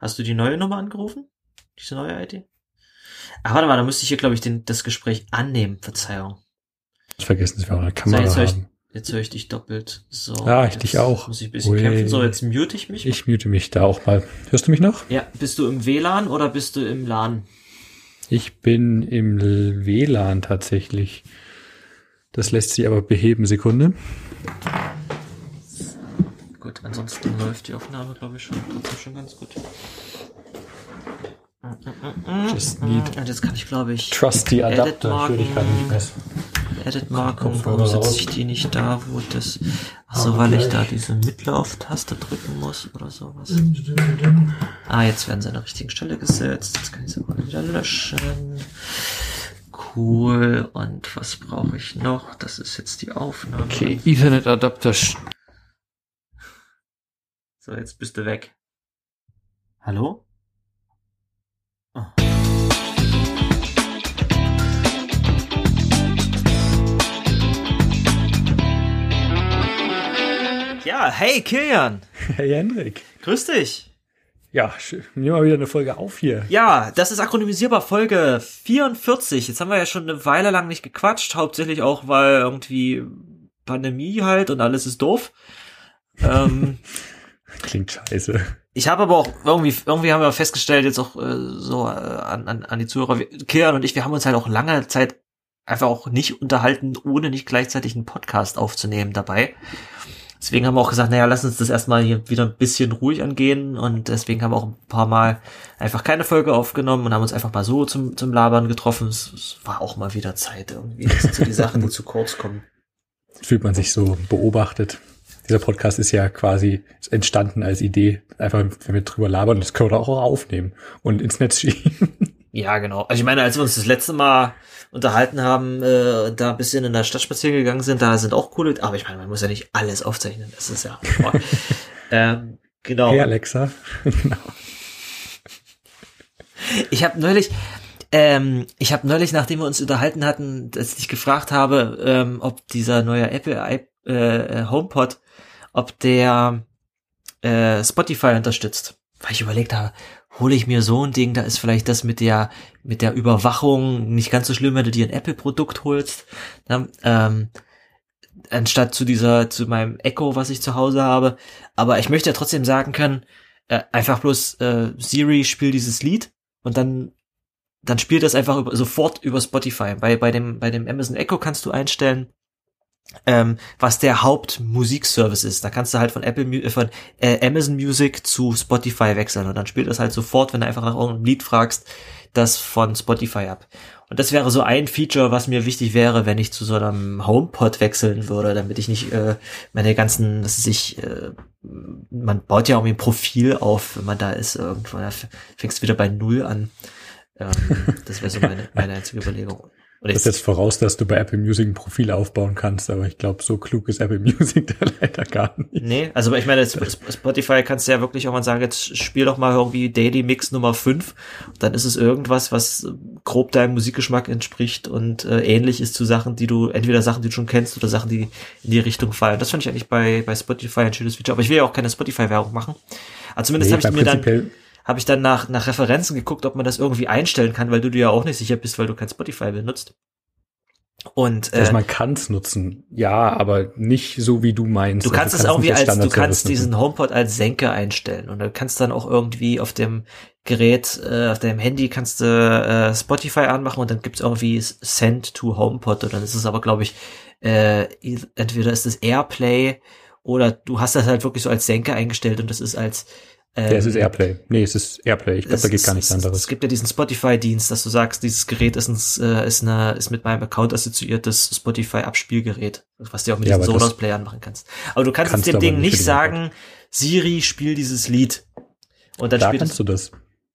Hast du die neue Nummer angerufen? Diese neue ID? Ah, warte mal, da müsste ich hier, glaube ich, den, das Gespräch annehmen. Verzeihung. Vergessen Sie, wir auch eine Kamera so, jetzt, haben. höre ich, jetzt höre ich dich doppelt. So, Ja, ich dich auch. Muss ich ein bisschen Ui. kämpfen. So, jetzt mute ich mich. Ich mute mich da auch mal. Hörst du mich noch? Ja, bist du im WLAN oder bist du im LAN? Ich bin im WLAN tatsächlich. Das lässt sich aber beheben. Sekunde. Gut, ansonsten läuft die Aufnahme, glaube ich, schon trotzdem schon ganz gut. Just need Und jetzt kann ich, glaube ich, trusty Adapter. Ich höre dich gerade nicht mehr. Edit Marken, Kopfhörer warum sitze raus. ich die nicht da, wo das, also weil ich da diese Mittellauf-Taste drücken muss oder sowas. Ah, jetzt werden sie an der richtigen Stelle gesetzt, jetzt kann ich sie mal wieder löschen. Cool, und was brauche ich noch? Das ist jetzt die Aufnahme. Okay, Ethernet Adapter. So, jetzt bist du weg. Hallo? Oh. Ja, hey Kilian, Hey Henrik. grüß dich. Ja, schön. nehmen wir wieder eine Folge auf hier. Ja, das ist akronymisierbar Folge 44. Jetzt haben wir ja schon eine Weile lang nicht gequatscht, hauptsächlich auch, weil irgendwie Pandemie halt und alles ist doof. Ähm, Klingt scheiße. Ich habe aber auch irgendwie, irgendwie haben wir festgestellt, jetzt auch äh, so äh, an, an, an die Zuhörer, wir- Kilian und ich, wir haben uns halt auch lange Zeit einfach auch nicht unterhalten, ohne nicht gleichzeitig einen Podcast aufzunehmen dabei. Deswegen haben wir auch gesagt, naja, lass uns das erstmal hier wieder ein bisschen ruhig angehen und deswegen haben wir auch ein paar Mal einfach keine Folge aufgenommen und haben uns einfach mal so zum, zum Labern getroffen. Es, es war auch mal wieder Zeit irgendwie. So die Sachen, die zu kurz kommen. Fühlt man sich so beobachtet. Dieser Podcast ist ja quasi entstanden als Idee. Einfach, wenn wir drüber labern, das können wir auch aufnehmen und ins Netz schieben. Ja, genau. Also ich meine, als wir uns das letzte Mal unterhalten haben, äh, da ein bisschen in der Stadt spazieren gegangen sind, da sind auch coole, aber ich meine, man muss ja nicht alles aufzeichnen, das ist ja. ähm, genau. Hey Alexa. genau. Ich habe neulich, ähm, ich habe neulich, nachdem wir uns unterhalten hatten, dass ich gefragt habe, ähm, ob dieser neue Apple äh, HomePod, ob der äh, Spotify unterstützt. Weil ich überlegt habe, hole ich mir so ein Ding, da ist vielleicht das mit der mit der Überwachung nicht ganz so schlimm, wenn du dir ein Apple-Produkt holst. Ne? Ähm, anstatt zu dieser, zu meinem Echo, was ich zu Hause habe. Aber ich möchte ja trotzdem sagen können, äh, einfach bloß äh, Siri spiel dieses Lied und dann dann spielt das einfach über, sofort über Spotify. Bei bei dem bei dem Amazon Echo kannst du einstellen, ähm, was der Hauptmusikservice ist. Da kannst du halt von Apple äh, von äh, Amazon Music zu Spotify wechseln und dann spielt das halt sofort, wenn du einfach nach irgendeinem Lied fragst, das von Spotify ab. Und das wäre so ein Feature, was mir wichtig wäre, wenn ich zu so einem HomePod wechseln würde, damit ich nicht äh, meine ganzen, was weiß ich, äh, man baut ja irgendwie ein Profil auf, wenn man da ist irgendwo, da fängst du wieder bei Null an. Ähm, das wäre so meine, meine einzige Überlegung. Und Das setzt voraus, dass du bei Apple Music ein Profil aufbauen kannst, aber ich glaube, so klug ist Apple Music da leider gar nicht. Nee, also ich meine, Sp- Sp- Spotify kannst du ja wirklich auch mal sagen, jetzt spiel doch mal irgendwie Daily Mix Nummer 5. Dann ist es irgendwas, was grob deinem Musikgeschmack entspricht und äh, ähnlich ist zu Sachen, die du, entweder Sachen, die du schon kennst oder Sachen, die in die Richtung fallen. Das fand ich eigentlich bei, bei Spotify ein schönes Feature. Aber ich will ja auch keine Spotify-Werbung machen. Aber zumindest habe ich mir dann, habe ich dann nach, nach Referenzen geguckt, ob man das irgendwie einstellen kann, weil du dir ja auch nicht sicher bist, weil du kein Spotify benutzt. Und äh, Also man kann es nutzen, ja, aber nicht so wie du meinst. Du kannst also es irgendwie nicht als, du kannst nutzen. diesen HomePod als Senke einstellen und du kannst dann auch irgendwie auf dem Gerät, äh, auf deinem Handy kannst du äh, Spotify anmachen und dann gibt's irgendwie Send to HomePod und dann ist es aber, glaube ich, äh, entweder ist es Airplay oder du hast das halt wirklich so als Senke eingestellt und das ist als ähm, Ja, es ist Airplay. Nee, es ist Airplay. Ich glaube, da geht gar nichts es- anderes. Es gibt ja diesen Spotify-Dienst, dass du sagst, dieses Gerät ist, ein, äh, ist, eine, ist mit meinem Account assoziiertes Spotify-Abspielgerät, was du auch mit Ja, diesen Sonos-Playern machen kannst. Aber du kannst, Kannst dem Ding nicht sagen, Siri, spiel dieses Lied. Und dann da spielt kannst du das.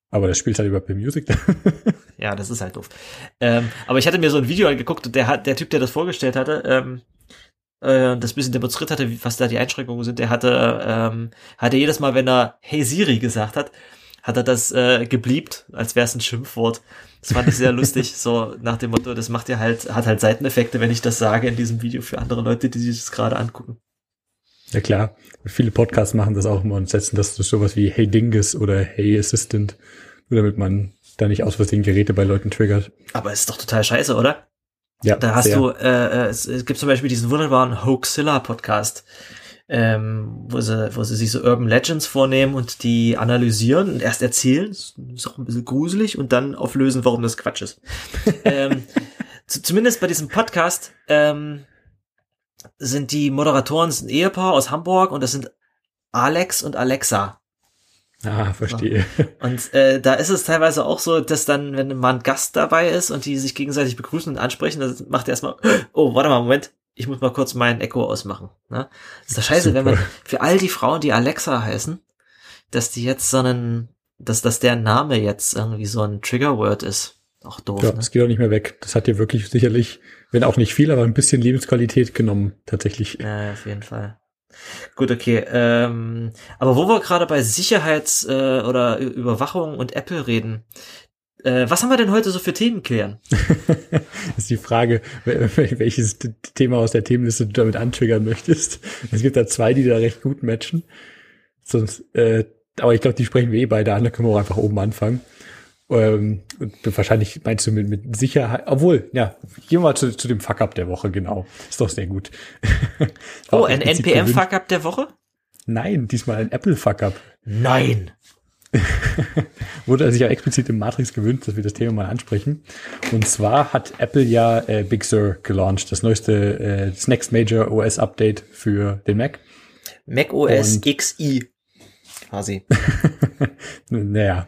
Aber das spielt halt über Apple Music. ja, das ist halt doof. Ähm, aber ich hatte mir so ein Video angeguckt und der hat, der Typ, der das vorgestellt hatte, ähm, äh, das bisschen demonstriert hatte, was da die Einschränkungen sind, der hatte, ähm, hatte jedes Mal, wenn er Hey Siri gesagt hat, hat er das äh, gebliebt, als wäre es ein Schimpfwort. Das fand ich sehr lustig, so nach dem Motto, das macht ja halt, hat halt Seiteneffekte, wenn ich das sage in diesem Video für andere Leute, die sich das gerade angucken. Ja klar, viele Podcasts machen das auch immer und setzen das zu sowas wie Hey Dingus oder Hey Assistant, nur damit man da nicht aus Versehen Geräte bei Leuten triggert. Aber ist doch total scheiße, oder? Ja, Da hast sehr. du, äh, äh, es, es gibt zum Beispiel diesen wunderbaren Hoaxilla Podcast, ähm, wo sie, wo sie sich so Urban Legends vornehmen und die analysieren und erst erzählen, ist ist auch ein bisschen gruselig und dann auflösen, warum das Quatsch ist. ähm, zu, zumindest bei diesem Podcast ähm, sind die Moderatoren ein Ehepaar aus Hamburg und das sind Alex und Alexa. Ah, verstehe. Und äh, da ist es teilweise auch so, dass dann, wenn mal ein Gast dabei ist und die sich gegenseitig begrüßen und ansprechen, dann macht er erstmal, oh, warte mal, Moment, ich muss mal kurz meinen Echo ausmachen. Ne? Das ist doch scheiße, wenn man Super. für all die Frauen, die Alexa heißen, dass die jetzt so einen, dass, dass der Name jetzt irgendwie so ein Triggerword ist. Auch doof, Ja, ne? das geht auch nicht mehr weg. Das hat dir wirklich sicherlich, wenn auch nicht viel, aber ein bisschen Lebensqualität genommen, tatsächlich. Ja, auf jeden Fall. Gut, okay. Ähm, aber wo wir gerade bei Sicherheits- äh, oder Überwachung und Apple reden, äh, was haben wir denn heute so für Themen klären? ist die Frage, wel- wel- welches Thema aus der Themenliste du damit antriggern möchtest. Es gibt da zwei, die da recht gut matchen. Sonst, äh, aber ich glaube, die sprechen wir eh beide an, da können wir auch einfach oben anfangen. Ähm, wahrscheinlich meinst du mit, mit Sicherheit, obwohl, ja, gehen wir mal zu, zu dem Fuck-Up der Woche, genau. Ist doch sehr gut. Oh, ein. NPM-Fuck-Up der Woche? Nein, diesmal ein Apple-Fuck-Up. Nein. wurde sich ja explizit im Matrix gewünscht, dass wir das Thema mal ansprechen. Und zwar hat Apple ja äh, Big Sur gelauncht, das neueste, äh, das Next Major OS Update für den Mac. Mac OS Und- XI. Quasi. naja,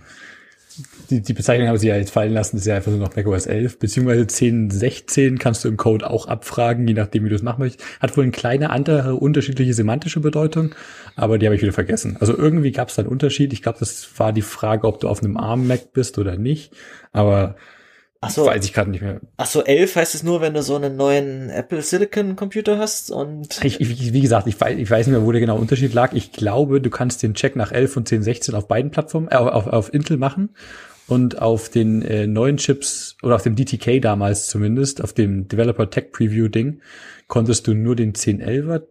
die, die Bezeichnung haben sie ja jetzt fallen lassen, das ist ja einfach nur noch Mac OS 11, beziehungsweise 10.16 kannst du im Code auch abfragen, je nachdem, wie du es machen möchtest. Hat wohl eine kleine andere unterschiedliche semantische Bedeutung, aber die habe ich wieder vergessen. Also irgendwie gab es da einen Unterschied. Ich glaube, das war die Frage, ob du auf einem ARM-Mac bist oder nicht, aber Ach so, weiß ich gerade nicht mehr. ach so, 11 heißt es nur, wenn du so einen neuen Apple Silicon Computer hast und Ich, ich, wie gesagt, ich weiß, ich weiß nicht mehr, wo der genaue Unterschied lag. Ich glaube, du kannst den Check nach 11 und 10, 16 auf beiden Plattformen, äh, auf, auf Intel machen und auf den äh, neuen Chips oder auf dem DTK damals zumindest, auf dem Developer Tech Preview Ding, konntest du nur den 1011er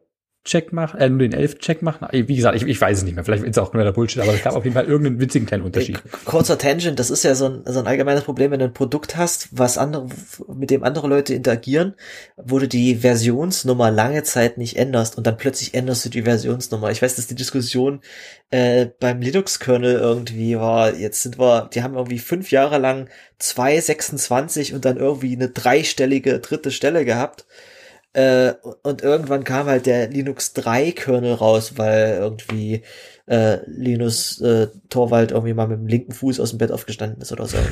Check machen, äh, nur den 11 Check machen. Äh, Wie gesagt, ich, ich weiß es nicht mehr. Vielleicht ist es auch nur der Bullshit, aber es gab auf jeden Fall irgendeinen witzigen kleinen Unterschied. Ey, kurzer Tangent, das ist ja so ein, so ein allgemeines Problem, wenn du ein Produkt hast, was andere, mit dem andere Leute interagieren, wo du die Versionsnummer lange Zeit nicht änderst und dann plötzlich änderst du die Versionsnummer. Ich weiß, dass die Diskussion äh, beim Linux-Kernel irgendwie war, jetzt sind wir, die haben irgendwie fünf Jahre lang 2.26 und dann irgendwie eine dreistellige dritte Stelle gehabt. Äh, und irgendwann kam halt der Linux 3 Kernel raus, weil irgendwie äh, Linus äh, Torwald irgendwie mal mit dem linken Fuß aus dem Bett aufgestanden ist oder so.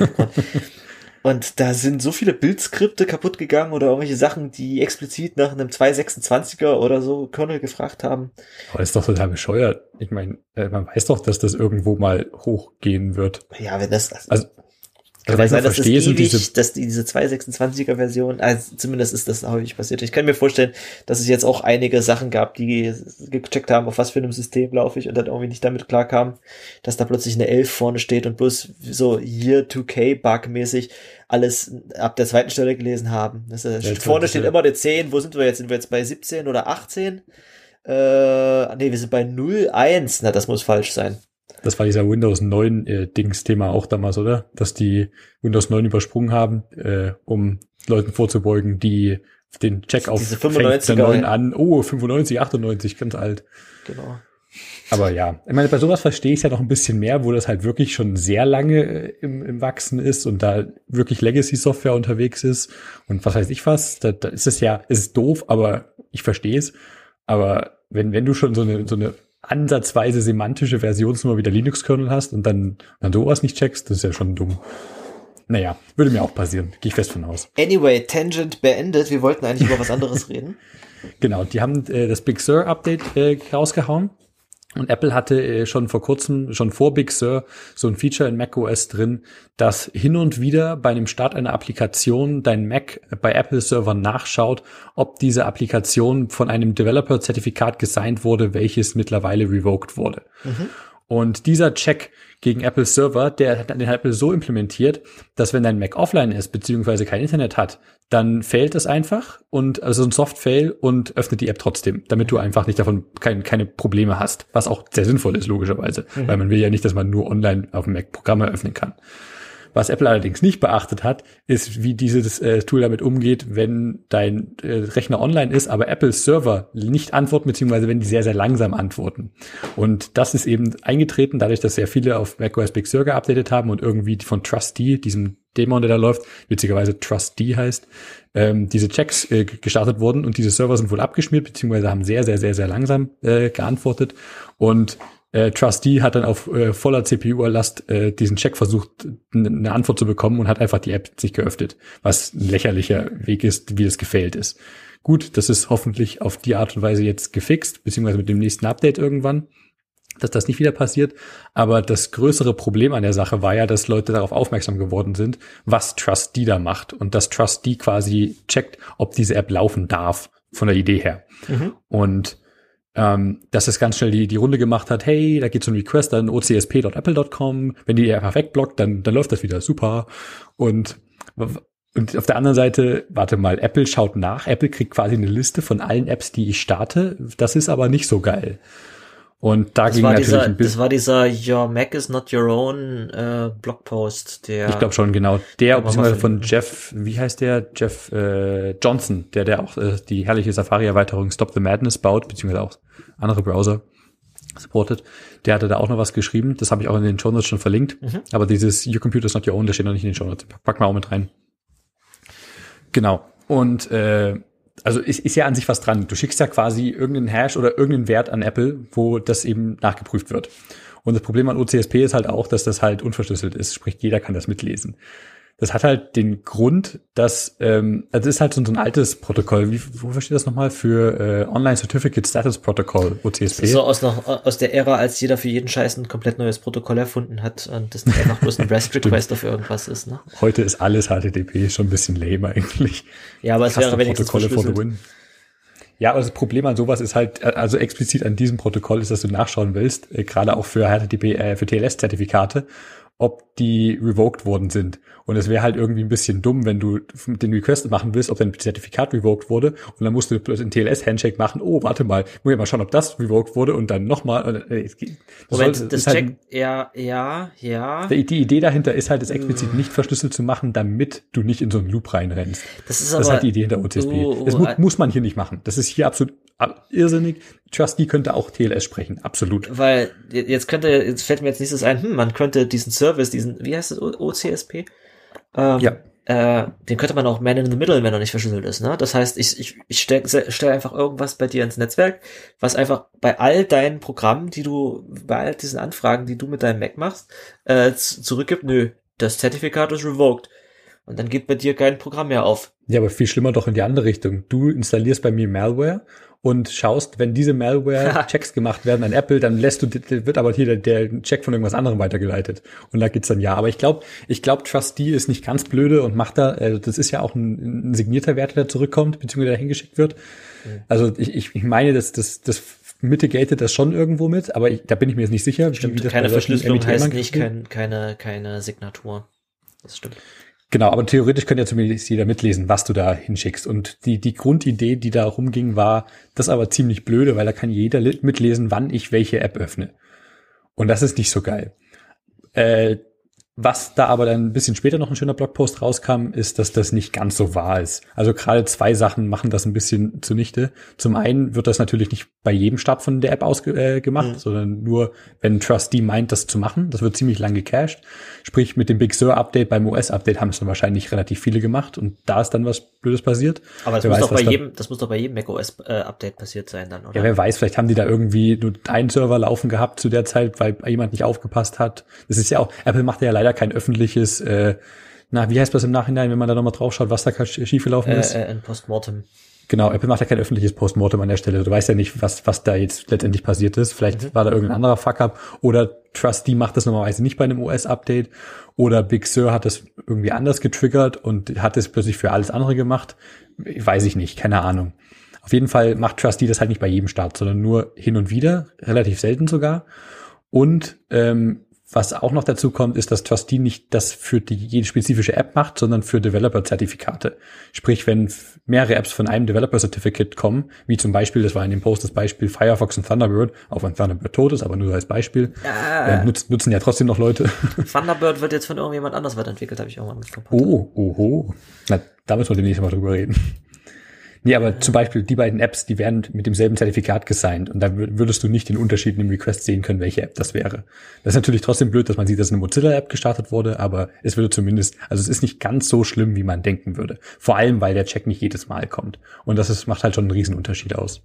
Und da sind so viele Bildskripte kaputt gegangen oder irgendwelche Sachen, die explizit nach einem 226er oder so Kernel gefragt haben. Aber das ist doch total bescheuert. Ich meine, äh, man weiß doch, dass das irgendwo mal hochgehen wird. Ja, wenn das, Also, kann ich sein, dass das verstehe, sind ewig, diese dass die, diese 226er Version, also zumindest ist das häufig passiert. Ich kann mir vorstellen, dass es jetzt auch einige Sachen gab, die gecheckt haben, auf was für einem System laufe ich und dann irgendwie nicht damit klarkamen, dass da plötzlich eine 11 vorne steht und bloß so Year 2K Bug mäßig alles ab der zweiten Stelle gelesen haben. Das, ist, Ja, vorne steht immer eine 10. Wo sind wir jetzt? Sind wir jetzt bei 17 oder 18? Äh, nee, wir sind bei 0, 1. Na, das muss falsch sein. Das war dieser Windows 9 äh, Dings-Thema auch damals, oder? Dass die Windows 9 übersprungen haben, äh, um Leuten vorzubeugen, die den Check auf Diese fängt 95er, der 9 ja. an. Oh, 95, 98, ganz alt. Genau. Aber ja, ich meine, bei sowas verstehe ich es ja noch ein bisschen mehr, wo das halt wirklich schon sehr lange äh, im, im Wachsen ist und da wirklich Legacy-Software unterwegs ist und was weiß ich was. Da, da ist es ja, es ist doof, aber ich verstehe es. Aber wenn, wenn du schon so eine, so eine ansatzweise semantische Versionsnummer wie der Linux-Kernel hast und dann, sowas nicht checkst, das ist ja schon dumm. Naja, würde mir auch passieren. Gehe ich fest von aus. Anyway, Tangent beendet. Wir wollten eigentlich über was anderes reden. Genau, die haben äh, das Big Sur Update äh, rausgehauen. Und Apple hatte äh, schon vor kurzem, schon vor Big Sur, so ein Feature in macOS drin, dass hin und wieder bei einem Start einer Applikation dein Mac bei Apple-Servern nachschaut, ob diese Applikation von einem Developer-Zertifikat gesigned wurde, welches mittlerweile revoked wurde. Und dieser Check gegen Apple Server, der hat den Apple so implementiert, dass wenn dein Mac offline ist, beziehungsweise kein Internet hat, dann failt es einfach und also ein Soft-Fail und öffnet die App trotzdem, damit du einfach nicht davon kein, keine Probleme hast, was auch sehr sinnvoll ist, logischerweise, mhm. weil man will ja nicht, dass man nur online auf dem Mac Programme öffnen kann. Was Apple allerdings nicht beachtet hat, ist, wie dieses äh, Tool damit umgeht, wenn dein äh, Rechner online ist, aber Apple Server nicht antworten, beziehungsweise wenn die sehr, sehr langsam antworten. Und das ist eben eingetreten, dadurch, dass sehr viele auf macOS Big Sur geupdatet haben und irgendwie von Trustee, diesem Dämon, der da läuft, witzigerweise Trustee heißt, ähm, diese Checks äh, gestartet wurden und diese Server sind wohl abgeschmiert, beziehungsweise haben sehr, sehr, sehr, sehr langsam äh, geantwortet. Und äh, Trustee hat dann auf äh, voller CPU-Last äh, diesen Check versucht, eine Antwort zu bekommen und hat einfach die App sich geöffnet, was ein lächerlicher Weg ist, wie das gefailt ist. Gut, das ist hoffentlich auf die Art und Weise jetzt gefixt, beziehungsweise mit dem nächsten Update irgendwann, dass das nicht wieder passiert. Aber das größere Problem an der Sache war ja, dass Leute darauf aufmerksam geworden sind, was Trustee da macht und dass Trustee quasi checkt, ob diese App laufen darf von der Idee her. Mhm. Und ähm, dass es ganz schnell die, die Runde gemacht hat, hey, da geht so ein Request an ocsp.apple.com, wenn die einfach wegblockt, dann, dann läuft das wieder super. Und, und auf der anderen Seite, warte mal, Apple schaut nach, Apple kriegt quasi eine Liste von allen Apps, die ich starte, das ist aber nicht so geil. Und da das ging natürlich dieser, ein bisschen. Das war dieser Your Mac is not your own äh, Blogpost, der. Ich glaube schon, genau. Der, beziehungsweise von Jeff, wie heißt der? Jeff äh, Johnson, der, der auch äh, die herrliche Safari-Erweiterung Stop the Madness baut, beziehungsweise auch andere Browser supportet. Der hatte da auch noch was geschrieben. Das habe ich auch in den Show Notes schon verlinkt. Mhm. Aber dieses Your Computer is not your own, das steht noch nicht in den Show Notes. Pack mal auch mit rein. Genau. Und äh, also ist, ist ja an sich was dran. Du schickst ja quasi irgendeinen Hash oder irgendeinen Wert an Apple, wo das eben nachgeprüft wird. Und das Problem an OCSP ist halt auch, dass das halt unverschlüsselt ist, sprich jeder kann das mitlesen. Das hat halt den Grund, dass, ähm, also das ist halt so ein altes Protokoll. Wie, wo steht das nochmal? Für äh, Online Certificate Status Protocol, OCSP. So aus, noch, aus der Ära, als jeder für jeden Scheiß ein komplett neues Protokoll erfunden hat und das einfach bloß ein REST-Request auf irgendwas ist. Ne? Heute ist alles HTTP, schon ein bisschen lame eigentlich. Ja, aber es wäre wenigstens Protokolle for the win. Ja, aber das Problem an sowas ist halt, äh, also explizit an diesem Protokoll ist, dass du nachschauen willst, äh, gerade auch für HTTP, äh, für TLS-Zertifikate ob die revoked worden sind. Und es wäre halt irgendwie ein bisschen dumm, wenn du den Request machen willst, ob dein Zertifikat revoked wurde und dann musst du plötzlich einen TLS-Handshake machen. Oh, warte mal, muss ich mal schauen, ob das revoked wurde und dann nochmal. Äh, Moment, soll, das halt, ja, ja, ja. Die Idee dahinter ist halt, es explizit nicht verschlüsselt zu machen, damit du nicht in so einen Loop reinrennst. Das ist, aber, das ist halt die Idee hinter OCSP. Oh, oh, das mu muss man hier nicht machen. Das ist hier absolut irrsinnig. Trusty könnte auch TLS sprechen, absolut. Weil jetzt könnte, jetzt fällt mir jetzt nächstes ein, hm, man könnte diesen Service, diesen, wie heißt das, OCSP? Ähm, ja. Äh, den könnte man auch Man in the Middle, wenn er nicht verschlüsselt ist. Ne? Das heißt, ich, ich, ich stelle stell einfach irgendwas bei dir ins Netzwerk, was einfach bei all deinen Programmen, die du, bei all diesen Anfragen, die du mit deinem Mac machst, äh, zurückgibt, nö, das Zertifikat ist revoked. Und dann geht bei dir kein Programm mehr auf. Ja, aber viel schlimmer doch in die andere Richtung. Du installierst bei mir Malware und schaust, wenn diese Malware-Checks gemacht werden an Apple, dann lässt du, wird aber hier der, der Check von irgendwas anderem weitergeleitet. Und da geht's dann ja. Aber ich glaube, ich glaube, Trustee ist nicht ganz blöde und macht da, also das ist ja auch ein, ein signierter Wert, der zurückkommt, beziehungsweise der hingeschickt wird. Mhm. Also ich, ich, ich meine, dass das, das mitigated das schon irgendwo mit, aber ich, da bin ich mir jetzt nicht sicher. Stimmt, wie, wie keine Verschlüsselung heißt nicht kein, keine, keine Signatur. Das stimmt. Genau, aber theoretisch könnte ja zumindest jeder mitlesen, was du da hinschickst. Und die, die Grundidee, die da rumging, war das aber ziemlich blöde, weil da kann jeder mitlesen, wann ich welche App öffne. Und das ist nicht so geil. Äh, was da aber dann ein bisschen später noch ein schöner Blogpost rauskam, ist, dass das nicht ganz so wahr ist. Also gerade zwei Sachen machen das ein bisschen zunichte. Zum einen wird das natürlich nicht bei jedem Start von der App ausgemacht, äh, mhm. sondern nur, wenn Trustee meint, das zu machen. Das wird ziemlich lang gecached. Sprich, mit dem Big Sur Update beim OS Update haben es dann wahrscheinlich relativ viele gemacht und da ist dann was Blödes passiert. Aber das, muss, weiß, doch bei jedem, das muss doch bei jedem Mac OS äh, Update passiert sein dann, oder? Ja, wer weiß, vielleicht haben die da irgendwie nur einen Server laufen gehabt zu der Zeit, weil jemand nicht aufgepasst hat. Das ist ja auch, Apple macht ja leider kein öffentliches, äh, na, wie heißt das im Nachhinein, wenn man da nochmal drauf schaut, was da schiefgelaufen ist? Äh, äh, ein Postmortem. Genau, Apple macht ja kein öffentliches Postmortem an der Stelle. Du weißt ja nicht, was, was da jetzt letztendlich passiert ist. Vielleicht mhm. war da irgendein anderer Fuck-up oder Trustee macht das normalerweise nicht bei einem OS-Update oder Big Sur hat das irgendwie anders getriggert und hat es plötzlich für alles andere gemacht. Weiß ich nicht, keine Ahnung. Auf jeden Fall macht Trustee das halt nicht bei jedem Start, sondern nur hin und wieder, relativ selten sogar. Und ähm, was auch noch dazu kommt, ist, dass Trustee nicht das für die jede spezifische App macht, sondern für Developer-Zertifikate. Sprich, wenn mehrere Apps von einem Developer-Certificate kommen, wie zum Beispiel, das war in dem Post das Beispiel Firefox und Thunderbird, auch wenn Thunderbird tot ist, aber nur als Beispiel, Ja. äh, nutzen, nutzen ja trotzdem noch Leute. Thunderbird wird jetzt von irgendjemand anders weiterentwickelt, habe ich irgendwann mitbekommen. Oh, oho. Na, da müssen wir demnächst mal drüber reden. Nee, aber zum Beispiel die beiden Apps, die werden mit demselben Zertifikat gesigned und da wür- würdest du nicht den Unterschied im Request sehen können, welche App das wäre. Das ist natürlich trotzdem blöd, dass man sieht, dass eine Mozilla-App gestartet wurde, aber es würde zumindest, also es ist nicht ganz so schlimm, wie man denken würde. Vor allem, weil der Check nicht jedes Mal kommt. Und das ist, macht halt schon einen riesen Unterschied aus.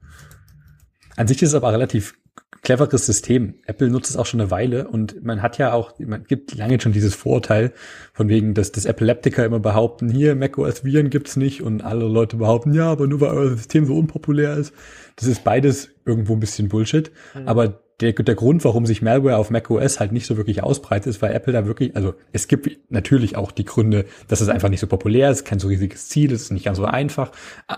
An sich ist es aber relativ cleveres System. Apple nutzt es auch schon eine Weile und man hat ja auch, man gibt lange schon dieses Vorurteil von wegen, dass das Epileptiker immer behaupten, hier macOS Viren gibt's nicht und alle Leute behaupten, ja, aber nur weil euer System so unpopulär ist. Das ist beides irgendwo ein bisschen Bullshit. Aber der, der Grund, warum sich Malware auf macOS halt nicht so wirklich ausbreitet, ist, weil Apple da wirklich, also es gibt natürlich auch die Gründe, dass es einfach nicht so populär ist, kein so riesiges Ziel, es ist nicht ganz so einfach,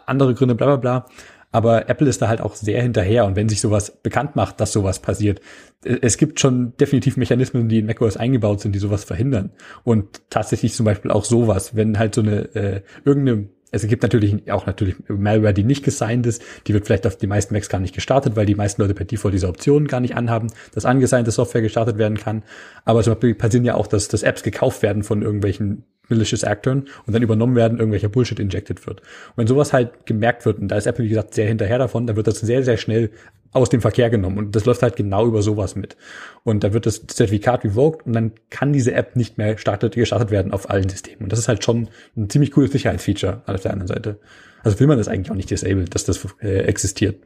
andere Gründe, bla bla bla. Aber Apple ist da halt auch sehr hinterher und wenn sich sowas bekannt macht, dass sowas passiert, äh, es gibt schon definitiv Mechanismen, die in macOS eingebaut sind, die sowas verhindern. Und tatsächlich zum Beispiel auch sowas, wenn halt so eine äh, irgendeine es gibt natürlich auch natürlich Malware, die nicht gesigned ist. Die wird vielleicht auf die meisten Macs gar nicht gestartet, weil die meisten Leute per Default diese Option gar nicht anhaben, dass angesignte Software gestartet werden kann. Aber zum Beispiel passieren ja auch, dass, dass Apps gekauft werden von irgendwelchen malicious Actors und dann übernommen werden, irgendwelcher Bullshit injected wird. Und wenn sowas halt gemerkt wird, und da ist Apple, wie gesagt, sehr hinterher davon, dann wird das sehr, sehr schnell aus dem Verkehr genommen. Und das läuft halt genau über sowas mit. Und da wird das Zertifikat revoked und dann kann diese App nicht mehr startet, gestartet werden auf allen Systemen. Und das ist halt schon ein ziemlich cooles Sicherheitsfeature auf der anderen Seite. Also will man das eigentlich auch nicht disabled, dass das äh, existiert.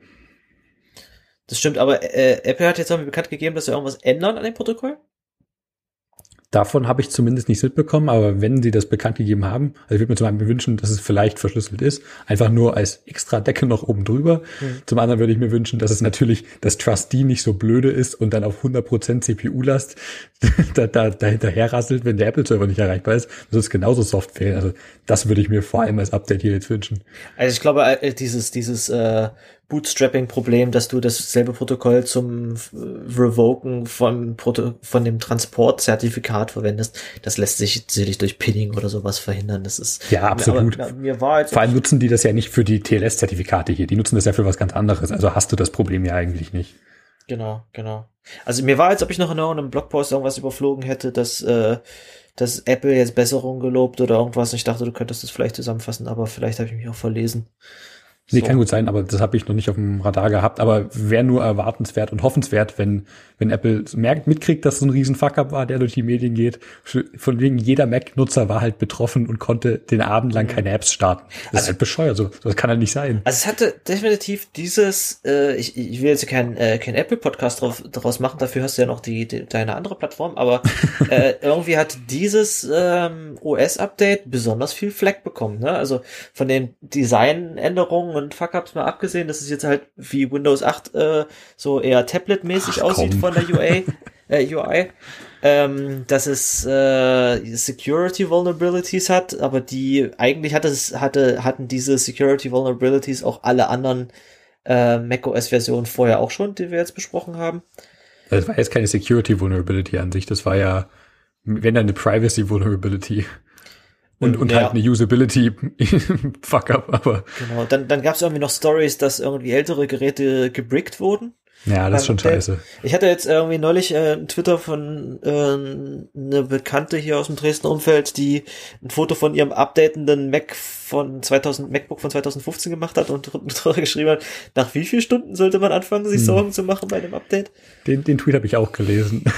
Das stimmt, aber äh, Apple hat jetzt irgendwie bekannt gegeben, dass sie irgendwas ändern an dem Protokoll. Davon habe ich zumindest nichts mitbekommen, aber wenn sie das bekannt gegeben haben, also ich würde mir zum einen wünschen, dass es vielleicht verschlüsselt ist, einfach nur als extra Decke noch oben drüber. Zum anderen würde ich mir wünschen, dass es natürlich das Trustee nicht so blöde ist und dann auf 100% CPU-Last da, da, da hinterher rasselt, wenn der Apple-Server nicht erreichbar ist. Das ist genauso soft fehlen. Also das würde ich mir vor allem als Update hier jetzt wünschen. Also ich glaube, äh, dieses, dieses äh, Bootstrapping-Problem, dass du dasselbe Protokoll zum äh, Revoken von, von dem Transportzertifikat verwendest, das lässt sich sicherlich durch Pinning oder sowas verhindern. Das ist Ja, absolut. Aber, mir war jetzt Vor allem nutzen die das ja nicht für die TLS-Zertifikate hier. Die nutzen das ja für was ganz anderes. Also hast du das Problem ja eigentlich nicht. Genau, genau. Also mir war, als ob ich noch in einem Blogpost irgendwas überflogen hätte, dass, äh, dass Apple jetzt Besserung gelobt oder irgendwas. Ich dachte, du könntest das vielleicht zusammenfassen, aber vielleicht habe ich mich auch verlesen. Nee, So. kann gut sein, aber das habe ich noch nicht auf dem Radar gehabt. Aber wäre nur erwartenswert und hoffenswert, wenn, wenn Apple merkt, mitkriegt, dass so ein riesen Fuck-up war, der durch die Medien geht. Von wegen jeder Mac-Nutzer war halt betroffen und konnte den Abend lang keine Apps starten. Das ist halt bescheuert, so das kann halt nicht sein. Also es hatte definitiv dieses, äh, ich, ich will jetzt keinen äh, kein Apple-Podcast drauf, daraus machen, dafür hast du ja noch die, die deine andere Plattform, aber äh, irgendwie hat dieses ähm, OS-Update besonders viel Fleck bekommen. Ne? Also von den Designänderungen und Fuck-Ups mal abgesehen, dass es jetzt halt wie Windows 8 äh, so eher Tablet-mäßig aussieht komm. von der UA, äh, UI. Ähm, dass es äh, Security Vulnerabilities hat, aber die eigentlich hatte es hatte hatten diese Security Vulnerabilities auch alle anderen äh, macOS-Versionen vorher auch schon, die wir jetzt besprochen haben. Das war jetzt keine Security Vulnerability an sich, das war ja, wenn dann eine Privacy Vulnerability. Und, und Ja. halt eine Usability Fuck-up, aber Genau. Dann dann gab es irgendwie noch Stories, dass irgendwie ältere Geräte gebrickt wurden. Ja, das ist schon Update. scheiße. Ich hatte jetzt irgendwie neulich äh, ein Twitter von äh, eine Bekannte hier aus dem Dresdner Umfeld, die ein Foto von ihrem updatenden Mac von 2000 MacBook von 2015 gemacht hat und drunter geschrieben hat, nach wie vielen Stunden sollte man anfangen, sich Hm. Sorgen zu machen bei dem Update? Den, den Tweet habe ich auch gelesen.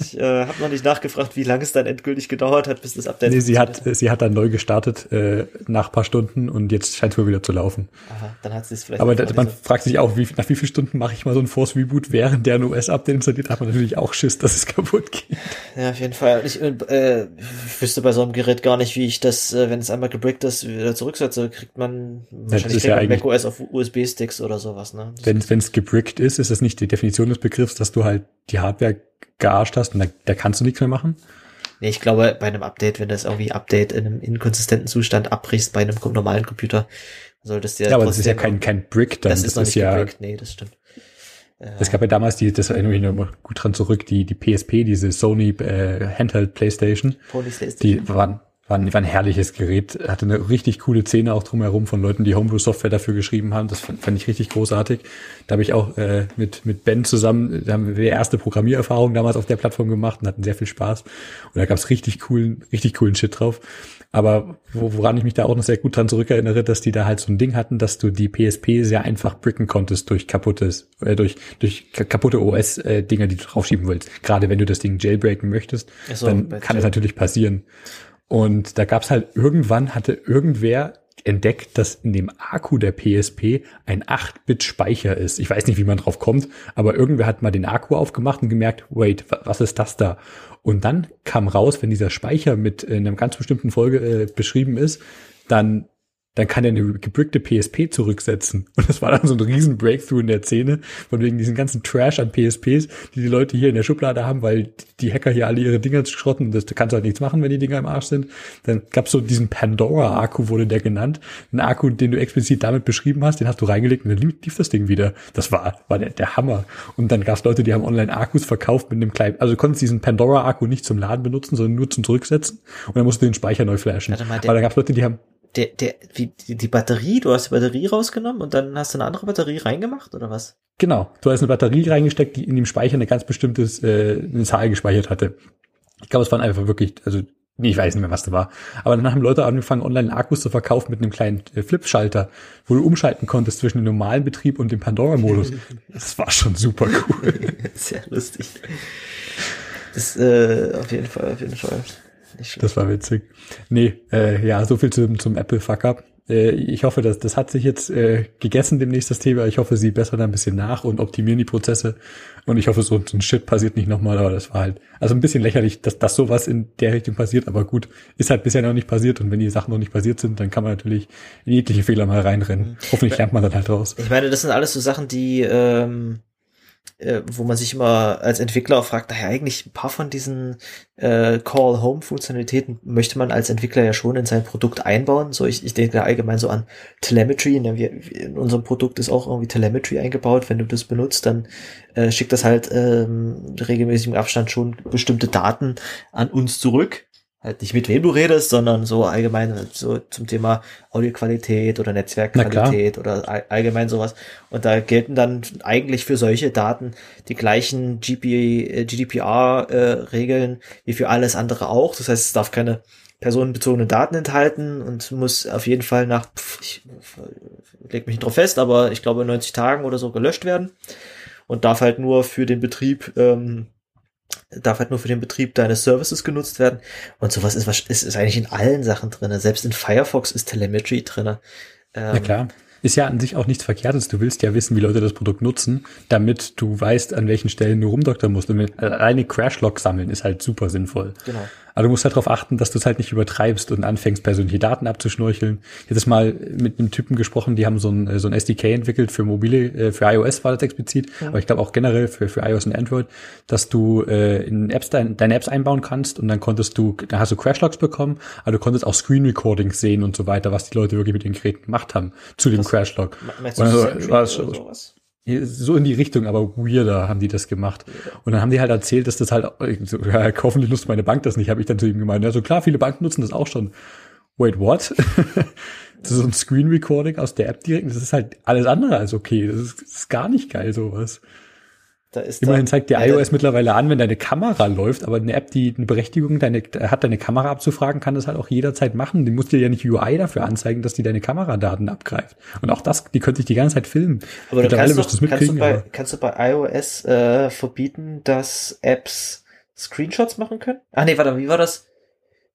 Ich äh, habe noch nicht nachgefragt, wie lange es dann endgültig gedauert hat, bis das Update. Nee, sie hat, sie hat dann neu gestartet äh, nach ein paar Stunden und jetzt scheint es wohl wieder zu laufen. Aha, dann hat sie es vielleicht. Aber da, man fragt sich auch, wie, nach wie vielen Stunden mache ich mal so ein Force Reboot, während der ein US-Update installiert, hat man natürlich auch Schiss, dass es kaputt geht. Ja, auf jeden Fall. Ich äh, wüsste bei so einem Gerät gar nicht, wie ich das, äh, wenn es einmal gebrickt ist, wieder zurücksetze. Kriegt man wahrscheinlich ist ja macOS auf USB-Sticks oder sowas, ne? Das- Wenn es gebrickt ist, ist das nicht die Definition des Begriffs, dass du halt die Hardware gearscht hast und da, da kannst du nichts mehr machen? Nee, ich glaube, bei einem Update, wenn das irgendwie Update in einem inkonsistenten Zustand abbrichst bei einem normalen Computer, solltest du ja Ja, aber das ist ja kein, kein Brick dann. das ist noch nicht ja, gebrickt. Nee, das stimmt. Es gab ja damals die, das erinnere ich noch gut dran zurück, die, die PSP, diese Sony äh, Handheld Playstation. Die waren, waren, war ein herrliches Gerät, hatte eine richtig coole Szene auch drumherum von Leuten, die Homebrew-Software dafür geschrieben haben. Das fand, fand ich richtig großartig. Da habe ich auch äh, mit, mit Ben zusammen, da haben wir erste Programmiererfahrung damals auf der Plattform gemacht und hatten sehr viel Spaß. Und da gab's richtig coolen, richtig coolen Shit drauf. Aber woran ich mich da auch noch sehr gut dran zurückerinnere, dass die da halt so ein Ding hatten, dass du die PSP sehr einfach bricken konntest durch kaputtes, äh, durch, durch kaputte OS-Dinger, äh, die du draufschieben willst. Gerade wenn du das Ding jailbreaken möchtest, so, dann kann es natürlich passieren. Und da gab's halt irgendwann hatte irgendwer entdeckt, dass in dem Akku der PSP ein 8-Bit-Speicher ist. Ich weiß nicht, wie man drauf kommt, aber irgendwer hat mal den Akku aufgemacht und gemerkt, wait, was ist das da? Und dann kam raus, wenn dieser Speicher mit in einer ganz bestimmten Folge äh, beschrieben ist, dann dann kann er eine gebrickte PSP zurücksetzen. Und das war dann so ein riesen Breakthrough in der Szene, von wegen diesen ganzen Trash an PSPs, die die Leute hier in der Schublade haben, weil die Hacker hier alle ihre Dinger schrotten. Das kannst du halt nichts machen, wenn die Dinger im Arsch sind. Dann gab's so diesen Pandora-Akku, wurde der genannt. Ein Akku, den du explizit damit beschrieben hast, den hast du reingelegt und dann lief das Ding wieder. Das war, war der, der Hammer. Und dann gab's Leute, die haben online Akkus verkauft mit einem kleinen, also du konntest diesen Pandora-Akku nicht zum Laden benutzen, sondern nur zum Zurücksetzen. Und dann musst du den Speicher neu flashen. Aber da gab's Leute, die haben der, der, wie, die Batterie, du hast die Batterie rausgenommen und dann hast du eine andere Batterie reingemacht oder was? Genau, du hast eine Batterie reingesteckt, die in dem Speicher eine ganz bestimmtes, äh, eine Zahl gespeichert hatte. Ich glaube, es waren einfach wirklich, also nee, ich weiß nicht mehr, was da war. Aber dann haben Leute angefangen, online Akkus zu verkaufen mit einem kleinen äh, Flip-Schalter, wo du umschalten konntest zwischen dem normalen Betrieb und dem Pandora-Modus. das war schon super cool. Sehr lustig. Das äh, auf jeden Fall, auf jeden Fall. Das war witzig. Nee, äh, ja, so viel zum, zum Apple-Fuck-Up. Äh, ich hoffe, dass das hat sich jetzt äh, gegessen demnächst das Thema. Ich hoffe, sie bessern da ein bisschen nach und optimieren die Prozesse. Und ich hoffe, so, so ein Shit passiert nicht nochmal, aber das war halt, also ein bisschen lächerlich, dass, dass sowas in der Richtung passiert, aber gut, ist halt bisher noch nicht passiert und wenn die Sachen noch nicht passiert sind, dann kann man natürlich in jegliche Fehler mal reinrennen. Mhm. Hoffentlich lernt man dann halt raus. Ich meine, das sind alles so Sachen, die ähm, äh, wo man sich immer als Entwickler auch fragt, naja, eigentlich ein paar von diesen äh, Call-Home-Funktionalitäten möchte man als Entwickler ja schon in sein Produkt einbauen. So, ich, ich denke allgemein so an Telemetry. In, wir, in unserem Produkt ist auch irgendwie Telemetry eingebaut. Wenn du das benutzt, dann äh, schickt das halt ähm, regelmäßig im Abstand schon bestimmte Daten an uns zurück halt nicht mit wem du redest, sondern so allgemein so zum Thema Audioqualität oder Netzwerkqualität oder allgemein sowas. Und da gelten dann eigentlich für solche Daten die gleichen GP, GDPR-Regeln äh, wie für alles andere auch. Das heißt, es darf keine personenbezogenen Daten enthalten und muss auf jeden Fall nach, pf, ich leg mich nicht drauf fest, aber ich glaube 90 Tagen oder so gelöscht werden und darf halt nur für den Betrieb ähm, darf halt nur für den Betrieb deines Services genutzt werden. Und sowas ist, ist, ist eigentlich in allen Sachen drinne. Selbst in Firefox ist Telemetry drinne. Ähm, ja klar. Ist ja an sich auch nichts Verkehrtes. Du willst ja wissen, wie Leute das Produkt nutzen, damit du weißt, an welchen Stellen du rumdoktern musst. Und alleine Crashlog sammeln ist halt super sinnvoll. Genau. Aber du musst halt darauf achten, dass du es halt nicht übertreibst und anfängst, persönliche Daten abzuschnorcheln. Ich hatte mal mit einem Typen gesprochen, die haben so ein, so ein SDK entwickelt für mobile, äh, für iOS war das explizit, ja. aber ich glaube auch generell für, für iOS und Android, dass du äh, in Apps dein, deine Apps einbauen kannst und dann konntest du, dann hast du Crashlogs bekommen, aber du konntest auch Screen Recordings sehen und so weiter, was die Leute wirklich mit den Geräten gemacht haben zu dem Crashlog. Meinst du also, war es, sowas? So in die Richtung, aber weirder haben die das gemacht. Und dann haben die halt erzählt, dass das halt, so, ja, hoffentlich nutzt meine Bank das nicht, habe ich dann zu ihm gemeint. Ja, so klar, viele Banken nutzen das auch schon. Wait, what? das ist so ein Screen Recording aus der App direkt. Das ist halt alles andere als okay. Das ist, das ist gar nicht geil, sowas. Da ist Immerhin zeigt dir iOS mittlerweile an, wenn deine Kamera läuft, aber eine App, die eine Berechtigung deine, hat, deine Kamera abzufragen, kann das halt auch jederzeit machen. Die muss dir ja nicht UI dafür anzeigen, dass die deine Kameradaten abgreift. Und auch das, die könnte ich die ganze Zeit filmen. Aber du kannst, doch, kannst, du bei, kannst du bei iOS äh, verbieten, dass Apps Screenshots machen können? Ach nee, warte, wie war das?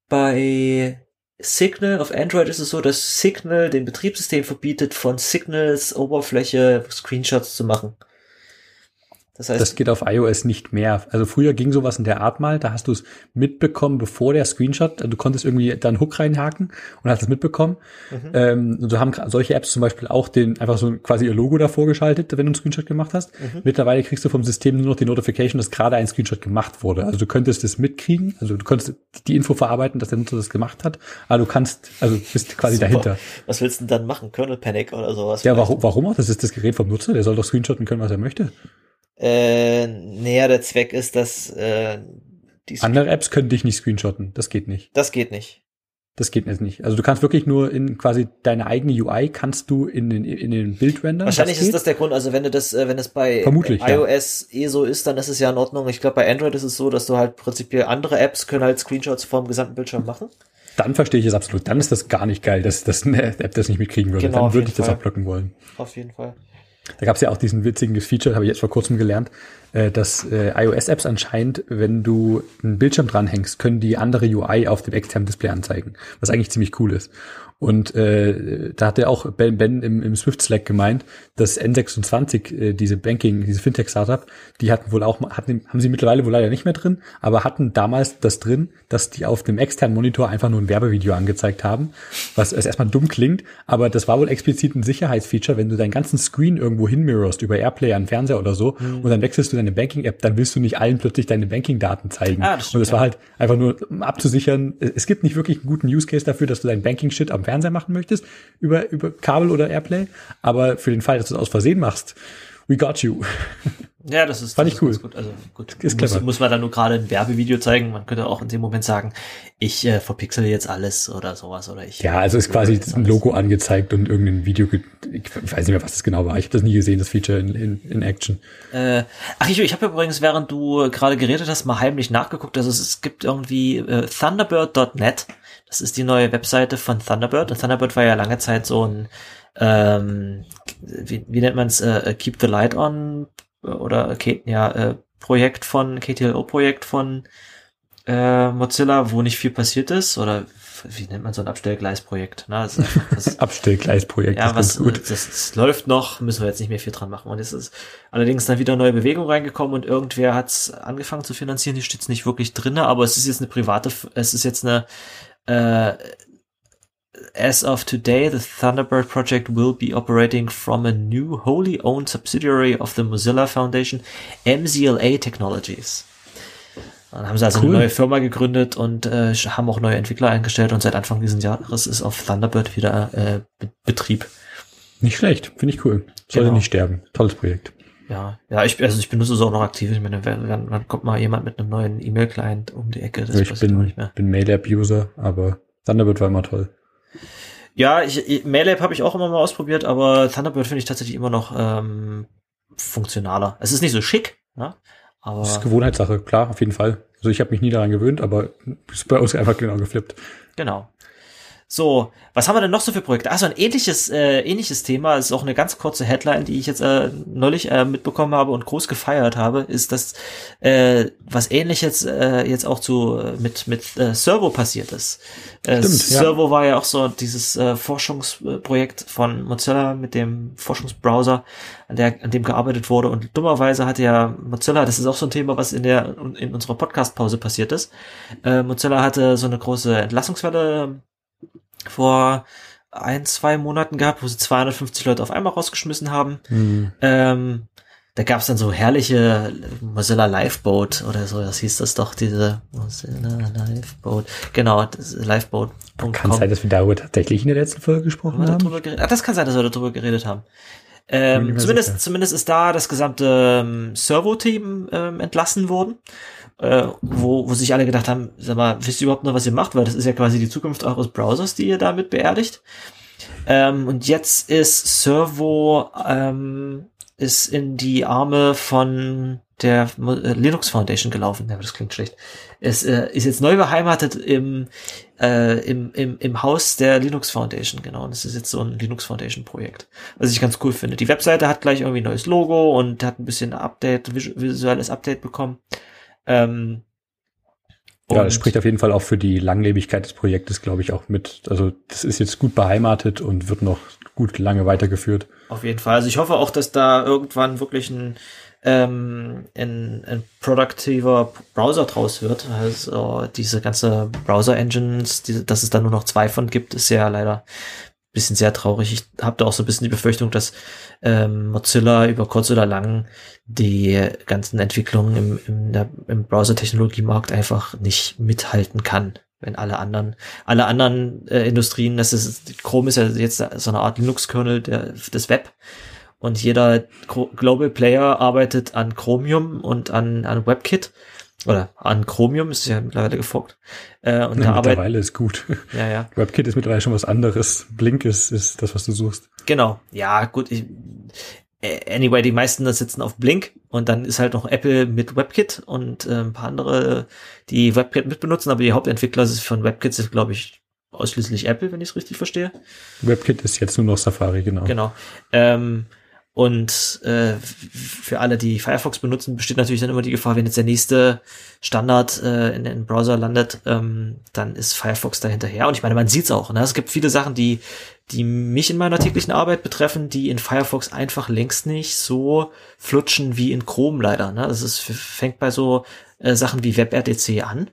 Bei Signal auf Android ist es so, dass Signal dem Betriebssystem verbietet, von Signals Oberfläche Screenshots zu machen. Das heißt, das geht auf iOS nicht mehr. Also früher ging sowas in der Art mal, da hast du es mitbekommen, bevor der Screenshot, du konntest irgendwie da einen Hook reinhaken und hast es mitbekommen. Mhm. Ähm, so haben solche Apps zum Beispiel auch den einfach so quasi ihr Logo davor geschaltet, wenn du einen Screenshot gemacht hast. Mhm. Mittlerweile kriegst du vom System nur noch die Notification, dass gerade ein Screenshot gemacht wurde. Also du könntest es mitkriegen, also du könntest die Info verarbeiten, dass der Nutzer das gemacht hat, aber du kannst, also bist quasi Super. dahinter. Was willst du denn dann machen? Kernel Panic oder sowas? Ja, warum, warum auch? Das ist das Gerät vom Nutzer, der soll doch screenshotten können, was er möchte. Äh, näher der Zweck ist, dass äh, die andere Apps können dich nicht screenshotten. Das geht nicht. Das geht nicht. Das geht jetzt nicht. Also du kannst wirklich nur in quasi deine eigene UI kannst du in den in den Bild rendern. Wahrscheinlich das ist das der Grund. Also wenn du das, äh, wenn es bei Vermutlich, iOS ja. eh so ist, dann ist es ja in Ordnung. Ich glaube bei Android ist es so, dass du halt prinzipiell andere Apps können halt Screenshots vom gesamten Bildschirm machen. Dann verstehe ich es absolut. Dann ist das gar nicht geil, dass, dass eine App das nicht mitkriegen würde. Genau, dann würde ich das auch blocken wollen. Auf jeden Fall. Da gab es ja auch diesen witzigen Feature, habe ich jetzt vor kurzem gelernt, äh, dass äh, iOS-Apps anscheinend, wenn du einen Bildschirm dranhängst, können die andere UI auf dem externen Display anzeigen, was eigentlich ziemlich cool ist. Und äh, da hat er auch Ben, ben im, im Swift Slack gemeint, dass N26, äh, diese Banking, diese Fintech-Startup, die hatten wohl auch, hatten, haben sie mittlerweile wohl leider nicht mehr drin, aber hatten damals das drin, dass die auf dem externen Monitor einfach nur ein Werbevideo angezeigt haben, was erstmal dumm klingt, aber das war wohl explizit ein Sicherheitsfeature, wenn du deinen ganzen Screen irgendwo hinmirrorst, über Airplay an Fernseher oder so, mhm. und dann wechselst du deine Banking-App, dann willst du nicht allen plötzlich deine Banking-Daten zeigen. Ah, das und das war halt einfach nur, um abzusichern, es gibt nicht wirklich einen guten Use Case dafür, dass du deinen Banking-Shit am Fernseher machen möchtest, über, über Kabel oder Airplay. Aber für den Fall, dass du es aus Versehen machst, we got you. Ja, das ist, Fand das ich cool. Gut. Also gut, ist muss, muss man dann nur gerade ein Werbevideo zeigen. Man könnte auch in dem Moment sagen, ich äh, verpixel jetzt alles oder sowas oder ich. Ja, also ist quasi ein Logo angezeigt und irgendein Video. Ich weiß nicht mehr, was das genau war. Ich habe das nie gesehen, das Feature in, in, in Action. Äh, ach, ich, ich habe übrigens, während du gerade geredet hast, mal heimlich nachgeguckt. Also es, es gibt irgendwie äh, Thunderbird.net. Das ist die neue Webseite von Thunderbird. Und Thunderbird war ja lange Zeit so ein, ähm, wie, wie nennt man es, äh, Keep the Light On oder okay, ja, äh, Projekt von, KTLO-Projekt von äh, Mozilla, wo nicht viel passiert ist, oder wie nennt man so ein Abstellgleisprojekt? Ne? Das das, Abstellgleisprojekt. Ja, was gut. Das, das läuft noch, müssen wir jetzt nicht mehr viel dran machen. Und es ist allerdings dann wieder neue Bewegung reingekommen und irgendwer hat es angefangen zu finanzieren. Die steht nicht wirklich drinne, aber es ist jetzt eine private, es ist jetzt eine Uh, as of today, the Thunderbird project will be operating from a new wholly owned subsidiary of the Mozilla Foundation, MZLA Technologies. Dann haben sie also cool. eine neue Firma gegründet und äh, haben auch neue Entwickler eingestellt und seit Anfang dieses Jahres ist auf Thunderbird wieder äh, Betrieb. Nicht schlecht, finde ich cool. Sollte genau. nicht sterben. Tolles Projekt. Ja, ja, ich, also ich benutze es auch noch aktiv. Ich meine, wenn, wann kommt mal jemand mit einem neuen E-Mail-Client um die Ecke? Das ja, ich bin, nicht mehr. bin Mail-App-User, aber Thunderbird war immer toll. Ja, ich, Mail-App habe ich auch immer mal ausprobiert, aber Thunderbird finde ich tatsächlich immer noch ähm, funktionaler. Es ist nicht so schick, ne? Aber das ist Gewohnheitssache, klar, auf jeden Fall. Also ich habe mich nie daran gewöhnt, aber ist bei uns einfach genau geflippt. Genau. So, was haben wir denn noch so für Projekte? Also ein ähnliches, äh, ähnliches Thema, ist auch eine ganz kurze Headline, die ich jetzt äh, neulich äh, mitbekommen habe und groß gefeiert habe, ist, dass äh, was ähnliches äh, jetzt auch zu äh, mit mit äh, Servo passiert ist. Äh, Stimmt, Servo ja. war ja auch so dieses äh, Forschungsprojekt von Mozilla mit dem Forschungsbrowser, an der an dem gearbeitet wurde und dummerweise hatte ja Mozilla, das ist auch so ein Thema, was in der in unserer Podcast-Pause passiert ist. Äh, Mozilla hatte so eine große Entlassungswelle vor ein, zwei Monaten gehabt, wo sie 250 Leute auf einmal rausgeschmissen haben. Mhm. Ähm, da gab es dann so herrliche Mozilla Lifeboat oder so, das hieß das doch, diese Mozilla Lifeboat. Genau, Lifeboat.com. Kann sein, dass wir darüber tatsächlich in der letzten Folge gesprochen haben. haben? Ach, das kann sein, dass wir darüber geredet haben. Ähm, zumindest, zumindest ist da das gesamte ähm, Servo-Team ähm, entlassen worden äh, wo, wo sich alle gedacht haben, sag mal, wisst ihr überhaupt noch, was ihr macht? Weil das ist ja quasi die Zukunft eures Browsers, die ihr damit beerdigt. Ähm, und jetzt ist Servo ähm, ist in die Arme von der äh, Linux Foundation gelaufen. Ja, das klingt schlecht. Es äh, ist jetzt neu beheimatet im, äh, im, im, im Haus der Linux Foundation, genau. Und es ist jetzt so ein Linux Foundation Projekt, was ich ganz cool finde. Die Webseite hat gleich irgendwie ein neues Logo und hat ein bisschen Update, visuelles Update bekommen. Ähm, ja, das spricht auf jeden Fall auch für die Langlebigkeit des Projektes, glaube ich, auch mit. Also das ist jetzt gut beheimatet und wird noch gut lange weitergeführt. Auf jeden Fall. Also ich hoffe auch, dass da irgendwann wirklich ein, ähm, ein, ein produktiver Browser draus wird. Also diese ganze Browser-Engines, die, dass es da nur noch zwei von gibt, ist ja leider bisschen sehr traurig. Ich habe da auch so ein bisschen die Befürchtung, dass ähm, Mozilla über kurz oder lang die ganzen Entwicklungen im, im, im Browser-Technologiemarkt einfach nicht mithalten kann. Wenn alle anderen, alle anderen äh, Industrien, das ist, Chrome ist ja jetzt so eine Art Linux-Kernel des Web. Und jeder Global Player arbeitet an Chromium und an, an WebKit oder an Chromium ist ja mittlerweile geforkt. Äh, und ja, da mittlerweile arbeit, ist gut. Ja, ja. WebKit ist mittlerweile schon was anderes. Blink ist, ist das, was du suchst. Genau. Ja, gut. Ich, äh, anyway, die meisten sitzen auf Blink und dann ist halt noch Apple mit WebKit und äh, ein paar andere, die WebKit mitbenutzen, aber die Hauptentwickler von WebKit sind, glaube ich, ausschließlich Apple, wenn ich es richtig verstehe. WebKit ist jetzt nur noch Safari, genau. Genau. Ähm, und äh, für alle, die Firefox benutzen, besteht natürlich dann immer die Gefahr, wenn jetzt der nächste Standard äh, in den Browser landet, ähm, dann ist Firefox da hinterher. Und ich meine, man sieht's auch. Ne? Es gibt viele Sachen, die, die mich in meiner täglichen Arbeit betreffen, die in Firefox einfach längst nicht so flutschen wie in Chrome leider. Ne? Das ist, fängt bei so äh, Sachen wie WebRTC an.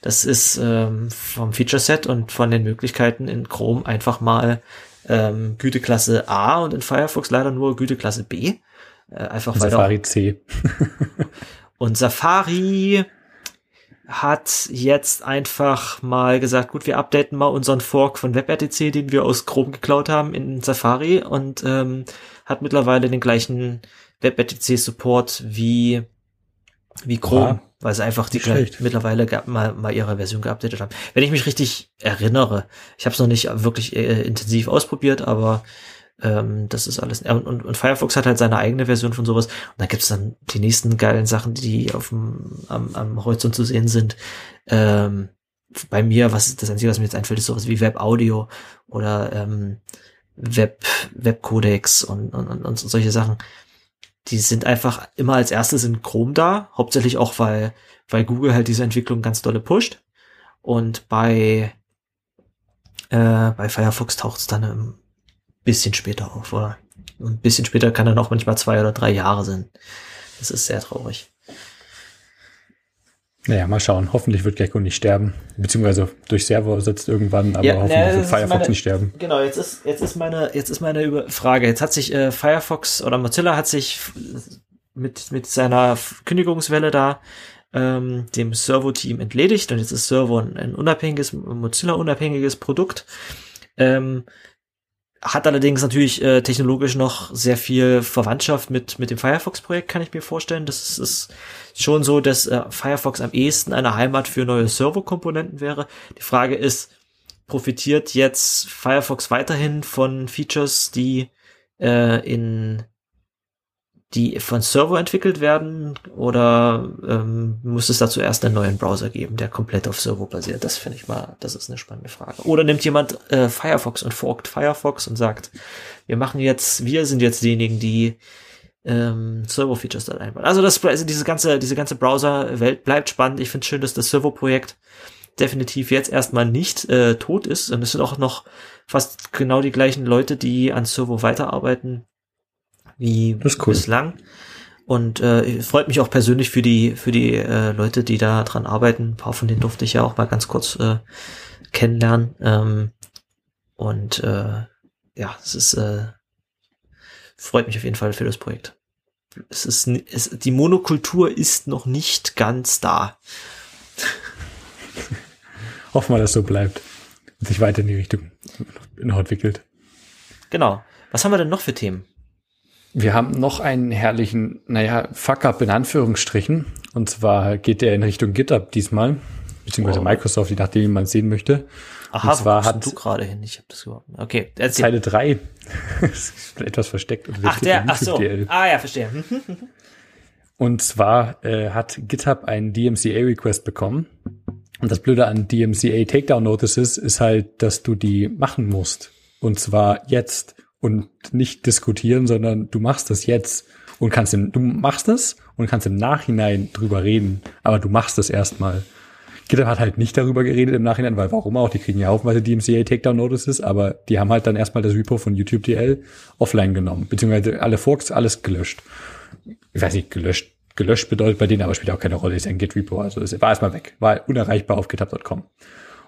Das ist ähm, vom Feature Set und von den Möglichkeiten in Chrome einfach mal ähm, Güteklasse A und in Firefox leider nur Güteklasse B. Äh, einfach weil Safari C. und Safari hat jetzt einfach mal gesagt, gut, wir updaten mal unseren Fork von WebRTC, den wir aus Chrome geklaut haben, in Safari und ähm, hat mittlerweile den gleichen WebRTC-Support wie wie Chrome, ja, weil sie einfach die mittlerweile mal, mal ihre Version geupdatet haben. Wenn ich mich richtig erinnere, ich habe es noch nicht wirklich äh, intensiv ausprobiert, aber ähm, das ist alles. Und, und, und, Firefox hat halt seine eigene Version von sowas. Und da gibt's dann die nächsten geilen Sachen, die auf dem, am, am Horizont zu sehen sind. Ähm, bei mir, was das Einzige, was mir jetzt einfällt, ist sowas wie Web Audio oder ähm, Web Webcodex und, und, und, und solche Sachen die sind einfach immer als erstes in Chrome da, hauptsächlich auch, weil, weil Google halt diese Entwicklung ganz dolle pusht. Und bei, äh, bei Firefox taucht es dann ein bisschen später auf, oder? Ein bisschen später kann dann auch manchmal zwei oder drei Jahre sein. Das ist sehr traurig. Naja, mal schauen. Hoffentlich wird Gecko nicht sterben. Beziehungsweise durch Server setzt irgendwann, aber ja, hoffentlich na, wird Firefox meine, nicht sterben. Genau, jetzt ist, jetzt ist meine, jetzt ist meine Frage. Jetzt hat sich äh, Firefox oder Mozilla hat sich mit, mit seiner Kündigungswelle da ähm, dem Servo-Team entledigt und jetzt ist Servo ein, ein unabhängiges, Mozilla-unabhängiges Produkt. Ähm, hat allerdings natürlich äh, technologisch noch sehr viel Verwandtschaft mit, mit dem Firefox-Projekt, kann ich mir vorstellen. Das ist, ist schon so, dass äh, Firefox am ehesten eine Heimat für neue Servo-Komponenten wäre. Die Frage ist, profitiert jetzt Firefox weiterhin von Features, die äh, in die von Servo entwickelt werden oder ähm, muss es dazu erst einen neuen Browser geben, der komplett auf Servo basiert? Das finde ich mal, das ist eine spannende Frage. Oder nimmt jemand äh, Firefox und forkt Firefox und sagt, wir machen jetzt, wir sind jetzt diejenigen, die ähm, Servo-Features da einbauen. Also das, also diese ganze, diese ganze Browser-Welt bleibt spannend. Ich finde schön, dass das Servo-Projekt definitiv jetzt erstmal nicht äh, tot ist. Und es sind auch noch fast genau die gleichen Leute, die an Servo weiterarbeiten wie cool. bislang. Und äh, freut mich auch persönlich für die für die äh, Leute, die da dran arbeiten. Ein paar von denen durfte ich ja auch mal ganz kurz äh, kennenlernen. Ähm, und äh, ja, es ist äh, freut mich auf jeden Fall für das Projekt. Es ist es, die Monokultur ist noch nicht ganz da. Hoffen wir, dass so bleibt und sich weiter in die Richtung noch entwickelt. Genau. Was haben wir denn noch für Themen? Wir haben noch einen herrlichen, naja, Fuck-up in Anführungsstrichen. Und zwar geht der in Richtung GitHub diesmal, beziehungsweise oh. Microsoft, je nachdem, wie man sehen möchte. Aha, und zwar wo hat du gerade hin? Ich habe das überhaupt. Okay, erzähl. Zeile 3. etwas versteckt. Ach, der, ach so. DL. Ah ja, verstehe. und zwar äh, hat GitHub einen DMCA-Request bekommen. Und das Blöde an DMCA Takedown Notices ist halt, dass du die machen musst. Und zwar jetzt und nicht diskutieren, sondern du machst das jetzt und kannst im, du machst es und kannst im Nachhinein drüber reden, aber du machst es erstmal. GitHub hat halt nicht darüber geredet im Nachhinein, weil warum auch? Die kriegen ja haufenweise DMCA Takedown Notices, aber die haben halt dann erstmal das Repo von YouTube DL offline genommen, beziehungsweise alle Forks, alles gelöscht. Ich weiß nicht, gelöscht. Gelöscht bedeutet bei denen aber spielt auch keine Rolle, ist ein Git Repo, also es war erstmal weg, war unerreichbar auf github.com.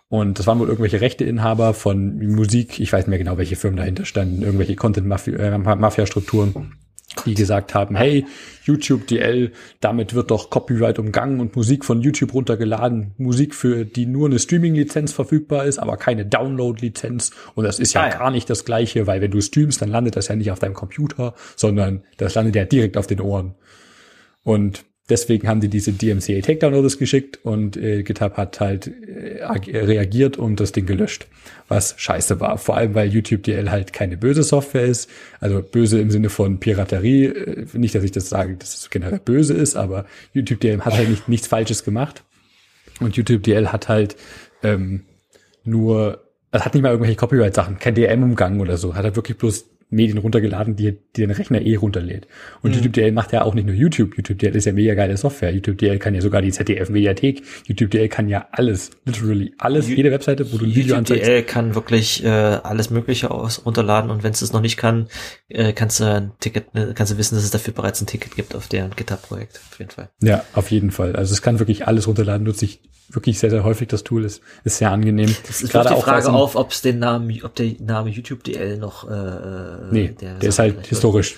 Und das waren wohl irgendwelche Rechteinhaber von Musik, ich weiß nicht mehr genau, welche Firmen dahinter standen, irgendwelche Content-Mafia-Strukturen. Die gesagt haben, hey, YouTube DL, damit wird doch Copyright umgangen und Musik von YouTube runtergeladen, Musik für die nur eine Streaming-Lizenz verfügbar ist, aber keine Download-Lizenz. Und das ist ja, ah, ja, gar nicht das gleiche, weil wenn du streamst, dann landet das ja nicht auf deinem Computer, sondern das landet ja direkt auf den Ohren. Und deswegen haben die diese DMCA Takedown Notice geschickt und äh, GitHub hat halt äh, reagiert und das Ding gelöscht, was scheiße war. Vor allem, weil YouTube DL halt keine böse Software ist, also böse im Sinne von Piraterie. Äh, nicht, dass ich das sage, dass es generell böse ist, aber YouTube DL hat halt nicht, nichts Falsches gemacht und YouTube DL hat halt ähm, nur, es hat nicht mal irgendwelche Copyright-Sachen, kein DM-Umgang oder so, hat halt wirklich bloß Medien runtergeladen, die, die den Rechner eh runterlädt. Und mhm. YouTube DL macht ja auch nicht nur YouTube. YouTube DL ist ja mega geile Software. YouTube DL kann ja sogar die ZDF-Mediathek. YouTube DL kann ja alles, literally alles, jede Webseite, wo du ein Video anzeigst. YouTube DL kann wirklich äh, alles Mögliche aus runterladen und wenn es das noch nicht kann, äh, kannst du ein Ticket, äh, kannst du wissen, dass es dafür bereits ein Ticket gibt auf deren GitHub-Projekt. Auf jeden Fall. Ja, auf jeden Fall. Also es kann wirklich alles runterladen, nutze ich wirklich sehr, sehr häufig das Tool ist, ist sehr angenehm. Das ist Gerade die Frage auch, auf, ob es den Namen, ob der Name YouTube DL noch, äh, äh nee, der, der ist halt historisch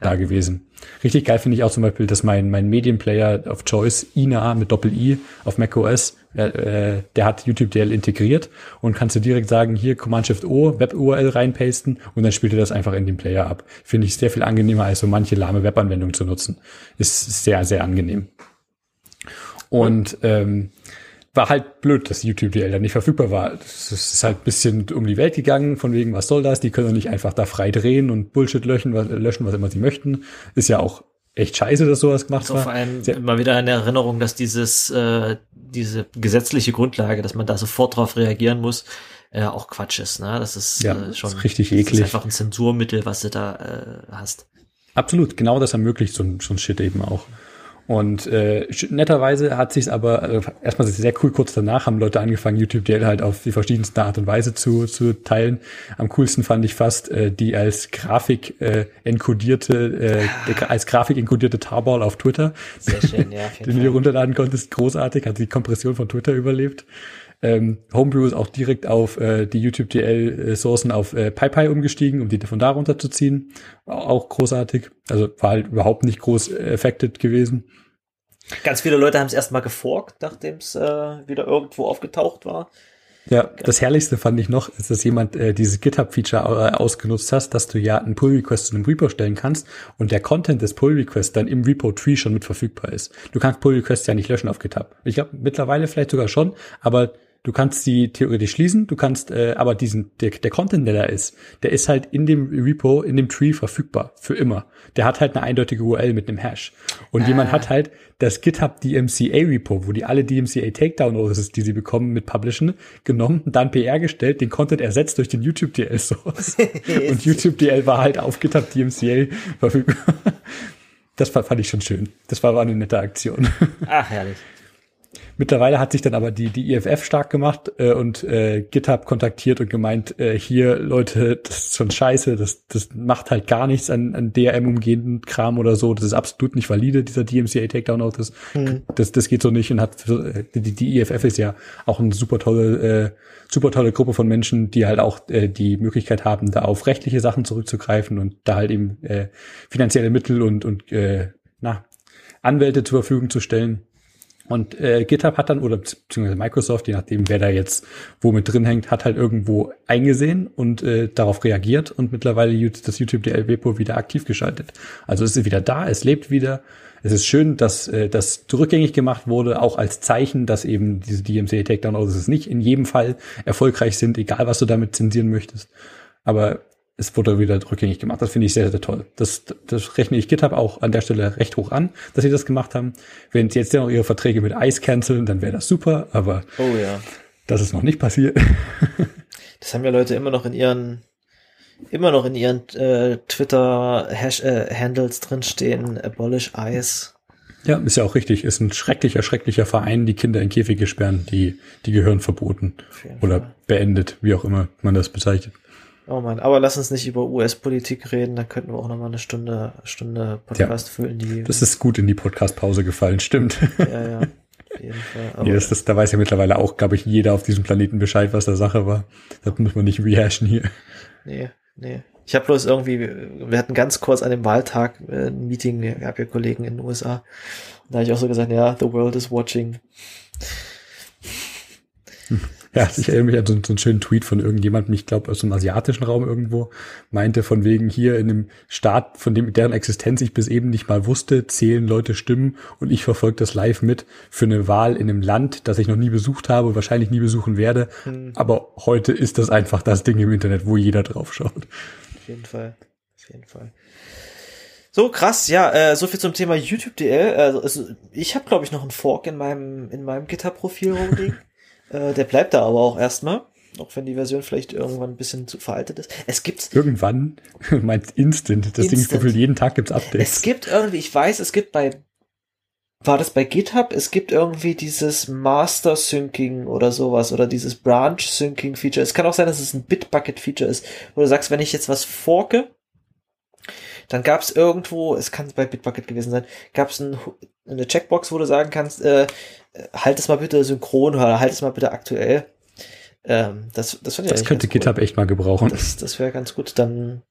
ja. da gewesen. Richtig geil finde ich auch zum Beispiel, dass mein, mein Medienplayer of Choice, INA mit Doppel-I auf macOS, äh, der hat YouTube DL integriert und kannst du direkt sagen, hier Command-Shift-O, Web-URL reinpasten und dann spielt er das einfach in den Player ab. Finde ich sehr viel angenehmer, als so manche lahme Webanwendung zu nutzen. Ist sehr, sehr angenehm. Und ähm, war halt blöd, dass YouTube DL dann nicht verfügbar war. Es ist halt ein bisschen um die Welt gegangen, von wegen, was soll das? Die können doch nicht einfach da frei drehen und Bullshit löschen, was, löschen, was immer sie möchten. Ist ja auch echt scheiße, dass sowas gemacht wird. Vor allem ja. immer wieder eine Erinnerung, dass dieses, äh, diese gesetzliche Grundlage, dass man da sofort drauf reagieren muss, äh, auch Quatsch ist. Ne? Das ist ja, äh, schon ist richtig eklig. Das ist einfach ein Zensurmittel, was du da äh, hast. Absolut, genau das ermöglicht so, so ein Shit eben auch. Und äh, netterweise hat sich aber also erstmal sehr cool kurz danach haben Leute angefangen YouTube DL halt auf die verschiedenste Art und Weise zu zu teilen. Am coolsten fand ich fast äh, die als Grafik äh, enkodierte äh, als Grafik enkodierte Tarball auf Twitter. Sehr schön, ja. den du dir runterladen konntest, großartig, hat die Kompression von Twitter überlebt. Ähm, Homebrew ist auch direkt auf äh, die YouTube DL Sourcen auf äh, PyPy umgestiegen, um die von da runterzuziehen. Auch großartig. Also war halt überhaupt nicht groß affected gewesen. Ganz viele Leute haben es erstmal geforkt, nachdem es äh, wieder irgendwo aufgetaucht war. Ja, das Herrlichste fand ich noch, ist, dass jemand äh, dieses GitHub-Feature äh, ausgenutzt hast, dass du ja einen Pull-Request zu einem Repo stellen kannst und der Content des Pull-Requests dann im Repo-Tree schon mit verfügbar ist. Du kannst Pull-Requests ja nicht löschen auf GitHub. Ich glaube, mittlerweile vielleicht sogar schon, aber Du kannst sie theoretisch schließen, du kannst äh, aber diesen der, der Content, der da ist, der ist halt in dem Repo, in dem Tree verfügbar für immer. Der hat halt eine eindeutige URL mit einem Hash. Und ah. jemand hat halt das GitHub DMCA Repo, wo die alle DMCA Takedown Notices, die sie bekommen, mit publishen, genommen, dann PR gestellt, den Content ersetzt durch den YouTube DL Source. Und YouTube DL war halt auf GitHub DMCA verfügbar. Das fand ich schon schön. Das war, war eine nette Aktion. Ach, herrlich. Mittlerweile hat sich dann aber die, die IFF stark gemacht äh, und äh, GitHub kontaktiert und gemeint, äh, hier, Leute, das ist schon scheiße, das, das macht halt gar nichts an, an DRM-umgehenden Kram oder so. Das ist absolut nicht valide, dieser DMCA Takedown Notice. Hm. Das, das geht so nicht und hat die, die IFF ist ja auch eine super tolle, äh, super tolle Gruppe von Menschen, die halt auch äh, die Möglichkeit haben, da auf rechtliche Sachen zurückzugreifen und da halt eben äh, finanzielle Mittel und, und äh, na, Anwälte zur Verfügung zu stellen. Und äh, GitHub hat dann, oder beziehungsweise Microsoft, je nachdem, wer da jetzt wo mit drin hängt, hat halt irgendwo eingesehen und äh, darauf reagiert und mittlerweile das YouTube DL-Repo wieder aktiv geschaltet. Also es ist wieder da, es lebt wieder. Es ist schön, dass äh, das rückgängig gemacht wurde, auch als Zeichen, dass eben diese DMCA Takedown Notices nicht in jedem Fall erfolgreich sind, egal was du damit zensieren möchtest. Aber es wurde wieder rückgängig gemacht. Das finde ich sehr, sehr toll. Das, das rechne ich GitHub auch an der Stelle recht hoch an, dass sie das gemacht haben. Wenn sie jetzt noch ihre Verträge mit ICE canceln, dann wäre das super, aber oh, ja. das ist noch nicht passiert. das haben ja Leute immer noch in ihren immer noch in ihren äh, Twitter Hash, äh, Handles drinstehen, abolish ICE. Ja, ist ja auch richtig. Ist ein schrecklicher, schrecklicher Verein, die Kinder in Käfige sperren, die, die gehören verboten oder Fall. beendet, wie auch immer man das bezeichnet. Oh man, aber lass uns nicht über US-Politik reden, dann könnten wir auch noch mal eine Stunde, Stunde Podcast ja, füllen. Die, das ist gut in die Podcast-Pause gefallen, stimmt. Ja, ja. Auf jeden Fall. Aber nee, das, das, da weiß ja mittlerweile auch, glaube ich, jeder auf diesem Planeten Bescheid, was der Sache war. Das muss man nicht rehashen hier. Nee, nee. Ich habe bloß irgendwie, wir hatten ganz kurz an dem Wahltag äh, ein Meeting, wir haben ja Kollegen in den USA. Da habe ich auch so gesagt, ja, the world is watching. Ja, ich erinnere mich an so, so einen schönen Tweet von irgendjemandem, ich glaube aus dem asiatischen Raum irgendwo, meinte von wegen hier in einem Staat, von dem deren Existenz ich bis eben nicht mal wusste, zählen Leute Stimmen und ich verfolge das live mit für eine Wahl in einem Land, das ich noch nie besucht habe und wahrscheinlich nie besuchen werde. Hm. Aber heute ist das einfach das Ding im Internet, wo jeder drauf schaut. Auf jeden Fall. Auf jeden Fall. So krass, ja, äh, so viel zum Thema YouTube.dl. Also, ich habe glaube ich noch einen Fork in meinem in meinem GitHub-Profil rumliegen. Äh, der bleibt da aber auch erstmal. Auch wenn die Version vielleicht irgendwann ein bisschen zu veraltet ist. Es gibt irgendwann meint Instant. Das Instant. Ding ist gefühlt jeden Tag gibt's Updates. Es gibt irgendwie, ich weiß, es gibt bei war das bei GitHub? Es gibt irgendwie dieses Master Syncing oder sowas oder dieses Branch Syncing Feature. Es kann auch sein, dass es ein Bitbucket Feature ist, wo du sagst, wenn ich jetzt was forke, dann gab es irgendwo, es kann bei Bitbucket gewesen sein, gab es ein, eine Checkbox, wo du sagen kannst, äh, halt es mal bitte synchron oder halt es mal bitte aktuell. Ähm, das das, das könnte GitHub echt mal gebrauchen. Das, das wäre ganz gut. Dann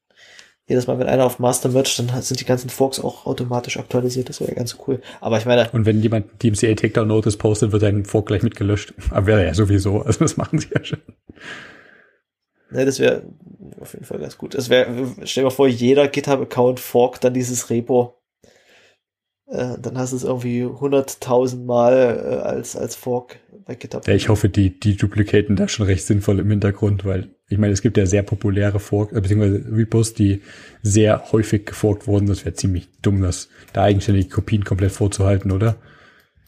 jedes Mal, wenn einer auf Master mercht, dann sind die ganzen Forks auch automatisch aktualisiert. Das wäre ganz cool. Aber ich meine. Und wenn jemand DMCA Takedown Notice postet, wird dein Fork gleich mitgelöscht. Aber wäre ja sowieso. Also das machen sie ja schon. Ne, das wäre auf jeden Fall ganz gut. Das wäre, stell dir mal vor, jeder GitHub-Account forkt dann dieses Repo. Äh, dann hast du es irgendwie 100.000 Mal äh, als, als Fork GitHub. Ja, ich hoffe, die, die duplicaten da schon recht sinnvoll im Hintergrund, weil ich meine, es gibt ja sehr populäre Fork, äh, beziehungsweise Repos, die sehr häufig geforkt wurden. Das wäre ziemlich dumm, das da eigenständige Kopien komplett vorzuhalten, oder?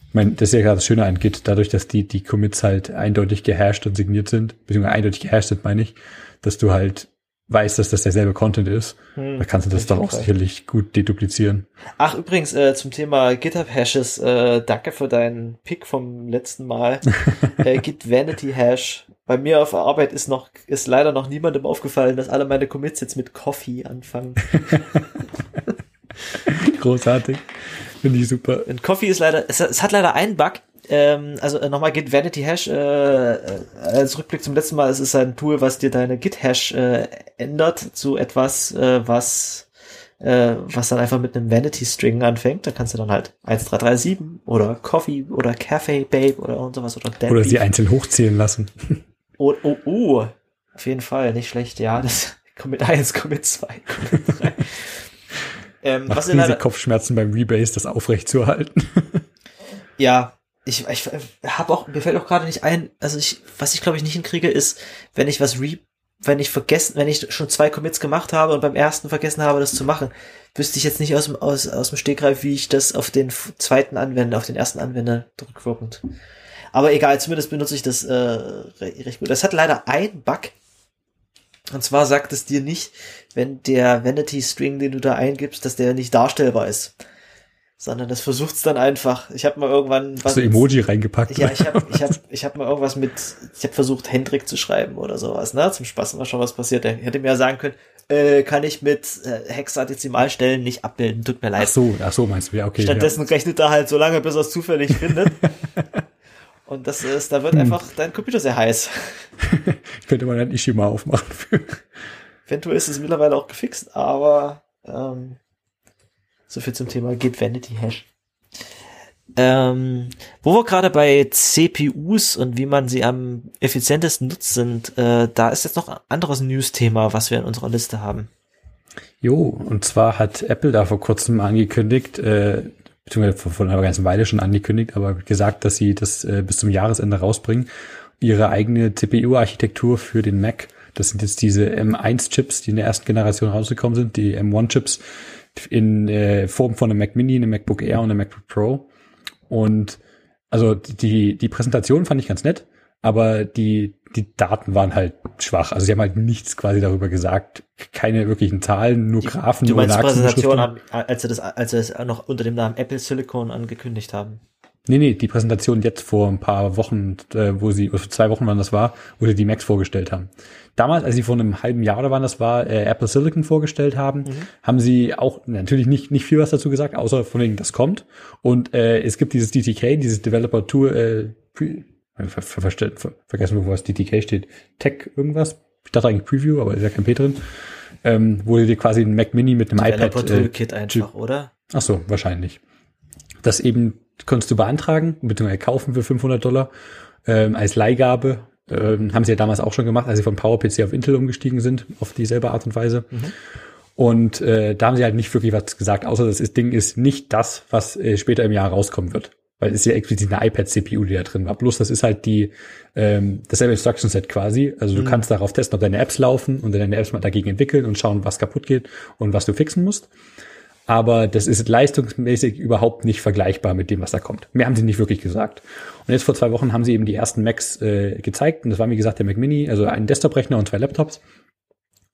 Ich meine, das ist ja gerade das Schöne an Git, dadurch, dass die, die Commits halt eindeutig gehashed und signiert sind, beziehungsweise eindeutig gehashed sind, meine ich, dass du halt weißt, dass das derselbe Content ist, hm, da kannst du das dann auch sicherlich gut deduplizieren. Ach, übrigens, äh, zum Thema GitHub-Hashes, äh, danke für deinen Pick vom letzten Mal. äh, Git Vanity Hash. Bei mir auf der Arbeit ist noch, ist leider noch niemandem aufgefallen, dass alle meine Commits jetzt mit Coffee anfangen. Großartig. Finde ich super. Und Coffee ist leider, es, es hat leider einen Bug, ähm, also äh, nochmal Git Vanity Hash, äh, äh, als Rückblick zum letzten Mal, es ist ein Tool, was dir deine Git Hash äh, ändert zu etwas, äh, was äh, was dann einfach mit einem Vanity String anfängt. Da kannst du dann halt 1337 oder Coffee oder Cafe Babe oder und sowas oder Dead Oder sie einzeln hochzählen lassen. Oh, oh, oh, auf jeden Fall, nicht schlecht, ja. Das Commit 1, Commit 2, Commit 3. ähm, Macht was diese Kopfschmerzen beim Rebase, das aufrecht zu halten. ja, ich, ich habe auch, mir fällt auch gerade nicht ein, also ich, was ich glaube ich nicht hinkriege, ist, wenn ich was re, wenn ich vergessen, wenn ich schon zwei Commits gemacht habe und beim ersten vergessen habe, das zu machen, wüsste ich jetzt nicht aus dem, aus, aus dem Stegreif, wie ich das auf den zweiten anwende, auf den ersten anwende, rückwirkend. Aber egal, zumindest benutze ich das äh, recht gut. Das hat leider ein Bug. Und zwar sagt es dir nicht, wenn der Vanity String, den du da eingibst, dass der nicht darstellbar ist sondern das versucht's dann einfach. Ich habe mal irgendwann was Hast du Emoji reingepackt. Ja, ich habe ich hab, ich hab mal irgendwas mit ich habe versucht Hendrik zu schreiben oder sowas, ne? Zum Spaß war schon was passiert. Der hätte mir ja sagen können, äh, kann ich mit äh, Hexadezimalstellen nicht abbilden, tut mir leid. Ach so, ach so meinst du, ja, okay. Stattdessen ja. rechnet er halt so lange, bis er es zufällig findet. Und das ist, da wird hm. einfach dein Computer sehr heiß. Könnte man ein Ishima aufmachen. Eventuell ist es mittlerweile auch gefixt, aber ähm, so viel zum Thema Git Vanity Hash. Ähm, wo wir gerade bei CPUs und wie man sie am effizientesten nutzt sind, äh, da ist jetzt noch ein anderes News-Thema, was wir in unserer Liste haben. Jo, und zwar hat Apple da vor kurzem angekündigt, äh, beziehungsweise vor einer ganzen Weile schon angekündigt, aber gesagt, dass sie das äh, bis zum Jahresende rausbringen, ihre eigene CPU-Architektur für den Mac. Das sind jetzt diese M1-Chips, die in der ersten Generation rausgekommen sind, die M1-Chips, in äh, Form von einem Mac Mini, einem MacBook Air und einem MacBook Pro. Und also die, die Präsentation fand ich ganz nett, aber die, die Daten waren halt schwach. Also sie haben halt nichts quasi darüber gesagt. Keine wirklichen Zahlen, nur Graphen. Du meinst Präsentation, als sie das, als sie es noch unter dem Namen Apple Silicon angekündigt haben? Nee, nee, die Präsentation jetzt vor ein paar Wochen, äh, wo sie, oder vor zwei Wochen wann das war, wo sie die Macs vorgestellt haben. Damals, als sie vor einem halben Jahr oder wann das war, äh, Apple Silicon vorgestellt haben, mhm. haben sie auch natürlich nicht, nicht viel was dazu gesagt, außer von wegen, das kommt. Und äh, es gibt dieses DTK, dieses Developer Tour, äh, ver, ver, ver, vergessen wir, wo was DTK steht, Tech irgendwas, ich dachte eigentlich Preview, aber ist ja kein P drin, ähm, wo du dir quasi ein Mac Mini mit einem Developer iPad. Äh, Toolkit einfach, oder? ach so, wahrscheinlich. Das eben konntest du beantragen, beziehungsweise kaufen für 500 Dollar ähm, als Leihgabe. Ähm, haben sie ja damals auch schon gemacht, als sie von PowerPC auf Intel umgestiegen sind, auf dieselbe Art und Weise. Und äh, da haben sie halt nicht wirklich was gesagt, außer das ist, Ding ist nicht das, was äh, später im Jahr rauskommen wird. Weil es ist ja explizit eine iPad-CPU, die da drin war. Bloß das ist halt die ähm, dasselbe Instruction Set quasi. Also du kannst darauf testen, ob deine Apps laufen und deine Apps mal dagegen entwickeln und schauen, was kaputt geht und was du fixen musst. Aber das ist leistungsmäßig überhaupt nicht vergleichbar mit dem, was da kommt. Mehr haben sie nicht wirklich gesagt. Und jetzt vor zwei Wochen haben sie eben die ersten Macs äh, gezeigt. Und das war, wie gesagt, der Mac Mini, also ein Desktop-Rechner und zwei Laptops.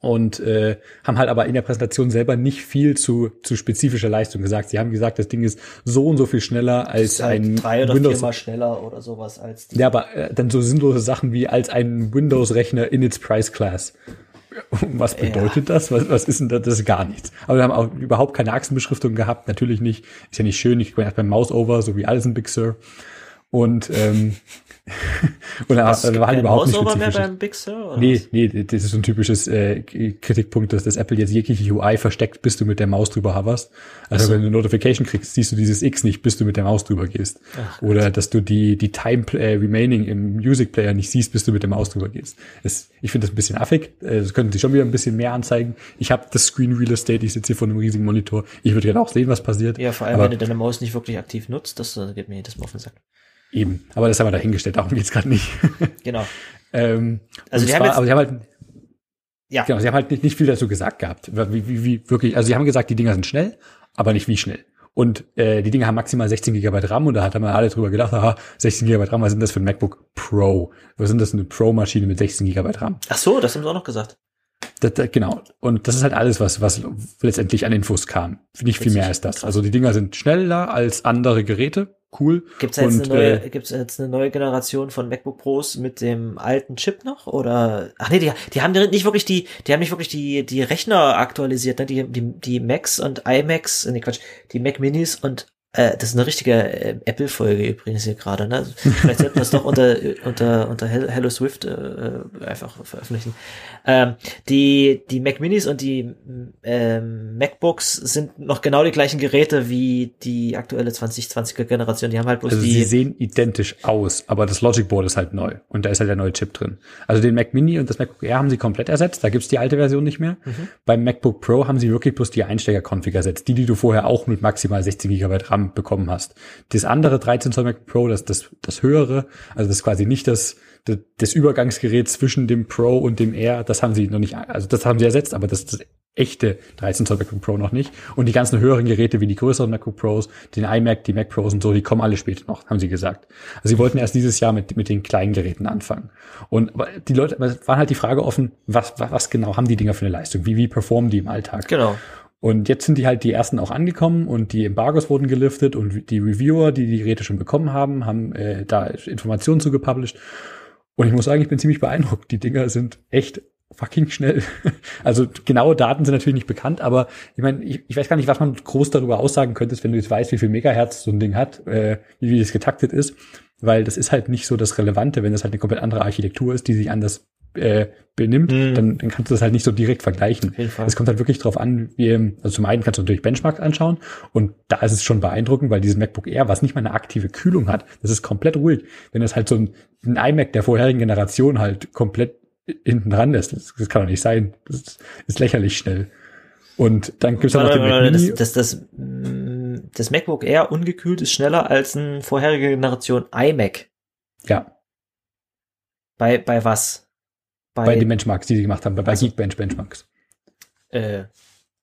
Und äh, haben halt aber in der Präsentation selber nicht viel zu, zu spezifischer Leistung gesagt. Sie haben gesagt, das Ding ist so und so viel schneller als halt ein drei oder Windows. viermal schneller oder sowas als die. Ja, aber äh, dann so sinnlose Sachen wie als ein Windows-Rechner in its Price Class. Was bedeutet das? Was, was ist denn das? Das ist gar nichts. Aber wir haben auch überhaupt keine Achsenbeschriftung gehabt. Natürlich nicht. Ist ja nicht schön. Ich bin erst beim Mouse-Over, so wie alles in Big Sur. Und, ähm, und da, Was, da war halt überhaupt nicht mehr beim Big Sur? Oder Nee, was? nee, das ist so ein typisches äh, Kritikpunkt, dass das Apple jetzt jegliche UI versteckt, bis du mit der Maus drüber hoverst. Also so. wenn du eine Notification kriegst, siehst du dieses X nicht, bis du mit der Maus drüber gehst. Ach Oder dass du die, die Time äh, Remaining im Music Player nicht siehst, bis du mit der Maus drüber gehst. Das, ich finde das ein bisschen affig. Äh, Das könnten sie schon wieder ein bisschen mehr anzeigen. Ich habe das Screen Real Estate, ich sitze hier vor einem riesigen Monitor. Ich würde gerne auch sehen, was passiert. Ja, vor allem, Aber wenn du deine Maus nicht wirklich aktiv nutzt, das äh, geht mir jedes Mal auf den Sack. Eben. Aber das haben wir dahingestellt, darum geht's gerade nicht. Genau. ähm, Also die haben zwar, jetzt- aber sie haben halt Ja. Genau, sie haben halt nicht, nicht viel dazu gesagt gehabt. Wie, wie, wie wirklich, also sie haben gesagt, die Dinger sind schnell, aber nicht wie schnell. Und äh, die Dinger haben maximal 16 GB RAM und da hat haben wir alle drüber gedacht, aha, 16 GB RAM, was sind das für ein MacBook Pro? Was sind das für eine Pro-Maschine mit 16 GB RAM? Ach so, das haben sie auch noch gesagt. Das, das, genau. Und das ist halt alles, was, was letztendlich an Infos kam. Nicht viel mehr als das. Also die Dinger sind schneller als andere Geräte. Cool. Gibt's da jetzt eine neue, äh, gibt's jetzt eine neue Generation von MacBook Pros mit dem alten Chip noch? Oder ach nee, die, die haben nicht wirklich die, die haben nicht wirklich die, die Rechner aktualisiert, ne? Die, die, die Macs und iMacs, nee Quatsch, die Mac Minis und äh, das ist eine richtige äh, Apple-Folge übrigens hier gerade, ne? Vielleicht sollten wir das doch unter, unter, unter Hel- Hello Swift äh, äh, einfach veröffentlichen. Ähm, die, die Mac Minis und die ähm, MacBooks sind noch genau die gleichen Geräte wie die aktuelle 2020er Generation. Die haben halt bloß Also die. sie sehen identisch aus, aber das Logic Board ist halt neu und da ist halt der neue Chip drin. Also den Mac Mini und das MacBook Air haben sie komplett ersetzt, da gibt's die alte Version nicht mehr. Mhm. Beim MacBook Pro haben sie wirklich bloß die Einsteiger-Config ersetzt, die, die du vorher auch mit maximal 16 GB RAM bekommen hast. Das andere 13 Zoll MacBook Pro, das, das, das höhere, also das ist quasi nicht das, das, das Übergangsgerät zwischen dem Pro und dem Air, das haben sie noch nicht, also das haben sie ersetzt, aber das, das echte 13 Zoll MacBook Pro noch nicht. Und die ganzen höheren Geräte wie die größeren MacBook Pros, den iMac, die Mac Pros und so, die kommen alle später noch, haben sie gesagt. Also sie wollten erst dieses Jahr mit, mit den kleinen Geräten anfangen. Und die Leute, aber halt die Frage offen, was, was, was genau haben die Dinger für eine Leistung? Wie, wie performen die im Alltag? Genau. Und jetzt sind die halt die ersten auch angekommen und die Embargos wurden geliftet und die Reviewer, die die Geräte schon bekommen haben, haben äh, da Informationen zu gepublished. Und ich muss sagen, ich bin ziemlich beeindruckt. Die Dinger sind echt fucking schnell. Also genaue Daten sind natürlich nicht bekannt, aber ich meine, ich, ich weiß gar nicht, was man groß darüber aussagen könnte, wenn du jetzt weißt, wie viel Megahertz so ein Ding hat, äh, wie, wie das getaktet ist, weil das ist halt nicht so das Relevante, wenn das halt eine komplett andere Architektur ist, die sich anders äh, benimmt, Mhm. dann, dann kannst du das halt nicht so direkt vergleichen. Es kommt halt wirklich drauf an, wie, also zum einen kannst du natürlich Benchmarks anschauen und da ist es schon beeindruckend, weil dieses MacBook Air, was nicht mal eine aktive Kühlung hat, das ist komplett ruhig. Wenn das halt so ein, ein iMac der vorherigen Generation halt komplett hinten dran ist, das, das kann doch nicht sein. Das ist, ist lächerlich schnell. Und dann gibt's dann noch den Mac das, Mini. das, das, das MacBook Air ungekühlt ist schneller als eine vorherige Generation iMac. ja, Bei, bei was? Bei den Benchmarks, die sie gemacht haben, bei, bei Also- Geekbench Benchmarks. äh,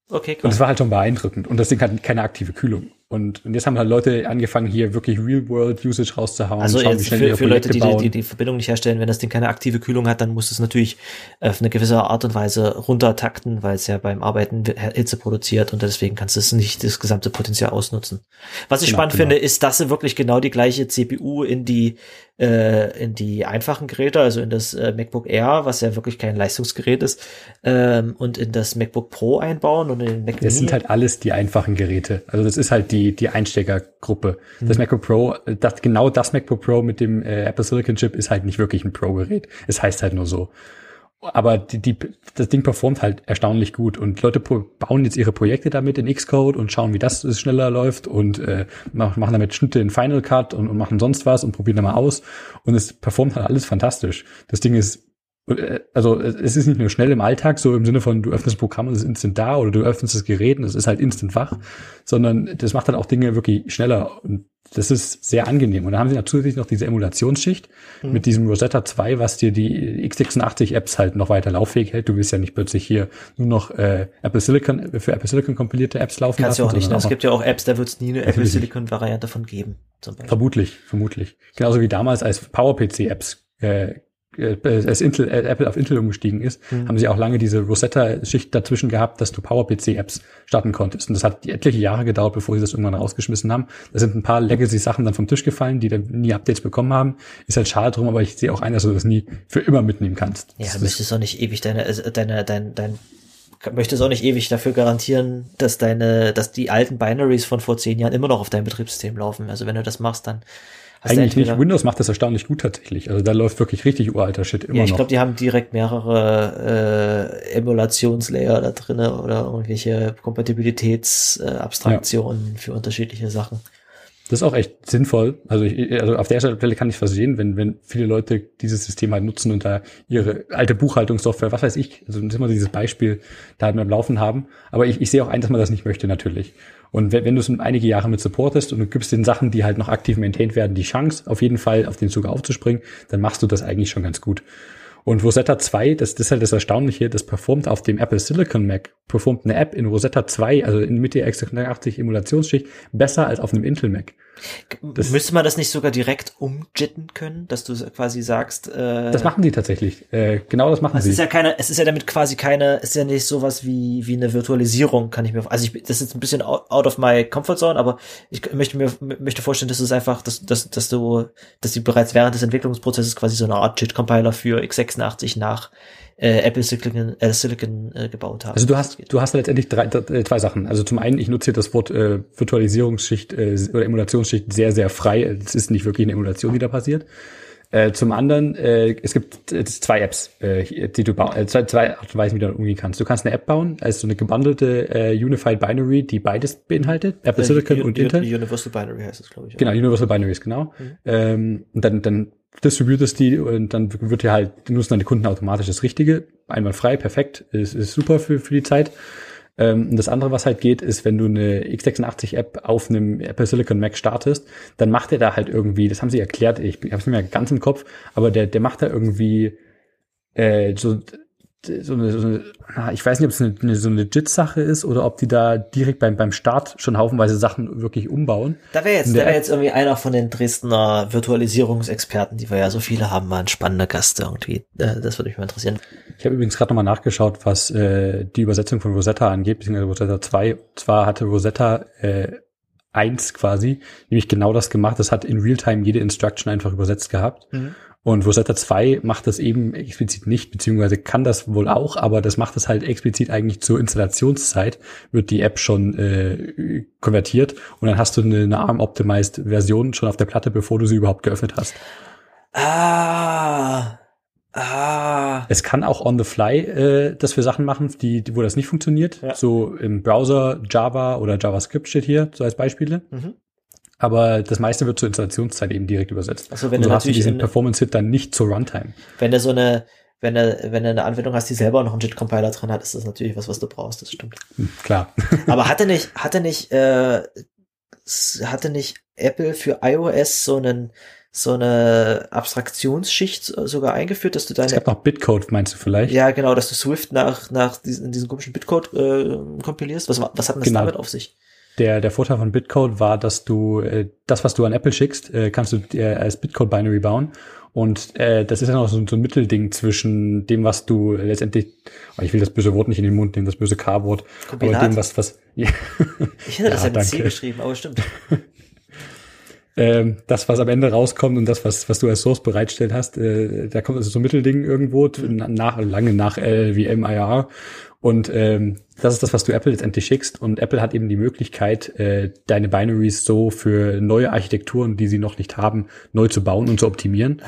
okay, Und klar. es war halt schon beeindruckend. Und das Ding hat keine aktive Kühlung. Und, und jetzt haben halt Leute angefangen, hier wirklich Real-World-Usage rauszuhauen. Also schauen, jetzt für, für Leute, die, die die Verbindung nicht herstellen, wenn das Ding keine aktive Kühlung hat, dann muss es natürlich auf eine gewisse Art und Weise runtertakten, weil es ja beim Arbeiten Hitze produziert und deswegen kannst du es nicht das gesamte Potenzial ausnutzen. Was ich Genau, spannend genau. finde, ist, dass sie wirklich genau die gleiche CPU in die äh, in die einfachen Geräte, also in das äh, MacBook Air, was ja wirklich kein Leistungsgerät ist, ähm, und in das MacBook Pro einbauen und in den Mac Das Mini. sind halt alles die einfachen Geräte. Also das ist halt die, die Einsteigergruppe. Mhm. Das MacBook Pro, das, genau das MacBook Pro mit dem äh, Apple Silicon Chip ist halt nicht wirklich ein Pro-Gerät. Es heißt halt nur so. aber die, die, das Ding performt halt erstaunlich gut und Leute bauen jetzt ihre Projekte damit in Xcode und schauen, wie das schneller läuft und äh, machen damit Schnitte in Final Cut und, und machen sonst was und probieren da mal aus und es performt halt alles fantastisch. Das Ding ist also es ist nicht nur schnell im Alltag, so im Sinne von du öffnest das Programm und es ist instant da oder du öffnest das Gerät und es ist halt instant wach, sondern das macht halt auch Dinge wirklich schneller und das ist sehr angenehm. Und dann haben sie natürlich noch diese Emulationsschicht mhm. mit diesem Rosetta 2, was dir die x86-Apps halt noch weiter lauffähig hält. Du willst ja nicht plötzlich hier nur noch äh, Apple Silicon für Apple Silicon kompilierte Apps laufen Kannst lassen. Kannst du auch nicht. Es gibt ja auch Apps, da wird es nie eine Apple Silicon-Variante von geben. Vermutlich, vermutlich. Genauso wie damals als PowerPC-Apps äh, äh, als Intel, äh, Apple auf Intel umgestiegen ist, mhm. haben sie auch lange diese Rosetta-Schicht dazwischen gehabt, dass du PowerPC-Apps starten konntest. Und das hat etliche Jahre gedauert, bevor sie das irgendwann rausgeschmissen haben. Da sind ein paar Legacy-Sachen dann vom Tisch gefallen, die dann nie Updates bekommen haben. Ist halt schade drum, aber ich sehe auch ein, dass du das nie für immer mitnehmen kannst. Ja, das möchtest du auch nicht ewig deine, also deine, dein, dein möchtest auch nicht ewig dafür garantieren, dass deine, dass die alten Binaries von vor zehn Jahren immer noch auf deinem Betriebssystem laufen. Also wenn du das machst, dann eigentlich nicht. Windows macht das erstaunlich gut tatsächlich. Also da läuft wirklich richtig uralter Shit immer ja, ich glaube, die haben direkt mehrere äh, Emulationslayer da drinne oder irgendwelche Kompatibilitätsabstraktionen äh, für unterschiedliche Sachen. Das ist auch echt sinnvoll. Also, ich, also auf der Stelle kann ich versehen, wenn, wenn viele Leute dieses System halt nutzen und da ihre alte Buchhaltungssoftware, was weiß ich, also das ist immer dieses Beispiel da halt am Laufen haben. Aber ich, ich sehe auch ein, dass man das nicht möchte natürlich. Und wenn, du es einige Jahre mit supportest und du gibst den Sachen, die halt noch aktiv maintained werden, die Chance, auf jeden Fall auf den Zug aufzuspringen, dann machst du das eigentlich schon ganz gut. Und Rosetta 2, das, das ist halt das Erstaunliche, das performt auf dem Apple Silicon Mac, performt eine App in Rosetta 2, also in mit der x86 Emulationsschicht, besser als auf einem Intel Mac. Das, Müsste man das nicht sogar direkt umjitten können, dass du quasi sagst, äh, Das machen die tatsächlich. Äh, genau das machen es sie. Es ist ja keine, es ist ja damit quasi keine, es ist ja nicht sowas wie, wie eine Virtualisierung, kann ich mir, also ich, das ist jetzt ein bisschen out of my comfort zone, aber ich möchte mir, möchte vorstellen, dass es einfach, dass, dass, dass du, dass die bereits während des Entwicklungsprozesses quasi so eine Art JIT-Compiler für x86 nach äh, Apple Silicon, äh, Silicon äh, gebaut haben. Also du hast, du hast letztendlich drei, zwei Sachen. Also zum einen, ich nutze hier das Wort äh, Virtualisierungsschicht äh, oder Emulationsschicht sehr, sehr frei. Es ist nicht wirklich eine Emulation, die da passiert. Äh, zum anderen, äh, es gibt äh, zwei Apps, äh, die du bauen, äh, zwei, zwei Art und Weisen, wie du umgehen kannst. Du kannst eine App bauen, also so eine gebundelte äh, Unified Binary, die beides beinhaltet, Apple äh, Silicon und Intel. Universal Binary heißt es, glaube ich. Genau, Universal Binaries, genau. Mhm. Ähm, und dann, dann distributest die und dann wird dir halt, nutzen deine Kunden automatisch das Richtige. Einmal frei, perfekt, ist, ist super für, für die Zeit. Ähm, und das andere, was halt geht, ist, wenn du eine x86-App auf einem Apple Silicon Mac startest, dann macht er da halt irgendwie, das haben sie erklärt, ich habe es nicht mehr ganz im Kopf, aber der, der macht da irgendwie äh, so so eine, so eine ich weiß nicht, ob es eine, eine so eine Legit-Sache ist oder ob die da direkt beim, beim Start schon haufenweise Sachen wirklich umbauen. Da wäre jetzt, da wäre jetzt irgendwie einer von den Dresdner Virtualisierungsexperten, die wir ja so viele haben, mal ein spannender Gast irgendwie. Äh, das würde mich mal interessieren. Ich habe übrigens gerade nochmal nachgeschaut, was äh, die Übersetzung von Rosetta angeht, beziehungsweise Rosetta 2. Zwar hatte Rosetta äh, 1 quasi, nämlich genau das gemacht. Das hat in Realtime jede Instruction einfach übersetzt gehabt. Mhm. Und Rosetta 2 macht das eben explizit nicht, beziehungsweise kann das wohl auch, aber das macht es halt explizit eigentlich zur Installationszeit, wird die App schon äh, konvertiert und dann hast du eine, eine ARM-optimized Version schon auf der Platte, bevor du sie überhaupt geöffnet hast. Ah. Ah. Es kann auch on the fly äh, das für Sachen machen, die, die wo das nicht funktioniert. Ja. So im Browser Java oder JavaScript steht hier so als Beispiele. Mhm. Aber das meiste wird zur Installationszeit eben direkt übersetzt. Also wenn und so du hast du diesen Performance-Hit dann nicht zur Runtime. Wenn du so eine, wenn du, wenn du eine Anwendung hast, die selber noch einen JIT-Compiler drin hat, ist das natürlich was, was du brauchst, das stimmt. Hm, klar. Aber hatte nicht, hatte nicht, äh, hatte nicht Apple für iOS so einen, so eine Abstraktionsschicht sogar eingeführt, dass du deine. Es gab noch Bitcode, meinst du vielleicht? Ja, genau, dass du Swift nach, nach diesen, diesen komischen Bitcode äh, kompilierst. Was, was hat denn das genau. damit auf sich? Der, der Vorteil von Bitcode war, dass du äh, das, was du an Apple schickst, äh, kannst du äh, als Bitcode-Binary bauen. Und äh, das ist ja noch so, so ein Mittelding zwischen dem, was du letztendlich, oh, ich will das böse Wort nicht in den Mund nehmen, das böse K-Wort, aber dem, was, was. Ja. Ich hätte das ja, mit C geschrieben, aber stimmt. ähm, das, was am Ende rauskommt und das, was, was du als Source bereitstellt hast, äh, da kommt also so ein Mittelding irgendwo, nach, lange nach LVMIR. Und ähm, das ist das, was du Apple letztendlich schickst. Und Apple hat eben die Möglichkeit, äh, deine Binaries so für neue Architekturen, die sie noch nicht haben, neu zu bauen und zu optimieren.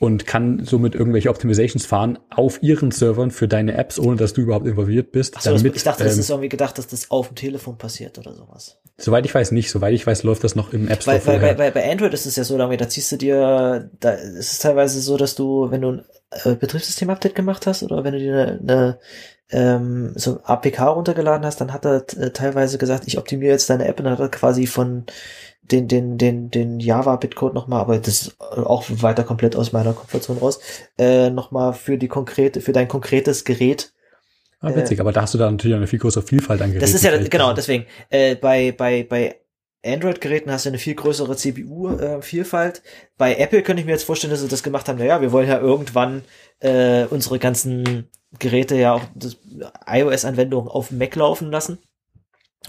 und kann somit irgendwelche Optimizations fahren auf ihren Servern für deine Apps, ohne dass du überhaupt involviert bist. Ach so, damit, ich dachte, ähm, das ist irgendwie gedacht, dass das auf dem Telefon passiert oder sowas. Soweit ich weiß nicht. Soweit ich weiß, läuft das noch im App Store. Weil, bei, bei, bei Android ist es ja so, da ziehst du dir, da ist es teilweise so, dass du, wenn du ein äh, Betriebssystem-Update gemacht hast oder wenn du dir eine, eine ähm, so APK runtergeladen hast, dann hat er äh, teilweise gesagt, ich optimiere jetzt deine App und dann hat er quasi von den, den, den, den Java-Bitcode nochmal, aber das ist auch weiter komplett aus meiner Komfortzone raus, äh, nochmal für die konkrete, für dein konkretes Gerät. Ah, witzig, äh, aber da hast du da natürlich eine viel größere Vielfalt an Geräten. Das ist ja, genau, deswegen, äh, bei, bei, bei Android-Geräten hast du eine viel größere CPU-Vielfalt. Äh, bei Apple könnte ich mir jetzt vorstellen, dass sie das gemacht haben, naja, wir wollen ja irgendwann äh, unsere ganzen Geräte ja auch iOS-Anwendungen auf Mac laufen lassen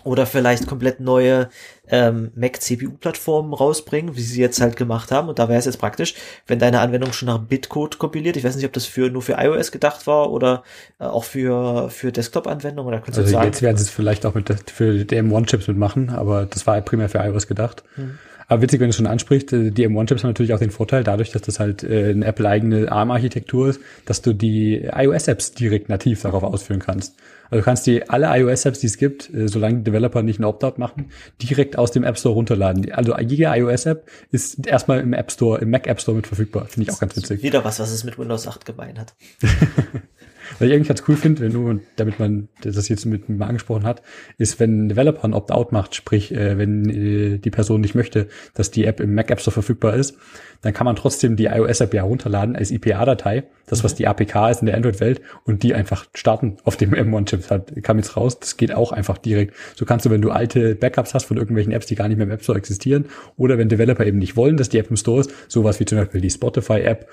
oder vielleicht komplett neue ähm, Mac-CPU-Plattformen rausbringen, wie sie jetzt halt gemacht haben. Und da wäre es jetzt praktisch, wenn deine Anwendung schon nach Bitcode kompiliert. Ich weiß nicht, ob das für nur für iOS gedacht war oder äh, auch für für Desktop-Anwendungen. Oder also jetzt, jetzt werden sie es vielleicht auch mit für die M1-Chips mitmachen, aber das war primär für iOS gedacht. Hm. Aber witzig, wenn du schon ansprichst, äh, die M1-Chips haben natürlich auch den Vorteil, dadurch, dass das halt äh, eine Apple-eigene ARM-Architektur ist, dass du die iOS-Apps direkt nativ darauf ausführen kannst. Also du kannst die alle iOS-Apps, die es gibt, äh, solange die Developer nicht einen Opt-out machen, direkt aus dem App Store runterladen. Also jede iOS-App ist erstmal im App Store, im Mac App Store mit verfügbar. Finde ich auch ganz witzig. Wieder was, was es mit Windows 8 gemein hat. Was ich eigentlich ganz cool finde, wenn du, damit man das jetzt mit mir angesprochen hat, ist, wenn ein Developer ein Opt-out macht, sprich, äh, wenn äh, die Person nicht möchte, dass die App im Mac App Store verfügbar ist, dann kann man trotzdem die iOS-App ja runterladen als IPA-Datei, das was die APK ist in der Android-Welt und die einfach starten auf dem M1-Chip. Halt, kam jetzt raus, das geht auch einfach direkt. So kannst du, wenn du alte Backups hast von irgendwelchen Apps, die gar nicht mehr im App Store existieren, oder wenn Developer eben nicht wollen, dass die App im Store ist, sowas wie zum Beispiel die Spotify-App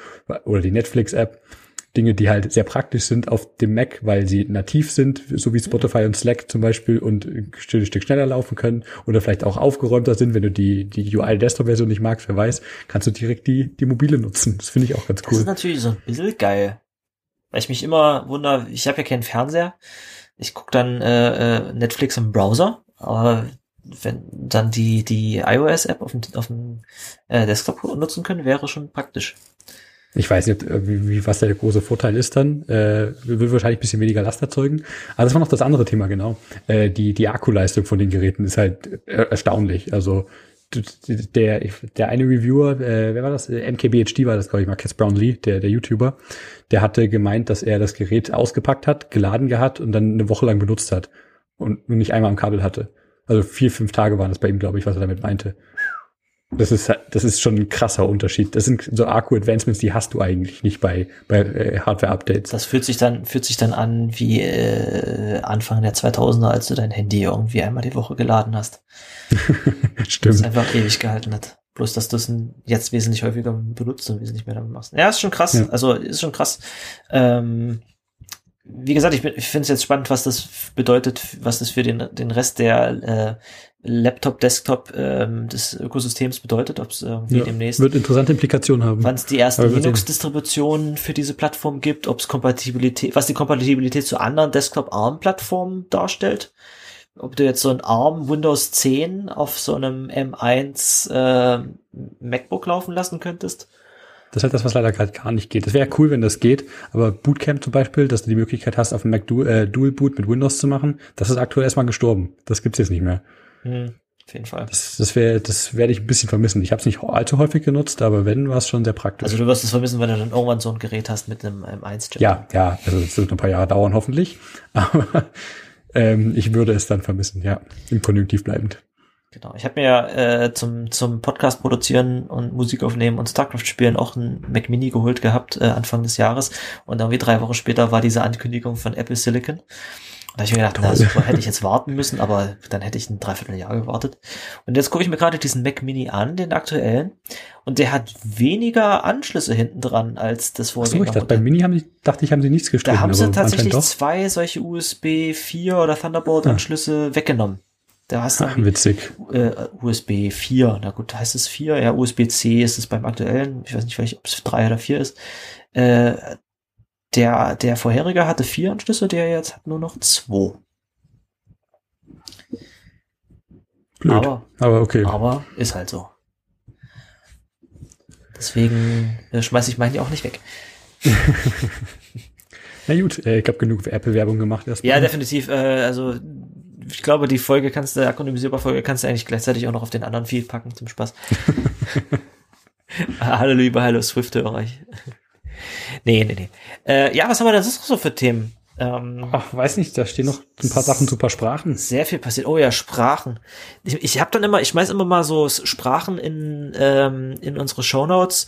oder die Netflix-App, Dinge, die halt sehr praktisch sind auf dem Mac, weil sie nativ sind, so wie Spotify und Slack zum Beispiel und ein Stück schneller laufen können oder vielleicht auch aufgeräumter sind, wenn du die, die UI-Desktop-Version nicht magst, wer weiß, kannst du direkt die, die mobile nutzen. Das finde ich auch ganz cool. Das ist natürlich so ein bisschen geil. Weil ich mich immer wundere, ich habe ja keinen Fernseher. Ich gucke dann äh, äh, Netflix im Browser, aber wenn dann die, die iOS-App auf dem, auf dem äh, Desktop nutzen können, wäre schon praktisch. Ich weiß nicht, äh, wie, wie, was der große Vorteil ist dann. Äh, will wahrscheinlich ein bisschen weniger Last erzeugen. Aber das war noch das andere Thema, genau. Äh, die, die Akkuleistung von den Geräten ist halt äh, erstaunlich. Also der, der eine Reviewer, äh, wer war das? MKBHD war das, glaube ich mal, Cass Brownlee, der, der YouTuber, der hatte gemeint, dass er das Gerät ausgepackt hat, geladen gehabt und dann eine Woche lang benutzt hat und nicht einmal am Kabel hatte. Also vier, fünf Tage waren das bei ihm, glaube ich, was er damit meinte. Das ist, das ist schon ein krasser Unterschied. Das sind so Akku-Advancements, die hast du eigentlich nicht bei, bei äh, Hardware-Updates. Das fühlt sich dann, fühlt sich dann an wie äh, Anfang der 2000er, als du dein Handy irgendwie einmal die Woche geladen hast. Stimmt. Das einfach ewig gehalten hat. Bloß, dass du es jetzt wesentlich häufiger benutzt und wesentlich mehr damit machst. Ja, ist schon krass. Ja. Also, ist schon krass. Ähm, wie gesagt, ich, ich finde es jetzt spannend, was das bedeutet, was das für den, den Rest der äh, Laptop, Desktop ähm, des Ökosystems bedeutet, ob es irgendwie ja, demnächst wird interessante Implikationen haben. Wann es die erste Linux-Distribution für diese Plattform gibt, ob es Kompatibilität, was die Kompatibilität zu anderen Desktop-ARM-Plattformen darstellt. Ob du jetzt so ein ARM Windows 10 auf so einem M1 äh, MacBook laufen lassen könntest. Das ist halt das, was leider gerade gar nicht geht. Das wäre cool, wenn das geht, aber Bootcamp zum Beispiel, dass du die Möglichkeit hast, auf dem Mac Dual, äh, Dual Boot mit Windows zu machen, das ist aktuell erstmal gestorben. Das gibt's jetzt nicht mehr. Hm, auf jeden Fall. Das, das, wär, das werde ich ein bisschen vermissen. Ich habe es nicht allzu häufig genutzt, aber wenn, war es schon sehr praktisch. Also du wirst es vermissen, wenn du dann irgendwann so ein Gerät hast mit einem M1-Chip. Ja, ja, also es wird ein paar Jahre dauern hoffentlich. Aber ähm, ich würde es dann vermissen, ja, im Konjunktiv bleibend. Genau. Ich habe mir äh, zum, zum Podcast produzieren und Musik aufnehmen und StarCraft spielen auch ein Mac Mini geholt gehabt, äh, Anfang des Jahres. Und irgendwie drei Wochen später war diese Ankündigung von Apple Silicon. Da habe ich mir gedacht, na super, hätte ich jetzt warten müssen, aber dann hätte ich ein Dreivierteljahr gewartet. Und jetzt gucke ich mir gerade diesen Mac Mini an, den aktuellen, und der hat weniger Anschlüsse hinten dran als das vorherige. So, ich dachte, beim Mini haben die, dachte ich, haben sie nichts gestrichen. Da haben sie tatsächlich zwei solche USB 4 oder Thunderbolt Anschlüsse ah. weggenommen. Da hast du Ach, witzig. Äh, USB 4. Na gut, heißt es 4? Ja, USB-C ist es beim aktuellen. Ich weiß nicht, ob es 3 oder 4 ist. Äh, der, der vorherige hatte vier Anschlüsse, der jetzt hat nur noch zwei. Blöd, aber, aber okay. Aber ist halt so. Deswegen äh, schmeiße ich meinen ja auch nicht weg. Na gut, äh, ich habe genug Apple-Werbung gemacht erstmal. Ja, definitiv. Äh, also ich glaube, die Folge kannst du, akronymisierbar Folge kannst du eigentlich gleichzeitig auch noch auf den anderen Feed packen zum Spaß. hallo liebe Hallo Swift-Hörer. Nee, nee, nee. Äh, ja, was haben wir denn sonst noch so für Themen? Ähm, Ach, weiß nicht, da stehen noch ein paar Sachen zu paar Sprachen. Sehr viel passiert. Oh ja, Sprachen. Ich, ich habe dann immer, ich schmeiß immer mal so Sprachen in, ähm, in unsere Shownotes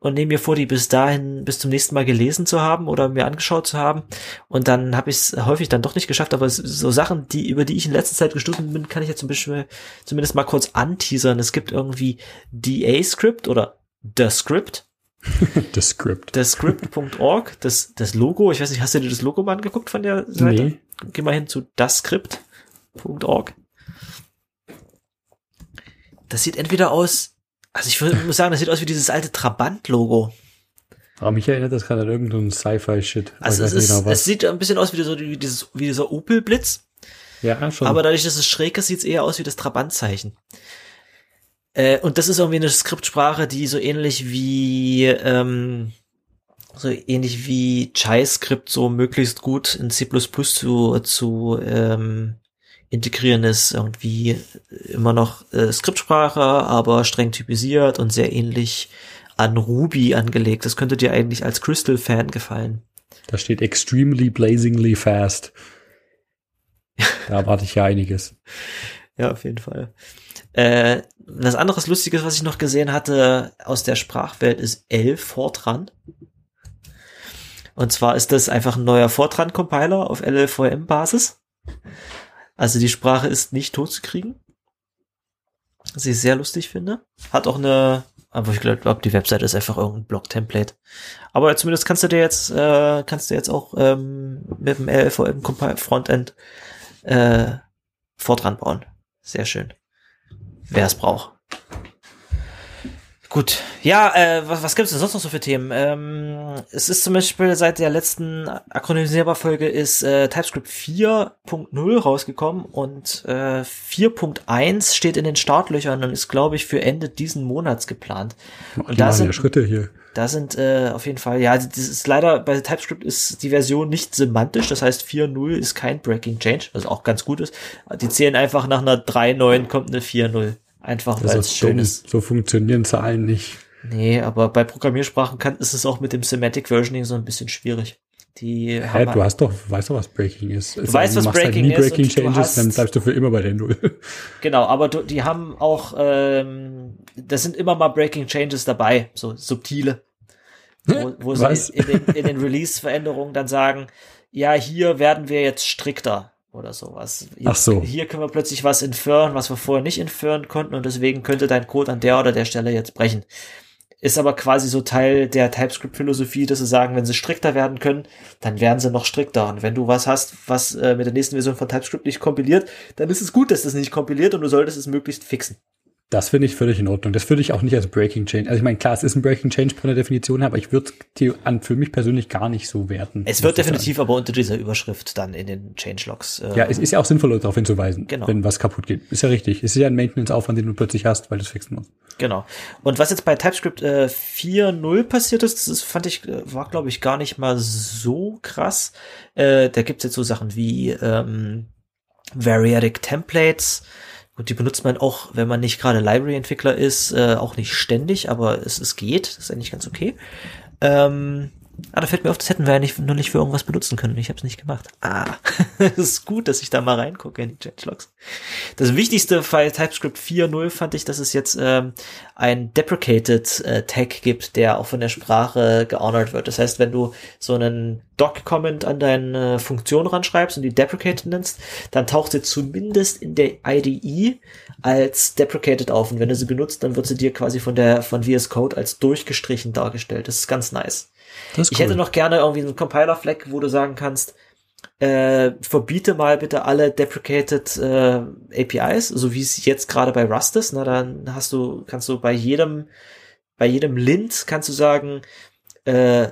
und nehme mir vor, die bis dahin, bis zum nächsten Mal gelesen zu haben oder mir angeschaut zu haben. Und dann habe ich es häufig dann doch nicht geschafft, aber so Sachen, die, über die ich in letzter Zeit gestoßen bin, kann ich ja zum Beispiel zumindest mal kurz anteasern. Es gibt irgendwie DA-Script oder The Script. The Script. The Script.org, das, das Logo, ich weiß nicht, hast du dir das Logo mal angeguckt von der Seite? Nee. Geh mal hin zu thescript.org. Das sieht entweder aus also ich muss sagen, das sieht aus wie dieses alte Trabant-Logo. Aber mich erinnert das gerade an irgendeinen Sci-Fi-Shit. Also es, ist, genau es sieht ein bisschen aus wie, so, wie, dieses, wie dieser Opel-Blitz. Ja, schon. Aber dadurch, dass es schräg ist, sieht es eher aus wie das Trabant-Zeichen. Äh, und das ist irgendwie eine Skriptsprache, die so ähnlich wie ähm, so ähnlich wie Chai-Skript so möglichst gut in C++ zu, zu ähm, integrieren ist irgendwie immer noch äh, Skriptsprache, aber streng typisiert und sehr ähnlich an Ruby angelegt. Das könnte dir eigentlich als Crystal-Fan gefallen. Da steht extremely blazingly fast. Da erwarte ich ja einiges. Ja, auf jeden Fall. Äh, was anderes Lustiges, was ich noch gesehen hatte aus der Sprachwelt, ist L Fortran. Und zwar ist das einfach ein neuer Fortran-Compiler auf LLVM-Basis. Also die Sprache ist nicht tot zu kriegen. Was ich sehr lustig finde. Hat auch eine, aber ich glaube, die Webseite ist einfach irgendein Blog-Template. Aber zumindest kannst du dir jetzt, äh, kannst du jetzt auch ähm, mit dem LLVM Frontend äh, Fortran bauen. Sehr schön. Wer es braucht. Gut, ja, äh, was, was gibt es denn sonst noch so für Themen? Ähm, es ist zum Beispiel seit der letzten Akronymisierbar-Folge ist äh, TypeScript 4.0 rausgekommen und äh, 4.1 steht in den Startlöchern und ist, glaube ich, für Ende diesen Monats geplant. und da sind Schritte hier. Da sind äh, auf jeden Fall, ja, das ist leider bei TypeScript ist die Version nicht semantisch, das heißt 4.0 ist kein Breaking Change, was auch ganz gut ist. Die zählen einfach nach einer 3.9 kommt eine 4.0. Einfach weil es schön ist. So funktionieren Zahlen nicht. Nee, aber bei Programmiersprachen kann, ist es auch mit dem Semantic Versioning so ein bisschen schwierig. Die Hä, du hast doch, weißt doch, was Breaking ist. Du weißt, was Breaking halt nie Breaking ist. Changes, hast, dann bleibst du für immer bei der Null. Genau, aber du, die haben auch, ähm, das sind immer mal Breaking Changes dabei, so subtile. Wo, wo sie in, in, den, in den Release-Veränderungen dann sagen, ja, hier werden wir jetzt strikter oder sowas. Ach so. Hier können wir plötzlich was inführen, was wir vorher nicht inführen konnten und deswegen könnte dein Code an der oder der Stelle jetzt brechen. Ist aber quasi so Teil der TypeScript-Philosophie, dass sie sagen, wenn sie strikter werden können, dann werden sie noch strikter. Und wenn du was hast, was äh, mit der nächsten Version von TypeScript nicht kompiliert, dann ist es gut, dass das nicht kompiliert und du solltest es möglichst fixen. Das finde ich völlig in Ordnung. Das würde ich auch nicht als Breaking Change. Also ich meine, klar, es ist ein Breaking Change von der Definition her, aber ich würde es an für mich persönlich gar nicht so werten. Es wird definitiv sagen. aber unter dieser Überschrift dann in den Changelogs. Äh, ja, es ist ja auch sinnvoll, darauf hinzuweisen, genau. wenn was kaputt geht. Ist ja richtig. Es ist ja ein Maintenance-Aufwand, den du plötzlich hast, weil du es fixen musst. Genau. Und was jetzt bei TypeScript äh, 4.0 passiert ist, das fand ich, äh, war glaube ich gar nicht mal so krass. Äh, da gibt's jetzt so Sachen wie ähm, Variadic Templates, und die benutzt man auch, wenn man nicht gerade Library-Entwickler ist, äh, auch nicht ständig, aber es, es geht. Das ist eigentlich ganz okay. Ähm, Ah, da fällt mir auf, das hätten wir ja nicht, nur nicht für irgendwas benutzen können. Ich habe es nicht gemacht. Ah, das ist gut, dass ich da mal reingucke in die Changelogs. Das Wichtigste bei TypeScript 4.0 fand ich, dass es jetzt ähm, ein Deprecated äh, Tag gibt, der auch von der Sprache gehonored wird. Das heißt, wenn du so einen Doc-Comment an deine Funktion ranschreibst und die Deprecated nennst, dann taucht sie zumindest in der IDE als Deprecated auf. Und wenn du sie benutzt, dann wird sie dir quasi von der von VS Code als durchgestrichen dargestellt. Das ist ganz nice ich hätte noch gerne irgendwie einen Compiler-Flag, wo du sagen kannst, äh, verbiete mal bitte alle deprecated äh, APIs, so wie es jetzt gerade bei Rust ist. Na, dann hast du, kannst du bei jedem, bei jedem Lint kannst du sagen, äh,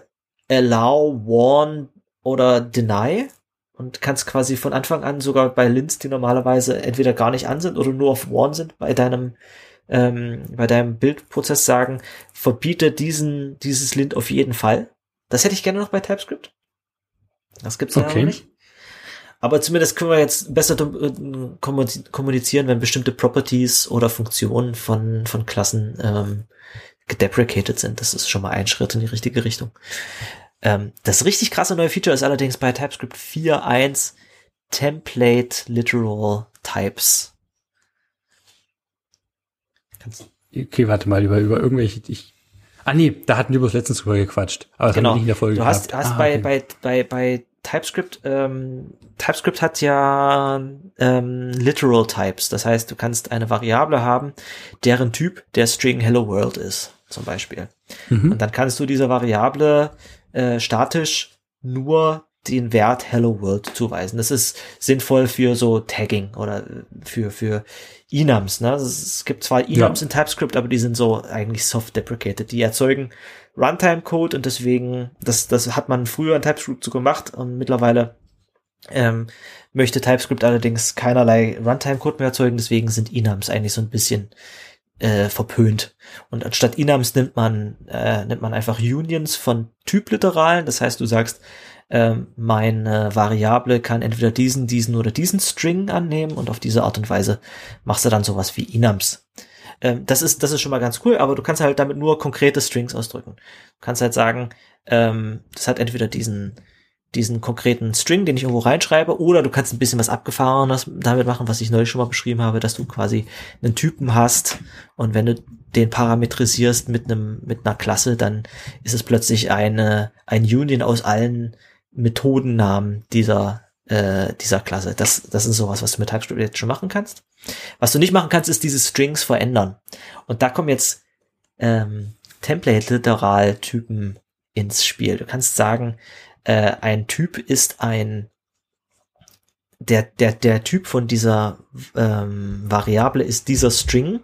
allow, warn oder deny und kannst quasi von Anfang an sogar bei Lints, die normalerweise entweder gar nicht an sind oder nur auf warn sind, bei deinem ähm, bei deinem Bildprozess sagen, verbiete diesen, dieses Lint auf jeden Fall. Das hätte ich gerne noch bei TypeScript. Das gibt's okay. ja noch nicht. Aber zumindest können wir jetzt besser äh, kommunizieren, wenn bestimmte Properties oder Funktionen von, von Klassen ähm, gedeprecated sind. Das ist schon mal ein Schritt in die richtige Richtung. Ähm, das richtig krasse neue Feature ist allerdings bei TypeScript 4.1 Template Literal Types. Okay, warte mal, über, über irgendwelche, ich, ah nee, da hatten wir bloß letztens drüber gequatscht, aber das genau. haben wir nicht in der Folge Du hast, hast ah, bei, okay. bei, bei, bei TypeScript, ähm, TypeScript hat ja ähm, Literal Types, das heißt, du kannst eine Variable haben, deren Typ der String Hello World ist, zum Beispiel. Mhm. Und dann kannst du dieser Variable äh, statisch nur den Wert Hello World zuweisen. Das ist sinnvoll für so Tagging oder für, für Enums. Ne? Es gibt zwar Enums ja. in TypeScript, aber die sind so eigentlich soft deprecated. Die erzeugen Runtime-Code und deswegen, das, das hat man früher in TypeScript so gemacht und mittlerweile ähm, möchte TypeScript allerdings keinerlei Runtime-Code mehr erzeugen, deswegen sind Enums eigentlich so ein bisschen äh, verpönt. Und anstatt Enums nimmt man, äh, nimmt man einfach Unions von Typliteralen. Das heißt, du sagst, äh, meine Variable kann entweder diesen, diesen oder diesen String annehmen und auf diese Art und Weise machst du dann sowas wie Enums. Ähm, das ist, das ist schon mal ganz cool, aber du kannst halt damit nur konkrete Strings ausdrücken. Du kannst halt sagen, ähm, das hat entweder diesen, diesen konkreten String, den ich irgendwo reinschreibe, oder du kannst ein bisschen was Abgefahrenes damit machen, was ich neulich schon mal beschrieben habe, dass du quasi einen Typen hast und wenn du den parametrisierst mit einem, mit einer Klasse, dann ist es plötzlich eine, ein Union aus allen Methodennamen dieser, äh, dieser Klasse. Das, das ist sowas, was du mit TypeScript jetzt schon machen kannst. Was du nicht machen kannst, ist diese Strings verändern. Und da kommen jetzt ähm, Template-Literal-Typen ins Spiel. Du kannst sagen, äh, ein Typ ist ein der, der, der Typ von dieser ähm, Variable ist dieser String.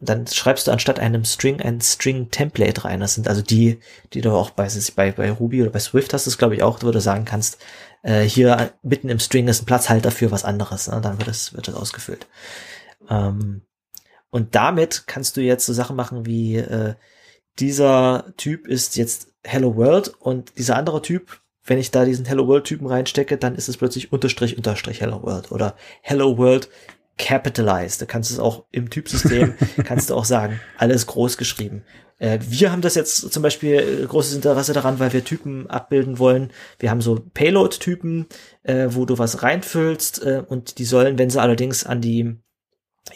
Dann schreibst du anstatt einem String ein String-Template rein. Das sind also die, die du auch bei, bei, bei Ruby oder bei Swift hast, das glaube ich auch, wo du sagen kannst, äh, hier mitten im String ist ein Platzhalter für was anderes. Ne? Dann wird es, wird es ausgefüllt. Ähm, und damit kannst du jetzt so Sachen machen wie äh, dieser Typ ist jetzt Hello World und dieser andere Typ wenn ich da diesen Hello World Typen reinstecke, dann ist es plötzlich Unterstrich Unterstrich Hello World oder Hello World capitalized. Da kannst du es auch im Typsystem, kannst du auch sagen, alles groß geschrieben. Äh, wir haben das jetzt zum Beispiel äh, großes Interesse daran, weil wir Typen abbilden wollen. Wir haben so Payload-Typen, äh, wo du was reinfüllst äh, und die sollen, wenn sie allerdings an die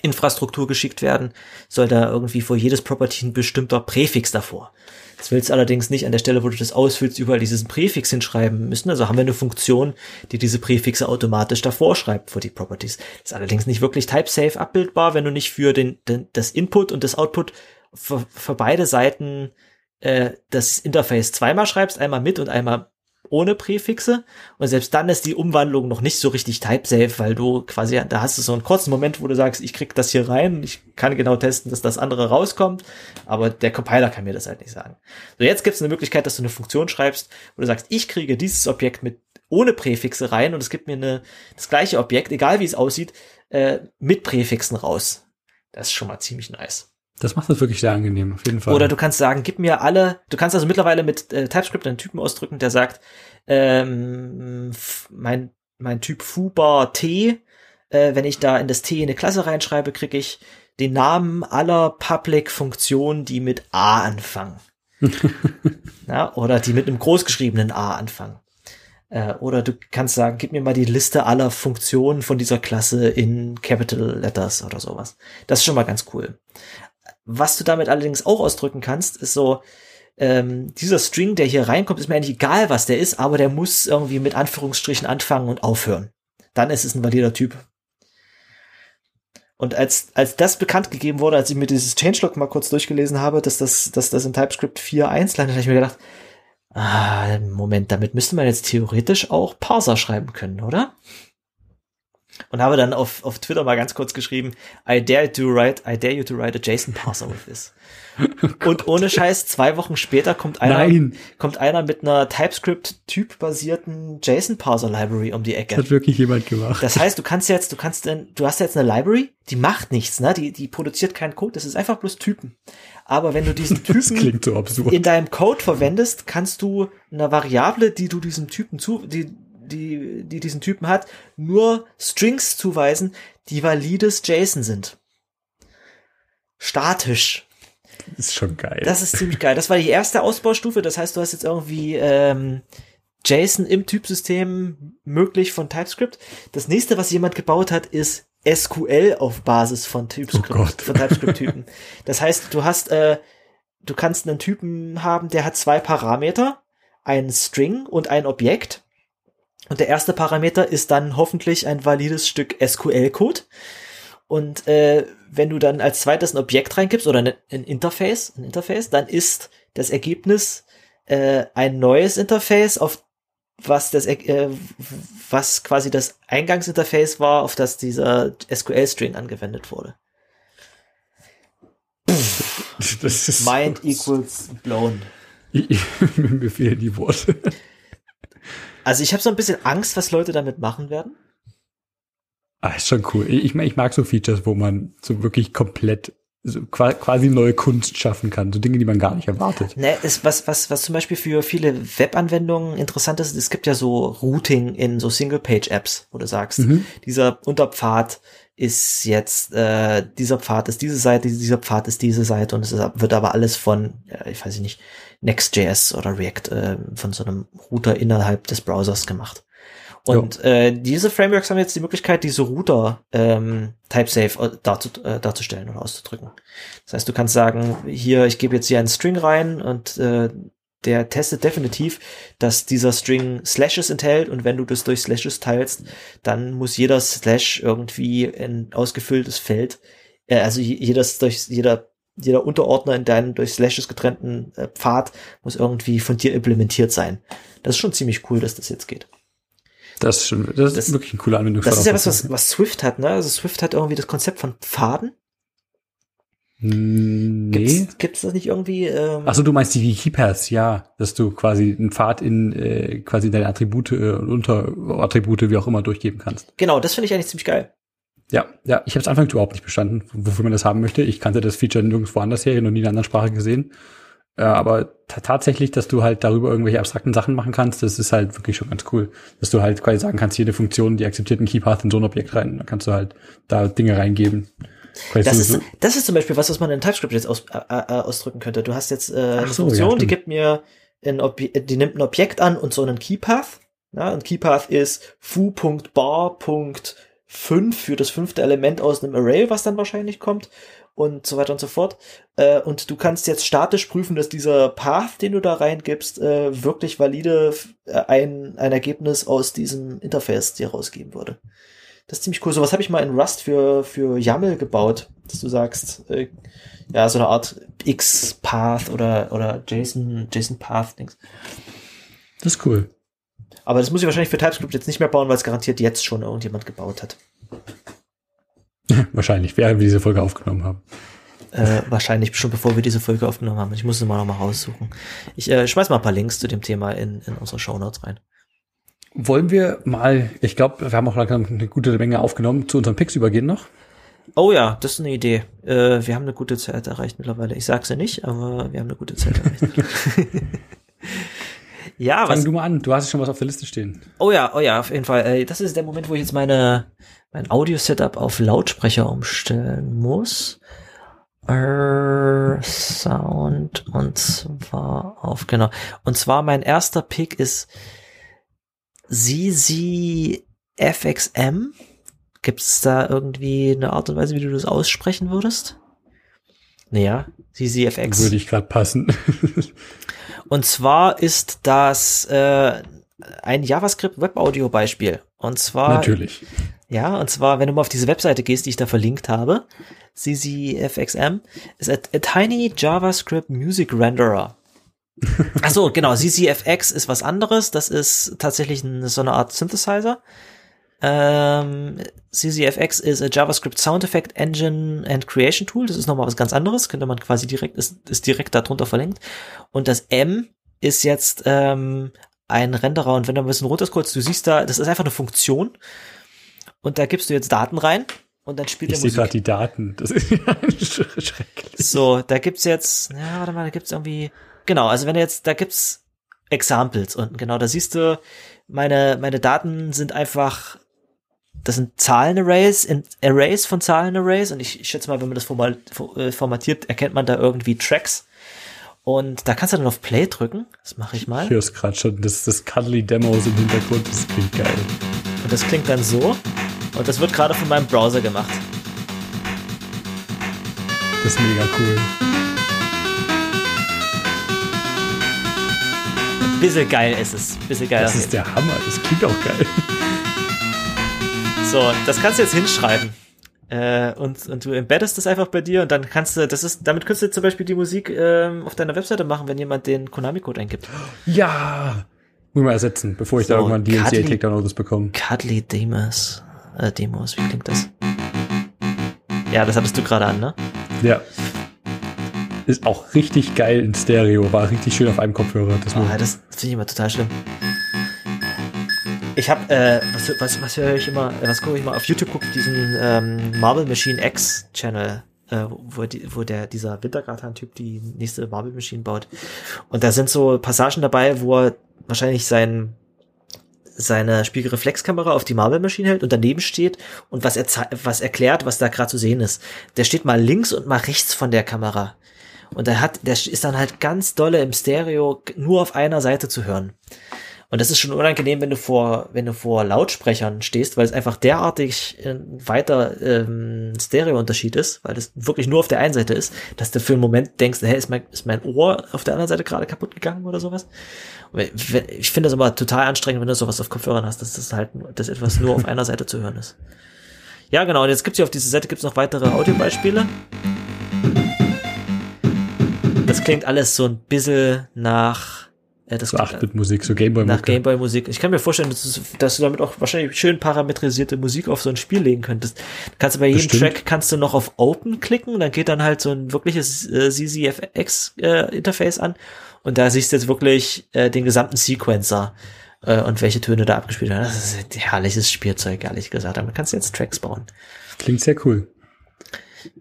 Infrastruktur geschickt werden, soll da irgendwie vor jedes Property ein bestimmter Präfix davor. Das willst du allerdings nicht an der Stelle, wo du das ausfüllst, überall dieses Präfix hinschreiben müssen. Also haben wir eine Funktion, die diese Präfixe automatisch davor schreibt für die Properties. Das ist allerdings nicht wirklich type-safe abbildbar, wenn du nicht für den, den das Input und das Output für, für beide Seiten äh, das Interface zweimal schreibst, einmal mit und einmal ohne Präfixe. Und selbst dann ist die Umwandlung noch nicht so richtig type-safe, weil du quasi, da hast du so einen kurzen Moment, wo du sagst, ich krieg das hier rein, ich kann genau testen, dass das andere rauskommt, aber der Compiler kann mir das halt nicht sagen. So, jetzt gibt es eine Möglichkeit, dass du eine Funktion schreibst, wo du sagst, ich kriege dieses Objekt mit ohne Präfixe rein und es gibt mir eine, das gleiche Objekt, egal wie es aussieht, äh, mit Präfixen raus. Das ist schon mal ziemlich nice. Das macht das wirklich sehr angenehm, auf jeden Fall. Oder du kannst sagen, gib mir alle, du kannst also mittlerweile mit äh, TypeScript einen Typen ausdrücken, der sagt, ähm, mein, mein Typ Fubar T, äh, wenn ich da in das T eine Klasse reinschreibe, kriege ich den Namen aller Public-Funktionen, die mit A anfangen. ja, oder die mit einem großgeschriebenen A anfangen. Äh, oder du kannst sagen, gib mir mal die Liste aller Funktionen von dieser Klasse in Capital Letters oder sowas. Das ist schon mal ganz cool. Was du damit allerdings auch ausdrücken kannst, ist so, ähm, dieser String, der hier reinkommt, ist mir eigentlich egal, was der ist, aber der muss irgendwie mit Anführungsstrichen anfangen und aufhören. Dann ist es ein valider Typ. Und als, als das bekannt gegeben wurde, als ich mir dieses Changelog mal kurz durchgelesen habe, dass das, dass das in TypeScript 4.1 landet, habe ich mir gedacht, ah, Moment, damit müsste man jetzt theoretisch auch Parser schreiben können, oder? Und habe dann auf, auf Twitter mal ganz kurz geschrieben, I dare to write, I dare you to write a JSON parser with this. Oh und ohne Scheiß, zwei Wochen später kommt einer, Nein. kommt einer mit einer TypeScript-typbasierten JSON-Parser-Library um die Ecke. Das hat wirklich jemand gemacht. Das heißt, du kannst jetzt, du kannst denn, du hast jetzt eine Library, die macht nichts, ne? Die, die produziert keinen Code, das ist einfach bloß Typen. Aber wenn du diesen Typen klingt so absurd. in deinem Code verwendest, kannst du einer Variable, die du diesem Typen zu, die, die, die diesen Typen hat, nur Strings zuweisen, die valides JSON sind. Statisch. ist schon geil. Das ist ziemlich geil. Das war die erste Ausbaustufe. Das heißt, du hast jetzt irgendwie ähm, JSON im Typsystem möglich von TypeScript. Das nächste, was jemand gebaut hat, ist SQL auf Basis von Oh TypeScript, Gott. von TypeScript-Typen. Das heißt, du hast, äh, du kannst einen Typen haben, der hat zwei Parameter, einen String und ein Objekt. Und der erste Parameter ist dann hoffentlich ein valides Stück SQL-Code. Und äh, wenn du dann als zweites ein Objekt reingibst oder ein, ein Interface, ein Interface, dann ist das Ergebnis äh, ein neues Interface, auf was das äh, was quasi das Eingangsinterface war, auf das dieser SQL-String angewendet wurde. das ist Mind equals blown. Ich, mir fehlen die Worte. Also ich habe so ein bisschen Angst, was Leute damit machen werden. Ah, ist schon cool. Ich, ich mag so Features, wo man so wirklich komplett so qua- quasi neue Kunst schaffen kann. So Dinge, die man gar nicht erwartet. Ne, ist was, was, was zum Beispiel für viele Webanwendungen interessant ist, es gibt ja so Routing in so Single-Page-Apps, wo du sagst, Mhm. dieser Unterpfad ist jetzt, äh, dieser Pfad ist diese Seite, dieser Pfad ist diese Seite und es ist, wird aber alles von, ja, ich weiß nicht, Next.js oder React äh, von so einem Router innerhalb des Browsers gemacht. Und äh, diese Frameworks haben jetzt die Möglichkeit, diese Router ähm, type-safe äh, darzu, äh, darzustellen oder auszudrücken. Das heißt, du kannst sagen, hier, ich gebe jetzt hier einen String rein und äh, der testet definitiv, dass dieser String Slashes enthält und wenn du das durch Slashes teilst, dann muss jeder Slash irgendwie ein ausgefülltes Feld, äh, also je- jedes durch jeder jeder Unterordner in deinem durch Slashes getrennten äh, Pfad muss irgendwie von dir implementiert sein. Das ist schon ziemlich cool, dass das jetzt geht. Das ist schon, das ist Das- wirklich ein cooler Anwendung. Das ist ja was, was, was Swift hat, ne? Also Swift hat irgendwie das Konzept von Pfaden. Hm, Nee. Gibt's, gibt's das nicht irgendwie? Ähm, Ach so, du meinst die Keypaths, ja, dass du quasi einen Pfad in äh, quasi deine Attribute äh, und Unterattribute wie auch immer durchgeben kannst. Genau, das finde ich eigentlich ziemlich geil. Ja, ja, ich habe es anfangs überhaupt nicht verstanden, wofür man das haben möchte. Ich kannte das Feature nirgendwo anders her, noch nie in einer anderen Sprache gesehen. Äh, aber ta- tatsächlich, dass du halt darüber irgendwelche abstrakten Sachen machen kannst, das ist halt wirklich schon ganz cool. Dass du halt quasi sagen kannst, jede Funktion, die akzeptiert einen Keypath in so ein Objekt rein, dann kannst du halt da Dinge reingeben. Das so- ist, das ist zum Beispiel was, was man in TypeScript jetzt aus, äh, ausdrücken könnte. Du hast jetzt äh, eine so, Funktion, ja, die gibt mir ein die nimmt ein Objekt an und so einen Keypath. Ja, ein Keypath ist foo.bar.5 für das fünfte Element aus einem Array, was dann wahrscheinlich kommt und so weiter und so fort. Äh, und du kannst jetzt statisch prüfen, dass dieser Path, den du da reingibst, äh, wirklich valide äh, ein, ein Ergebnis aus diesem Interface dir rausgeben würde. Das ist ziemlich cool. Sowas habe ich mal in Rust für, für YAML gebaut, dass du sagst, äh, ja, so eine Art X-Path oder, oder JSON, JSON-Path-Dings. das ist cool. Aber das muss ich wahrscheinlich für TypeScript jetzt nicht mehr bauen, weil es garantiert jetzt schon irgendjemand gebaut hat. Wahrscheinlich, während wir diese Folge aufgenommen haben. Äh, wahrscheinlich schon bevor wir diese Folge aufgenommen haben. Ich muss es mal noch mal raussuchen. Ich äh, schmeiß mal ein paar Links zu dem Thema in, in unsere Shownotes rein. Wollen wir mal, ich glaube, wir haben auch langsam eine gute Menge aufgenommen, zu unseren Picks übergehen noch? Oh ja, das ist eine Idee. Äh, wir haben eine gute Zeit erreicht mittlerweile. Ich sag's ja nicht, aber wir haben eine gute Zeit erreicht. ja, Fang was, du mal an, du hast schon was auf der Liste stehen. Oh ja, oh ja, auf jeden Fall. Äh, Das ist der Moment, wo ich jetzt meine mein Audio-Setup auf Lautsprecher umstellen muss. Äh, Sound und zwar auf genau. Und zwar mein erster Pick ist ZZ FXM. Gibt es da irgendwie eine Art und Weise, wie du das aussprechen würdest? Naja, ZZFX. Würde ich gerade passen. Und zwar ist das äh, ein JavaScript Web Audio Beispiel. Und zwar Natürlich. ja, und zwar wenn du mal auf diese Webseite gehst, die ich da verlinkt habe, CCFXM ist a, a tiny JavaScript Music Renderer. Ach so, genau, CCFX ist was anderes, das ist tatsächlich ein, so eine Art Synthesizer. Ähm, CCFX is a JavaScript Sound Effect Engine and Creation Tool. Das ist nochmal was ganz anderes. Könnte man quasi direkt, ist, ist direkt darunter verlinkt. Und das M ist jetzt ähm, ein Renderer. Und wenn du ein bisschen runterscrollst, du siehst da, das ist einfach eine Funktion. Und da gibst du jetzt Daten rein. Und dann spielt ich der Musik. gerade die Daten. Das ist schrecklich. So, da gibt's jetzt, ja, warte mal, da gibt's irgendwie, genau, also wenn du jetzt, da gibt's Examples unten, genau, da siehst du, meine, meine Daten sind einfach, das sind Zahlenarrays, Arrays von Zahlenarrays und ich, schätze mal, wenn man das formal, äh, formatiert, erkennt man da irgendwie Tracks. Und da kannst du dann auf Play drücken. Das mache ich mal. Ich höre es gerade schon. Das, das Cuddly Demos im Hintergrund, das klingt geil. Und das klingt dann so. Und das wird gerade von meinem Browser gemacht. Das ist mega cool. Ein bisschen geil ist es. Bisschen geil. Das ist der Hammer. Das klingt auch geil. So, das kannst du jetzt hinschreiben. Äh, und, und du embeddest das einfach bei dir und dann kannst du, das ist, damit kannst du zum Beispiel die Musik ähm, auf deiner Webseite machen, wenn jemand den Konami-Code eingibt. Ja! Muss ich mal ersetzen, bevor ich So, da irgendwann Cuddly- DMCA-Takedown-Autos bekomme. Cuddly Demos. Äh, Demos, wie klingt das? Ja, das hattest du gerade an, ne? Ja. Ist auch richtig geil in Stereo. War richtig schön auf einem Kopfhörer. Das Oh, das finde ich immer total schlimm. Ich habe, äh, was, was, was höre ich immer, äh, was gucke ich immer auf YouTube, gucke ich diesen ähm, Marble Machine X Channel, äh, wo, die, wo der, dieser Wintergatan-Typ die nächste Marble Machine baut. Und da sind so Passagen dabei, wo er wahrscheinlich sein, seine Spiegelreflexkamera auf die Marble Machine hält und daneben steht und was, er was erklärt, was da gerade zu sehen ist. Der steht mal links und mal rechts von der Kamera. Und der hat, der ist dann halt ganz dolle im Stereo nur auf einer Seite zu hören. Und das ist schon unangenehm, wenn du vor, wenn du vor Lautsprechern stehst, weil es einfach derartig äh, weiter ähm, Stereo-Unterschied ist, weil es wirklich nur auf der einen Seite ist, dass du für einen Moment denkst, hey, ist mein, ist mein Ohr auf der anderen Seite gerade kaputt gegangen oder sowas? Und Ich finde das immer total anstrengend, wenn du sowas auf Kopfhörern hast, dass das halt, dass etwas nur auf einer Seite zu hören ist. Ja, genau. Und jetzt gibt's hier auf dieser Seite gibt's noch weitere Audiobeispiele. Das klingt alles so ein bisschen nach, äh, das so klingt 8-Bit-Musik, so nach Gameboy-Musik. Gameboy-Musik. Ich kann mir vorstellen, dass, du- dass du damit auch wahrscheinlich schön parametrisierte Musik auf so ein Spiel legen könntest. Kannst du bei jedem Bestimmt. Track kannst du noch auf Open klicken dann geht dann halt so ein wirkliches äh, CCFX äh, Interface an und da siehst du jetzt wirklich äh, den gesamten Sequencer äh, und welche Töne da abgespielt werden. Das ist ein herrliches Spielzeug, ehrlich gesagt. Damit kannst du jetzt Tracks bauen. Klingt sehr cool.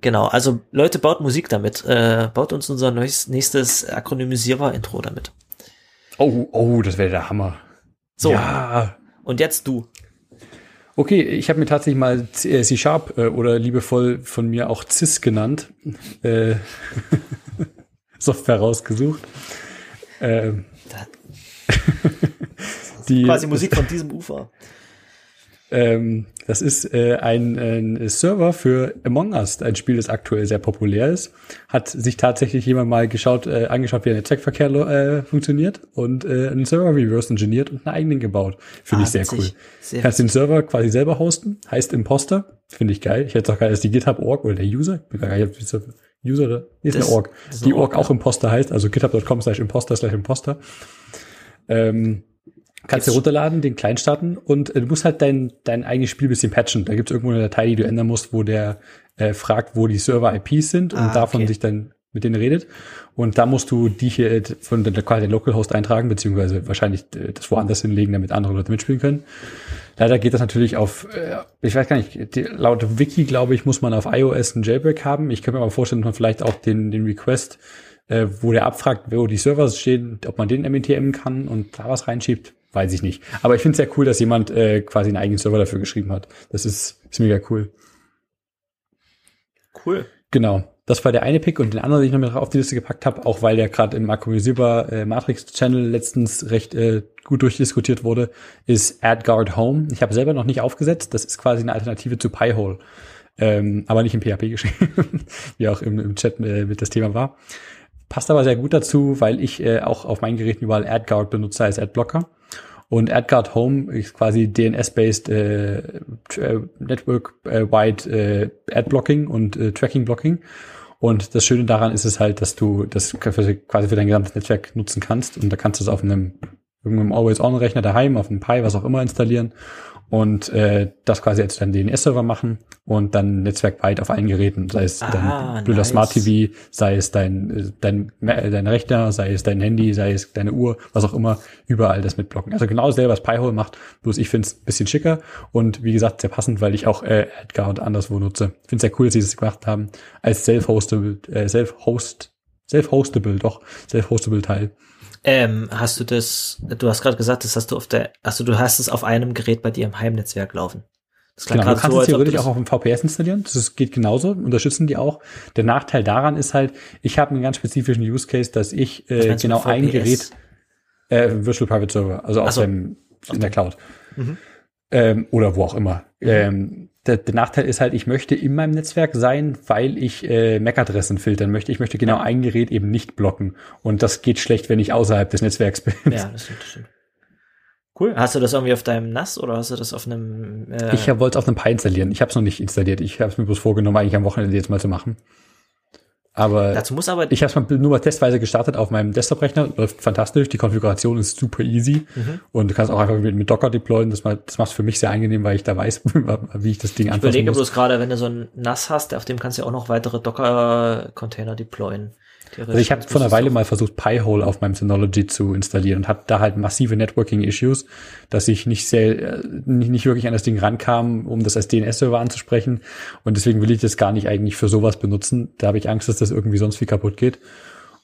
Genau, also Leute, baut Musik damit. Äh, baut uns unser neues, nächstes Akronymisierer-Intro damit. Oh, oh, das wäre der Hammer. So, Ja. und jetzt du. Okay, ich habe mir tatsächlich mal C- äh, C-Sharp äh, oder liebevoll von mir auch CIS genannt. Äh, Software rausgesucht. Ähm, die, Quasi Musik von diesem Ufer. Ähm, das ist äh, ein, ein Server für Among Us, ein Spiel, das aktuell sehr populär ist. Hat sich tatsächlich jemand mal geschaut, äh, angeschaut, wie ein Netzwerkverkehr äh, funktioniert und äh, einen Server reverse engineert und einen eigenen gebaut. Finde Ah, ich sehr witzig. cool. Sehr Kannst den Server quasi selber hosten, heißt Imposter. Finde ich geil. Ich hätte auch geil, dass die GitHub-Org oder der User, ich bin gar nicht, ob das User oder, nee, ist Das- eine Org. Die Org Org, auch Imposter heißt, also github.com slash imposter slash imposter. Ähm, Kannst du runterladen, den klein starten und äh, du musst halt dein, dein eigenes Spiel bisschen patchen. Da gibt es irgendwo eine Datei, die du ändern musst, wo der äh, fragt, wo die Server-IPs sind und Ah, davon okay. sich dann mit denen redet. Und da musst du die hier äh, von der, quasi den Localhost eintragen, beziehungsweise wahrscheinlich äh, das woanders hinlegen, damit andere Leute mitspielen können. Leider geht das natürlich auf, äh, ich weiß gar nicht, die, laut Wiki, glaube ich, muss man auf iOS einen Jailbreak haben. Ich könnte mir aber vorstellen, dass man vielleicht auch den, den Request, äh, wo der abfragt, wo die Server stehen, ob man den MTM kann und da was reinschiebt, weiß ich nicht. Aber ich finde es sehr cool, dass jemand äh, quasi einen eigenen Server dafür geschrieben hat. Das ist, ist mega cool. Cool. Genau. Das war der eine Pick und den anderen, den ich noch mit auf die Liste gepackt habe, auch weil der gerade im Akkurisierbar äh, Matrix Channel letztens recht äh, gut durchdiskutiert wurde, ist AdGuard Home. Ich habe selber noch nicht aufgesetzt. Das ist quasi eine Alternative zu Pi-hole. Ähm, aber nicht in PHP geschrieben, wie auch im, im Chat äh, mit das Thema war. Passt aber sehr gut dazu, weil ich äh, auch auf meinen Geräten überall AdGuard benutze als Adblocker. Und AdGuard Home ist quasi DNS-based äh, äh, Network-wide äh, Adblocking und äh, Tracking-Blocking. Und das Schöne daran ist es halt, dass du das quasi für dein gesamtes Netzwerk nutzen kannst. Und da kannst du es auf einem irgendeinem Always-On-Rechner daheim, auf einem Pi, was auch immer installieren und äh, das quasi als dann DNS-Server machen und dann netzwerkweit auf allen Geräten, sei es Ah, dein blöder nice. Smart TV, sei es dein, äh, dein, äh, dein Rechner, sei es dein Handy, sei es deine Uhr, was auch immer, überall das mitblocken. Also genau dasselbe, was Pi-hole macht, bloß ich finde es ein bisschen schicker und wie gesagt, sehr passend, weil ich auch äh, Edgar und anderswo nutze. Ich finde es sehr cool, dass sie das gemacht haben, als self-hostable, äh, self-host, self-hostable, doch, self-hostable Teil. Ähm, hast du das, du hast gerade gesagt, das hast du auf der, also du hast es auf einem Gerät bei dir im Heimnetzwerk laufen. Das klang Genau, du kannst so, es theoretisch auch auf dem VPS installieren. Das ist, geht genauso, unterstützen die auch. Der Nachteil daran ist halt, ich habe einen ganz spezifischen Use Case, dass ich äh, genau ein? Gerät, äh, Virtual Private Server, also auf so. dem, in der Cloud. Mhm. Ähm, oder wo auch immer. Ähm, der, der Nachteil ist halt, ich möchte in meinem Netzwerk sein, weil ich äh, MAC-Adressen filtern möchte. Ich möchte genau ein Gerät eben nicht blocken. Und das geht schlecht, wenn ich außerhalb des Netzwerks bin. ja, das stimmt, das stimmt. Cool. Hast du das irgendwie auf deinem NAS oder hast du das auf einem, äh, Ich wollte es auf einem Pi installieren. Ich habe es noch nicht installiert. Ich habe es mir bloß vorgenommen, eigentlich am Wochenende jetzt mal zu machen. Aber dazu muss aber, Ich habe es mal nur mal testweise gestartet auf meinem Desktop-Rechner. Läuft fantastisch. Die Konfiguration ist super easy. Mhm. Und du kannst auch einfach mit, mit Docker deployen. Das, macht- das macht für mich sehr angenehm, weil ich da weiß, wie ich das Ding ich anfassen überlege bloß gerade, wenn du so ein NAS hast, auf dem kannst du ja auch noch weitere Docker-Container deployen. Also ich habe vor einer Weile mal versucht, Pi-hole auf meinem Synology zu installieren und habe da halt massive Networking-Issues, dass ich nicht sehr, äh, nicht, nicht wirklich an das Ding rankam, um das als DNS-Server anzusprechen. Und deswegen will ich das gar nicht eigentlich für sowas benutzen. Da habe ich Angst, dass das irgendwie sonst viel kaputt geht.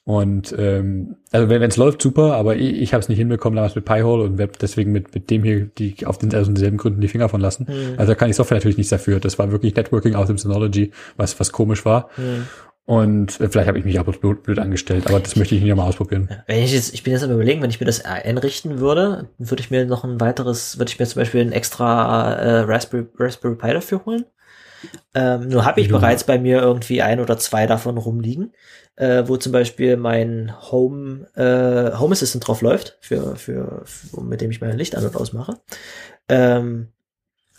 Und ähm, also wenn es läuft, super, aber ich, ich habe es nicht hinbekommen damals mit Pi-hole und werde deswegen mit, mit dem hier die auf den also denselben Gründen die Finger von lassen. Mhm. Also da kann ich Software natürlich nichts dafür. Das war wirklich Networking aus dem Synology, was was komisch war. Mhm. Und äh, vielleicht habe ich mich auch blöd, blöd angestellt, aber das möchte ich nicht mal ausprobieren. Ja, Wenn ich jetzt, ich bin jetzt am überlegen, wenn ich mir das einrichten würde, würde ich mir noch ein weiteres, würde ich mir zum Beispiel ein extra äh, Raspberry, Raspberry Pi dafür holen. Ähm, nur habe ich du- bereits bei mir irgendwie ein oder zwei davon rumliegen, äh, wo zum Beispiel mein Home, äh, Home Assistant drauf läuft, für, für, für mit dem ich mein Licht an und ausmache. Ähm,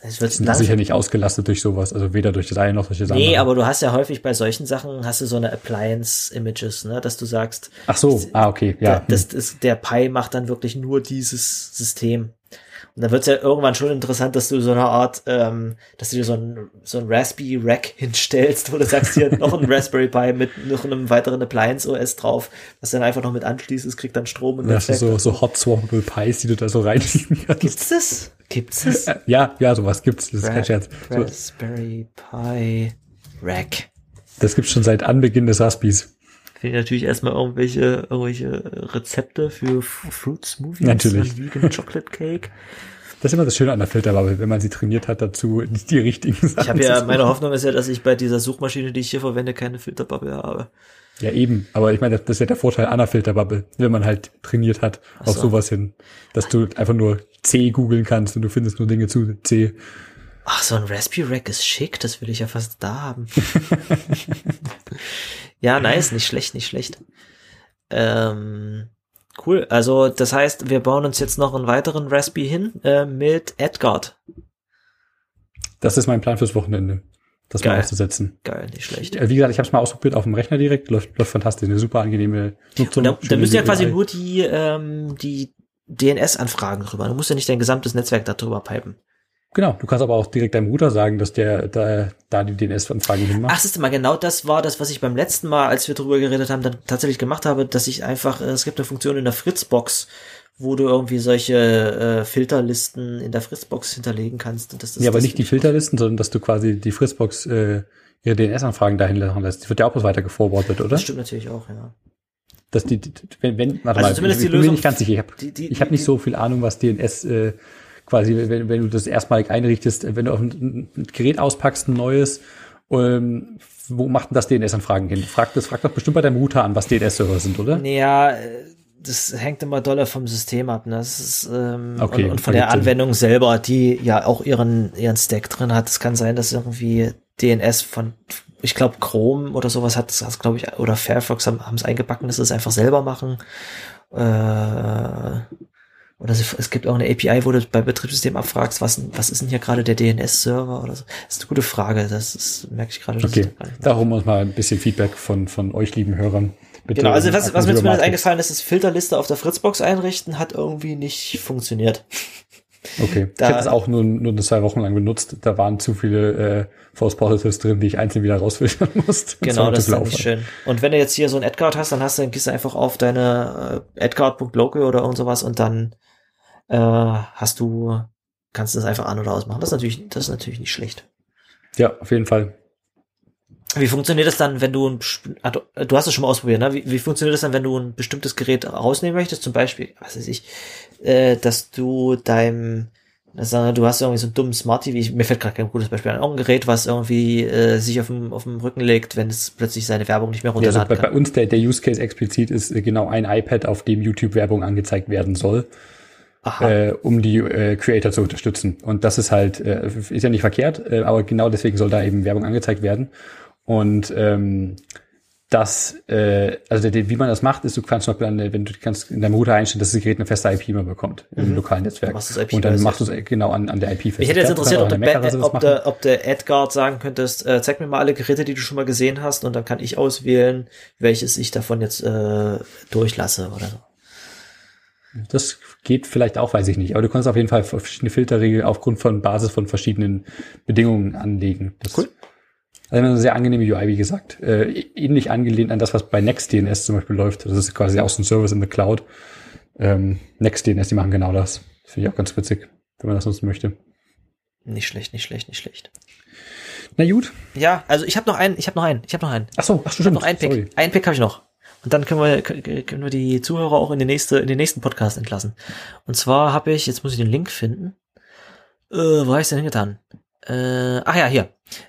es wird Die sind sicher nicht ausgelastet durch sowas, also weder durch das eine noch durch das andere. Nee, aber du hast ja häufig bei solchen Sachen hast du so eine Appliance-Images, ne, dass du sagst, Ach so, ah, okay, ja. das, das, der Pi macht dann wirklich nur dieses System. Und dann wird's ja irgendwann schon interessant, dass du so eine Art, ähm, dass du dir so ein, so ein Raspberry Rack hinstellst, wo du sagst, hier noch ein Raspberry Pi mit noch einem weiteren Appliance OS drauf, was dann einfach noch mit anschließt, es kriegt dann Strom und Das ist Netzwerk. so, so Hot Swappable Pies, die du da so reinlegen kannst. Gibt's das? Gibt's das? Äh, Ja, ja, sowas gibt's. Das ist kein Ra- Scherz. So, Raspberry Pi Rack. das gibt's schon seit Anbeginn des Raspis. Finde ich natürlich erstmal irgendwelche, irgendwelche Rezepte für Fruit Smoothies Natürlich. und Vegan Chocolate Cake. Das ist immer das Schöne an der Filterbubble, wenn man sie trainiert hat, dazu die richtigen Sachen Ich habe ja, meine Hoffnung ist ja, dass ich bei dieser Suchmaschine, die ich hier verwende, keine Filterbubble habe. Ja, eben. Aber ich meine, das ist ja der Vorteil einer Filterbubble, wenn man halt trainiert hat Ach auf so. sowas hin, dass du einfach nur C googeln kannst und du findest nur Dinge zu C. Ach, so ein Raspberry Rack ist schick, das will ich ja fast da haben. ja, nice, nicht schlecht, nicht schlecht. Ähm, cool, also das heißt, wir bauen uns jetzt noch einen weiteren Raspberry hin äh, mit Edgard. Das ist mein Plan fürs Wochenende, das mal Geil. auszusetzen. Geil, nicht schlecht. Äh, Wie gesagt, ich habe es mal ausprobiert auf dem Rechner direkt, läuft, läuft fantastisch, eine super angenehme Nutzung. Da, da schöne müssen ja quasi nur die, ähm, die DNS-Anfragen drüber. Du musst ja nicht dein gesamtes Netzwerk darüber pipen. Genau, du kannst aber auch direkt deinem Router sagen, dass der da, da die DNS-Anfragen hinmacht. Ach, siehst du mal, genau das war das, was ich beim letzten Mal, als wir drüber geredet haben, dann tatsächlich gemacht habe, dass ich einfach, äh, es gibt eine Funktion in der Fritzbox, wo du irgendwie solche äh, Filterlisten in der Fritzbox hinterlegen kannst. Und das, das, ja, aber nicht die Filterlisten, sondern dass du quasi die Fritzbox äh, ihre DNS-Anfragen dahin machen lässt. Die wird ja auch weiter geforwardet, oder? Das stimmt natürlich auch, ja. Dass die, wenn, wenn warte Also mal, zumindest ich, die bin mir Lösung- nicht ganz sicher. Ich habe hab nicht so viel Ahnung, was DNS äh, quasi, wenn, wenn du das erstmalig einrichtest, wenn du auf ein, ein Gerät auspackst, ein neues, ähm, wo macht denn das DNS-Anfragen hin? Frag das, frag doch bestimmt bei deinem Router an, was DNS-Server sind, oder? Naja, äh, das hängt immer doller vom System ab. Ne? Das ist, ähm, Okay, und, und von der Sinn. Anwendung selber, die ja auch ihren, ihren Stack drin hat. Es kann sein, dass irgendwie DNS von, ich glaube, Chrome oder sowas hat, das glaube ich, oder Firefox haben es eingebacken, dass sie es einfach selber machen. Äh, oder es, gibt auch eine API, wo du bei Betriebssystem abfragst, was, was ist denn hier gerade der DNS-Server oder so. Das ist eine gute Frage. Das ist, merke ich gerade. Okay, da gar nicht- da holen wir uns mal ein bisschen Feedback von, von euch, lieben Hörern, genau, also was, was mir zumindest eingefallen ist, ist Filterliste auf der Fritzbox einrichten, hat irgendwie nicht funktioniert. Okay, da, ich habe es auch nur, nur zwei Wochen lang benutzt. Da waren zu viele äh, False Positives drin, die ich einzeln wieder rausfiltern musste. Genau, das ist nicht schön. Und wenn du jetzt hier so ein Adguard hast, dann hast du, dann gehst du einfach auf deine äh, Adguard.local oder irgend sowas und dann äh, hast du, kannst du das einfach an- oder ausmachen. Das ist natürlich, das ist natürlich nicht schlecht. Ja, auf jeden Fall. Wie funktioniert das dann, wenn du ein, ah, du hast es schon mal ausprobiert, ne? Wie, wie funktioniert das dann, wenn du ein bestimmtes Gerät rausnehmen möchtest? Zum Beispiel, was weiß ich, äh, dass du deinem, also du hast irgendwie so ein dummes Smart TV, mir fällt gerade kein gutes Beispiel an, irgendein Gerät, was irgendwie äh, sich auf dem, auf dem Rücken legt, wenn es plötzlich seine Werbung nicht mehr runterladen ja, also bei, bei, uns der, der Use Case explizit ist äh, genau ein iPad, auf dem YouTube-Werbung angezeigt werden soll. Äh, um die äh, Creator zu unterstützen. Und das ist halt, äh, ist ja nicht verkehrt, äh, aber genau deswegen soll da eben Werbung angezeigt werden. Und ähm, das, äh, also wie man das macht, ist, du kannst zum Beispiel, wenn du kannst in deinem Router einstellen, dass das Gerät eine feste IP mehr bekommt im mhm. lokalen Netzwerk. und dann machst du es genau an, an der IP fest. Mich hätte jetzt interessiert, ob, der, ob, der, ob der AdGuard sagen könntest, äh, zeig mir mal alle Geräte, die du schon mal gesehen hast, und dann kann ich auswählen, welches ich davon jetzt äh, durchlasse oder so. Das geht vielleicht auch, weiß ich nicht. Aber du kannst auf jeden Fall verschiedene Filterregeln aufgrund von Basis von verschiedenen Bedingungen anlegen. Das cool. Also eine sehr angenehme UI, wie gesagt. Äh, ähnlich angelehnt an das, was bei NextDNS zum Beispiel läuft. Das ist quasi auch so ein Service in the Cloud. Ähm, NextDNS, die machen genau das. Finde ich auch ganz witzig, wenn man das nutzen möchte. Nicht schlecht, nicht schlecht, nicht schlecht. Na gut. Ja, also ich habe noch einen, ich habe noch einen, ich habe noch einen. Ach so, ach so, stimmt. noch einen Pick. Sorry. Einen Pick habe ich noch. Und dann können wir, können wir die Zuhörer auch in den, nächste, in den nächsten Podcast entlassen. Und zwar habe ich, jetzt muss ich den Link finden. Äh, wo habe ich denn hingetan? Äh, ach ja, hier.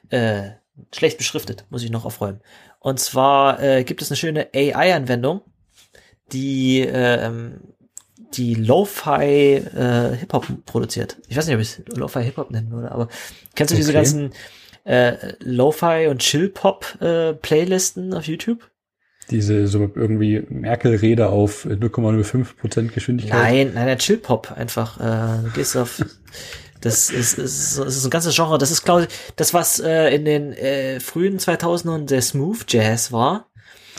Äh, schlecht beschriftet, muss ich noch aufräumen. Und zwar äh, gibt es eine schöne AI-Anwendung, die äh, die Lo-Fi äh, Hip-Hop produziert. Ich weiß nicht, ob ich es Lo-Fi Hip-Hop nennen würde, aber kennst du okay. diese ganzen äh, Lo-Fi und Chill-Pop äh, Playlisten auf YouTube? Diese so irgendwie Merkel-Rede auf 0,05% Geschwindigkeit? Nein, nein, der Chill-Pop einfach. Äh, du gehst auf Das ist, ist, ist ein ganzes Genre. Das ist, glaube ich, das, was äh, in den äh, frühen 2000ern der Smooth Jazz war,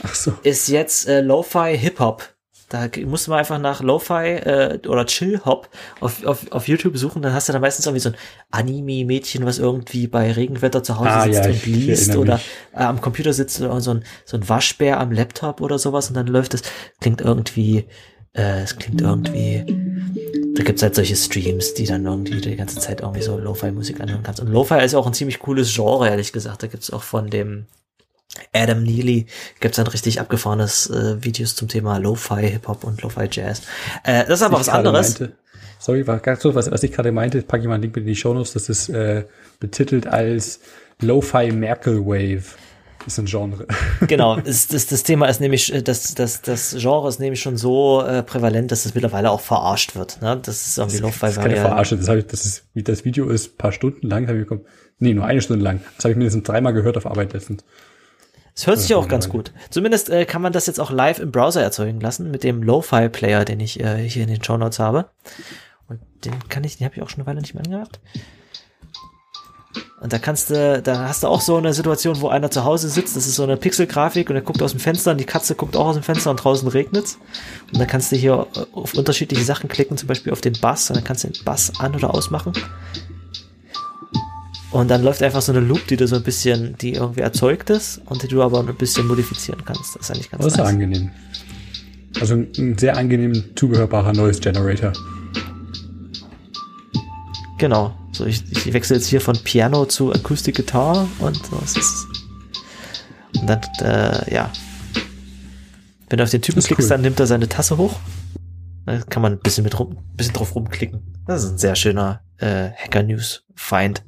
Ach so. ist jetzt äh, Lo-Fi Hip-Hop. Da musst du mal einfach nach Lo-Fi äh, oder Chill-Hop auf, auf, auf YouTube suchen, dann hast du da meistens irgendwie so ein Anime-Mädchen, was irgendwie bei Regenwetter zu Hause ah, sitzt ja, und liest oder äh, am Computer sitzt oder so ein, so ein Waschbär am Laptop oder sowas und dann läuft es, klingt irgendwie, äh, es klingt irgendwie da gibt's halt solche Streams, die dann irgendwie die ganze Zeit irgendwie so Lo-Fi-Musik anhören kannst. Und Lo-Fi ist auch ein ziemlich cooles Genre, ehrlich gesagt. Da gibt's auch von dem Adam Neely gibt's dann richtig abgefahrenes äh, Videos zum Thema Lo-Fi Hip-Hop und Lo-Fi Jazz. Äh, das ist aber was anderes. Meinte, sorry, war ganz so, was, was ich gerade meinte, packe ich mal einen Link mit in die Show Notes. Das ist äh, betitelt als Lo-Fi Merkel Wave ist ein Genre. Genau, ist, das, das Thema ist nämlich, äh, das, das, das Genre ist nämlich schon so äh, prävalent, dass es mittlerweile auch verarscht wird. Ne? Das ist irgendwie weil das ist keine Verarsche, das, ich, das, ist, wie das Video ist, paar Stunden lang, habe ich bekommen. Nee, nur eine Stunde lang. Das habe ich mindestens dreimal gehört auf Arbeit letztens. Es hört sich ja auch ganz gut. Zumindest äh, kann man das jetzt auch live im Browser erzeugen lassen mit dem Lo-Fi-Player, den ich äh, hier in den Show Notes habe. Und den kann ich, den habe ich auch schon eine Weile nicht mehr angehabt. Und da kannst du, da hast du auch so eine Situation, wo einer zu Hause sitzt, das ist so eine Pixelgrafik und er guckt aus dem Fenster und die Katze guckt auch aus dem Fenster und draußen regnet's. Und dann kannst du hier auf unterschiedliche Sachen klicken, zum Beispiel auf den Bass und dann kannst du den Bass an- oder ausmachen. Und dann läuft einfach so eine Loop, die du so ein bisschen, die irgendwie erzeugt ist und die du aber ein bisschen modifizieren kannst. Das ist eigentlich ganz Das ist nice. angenehm. Also ein sehr angenehm zugehörbarer Noise Generator. Genau. So, ich, ich wechsle jetzt hier von Piano zu Acoustic Guitar und so ist es. Und dann, äh, ja. Wenn du auf den Typen klickst, cool. dann nimmt er seine Tasse hoch. Da kann man ein bisschen mit rum, ein bisschen drauf rumklicken. Das ist ein sehr schöner äh, Hacker News Find.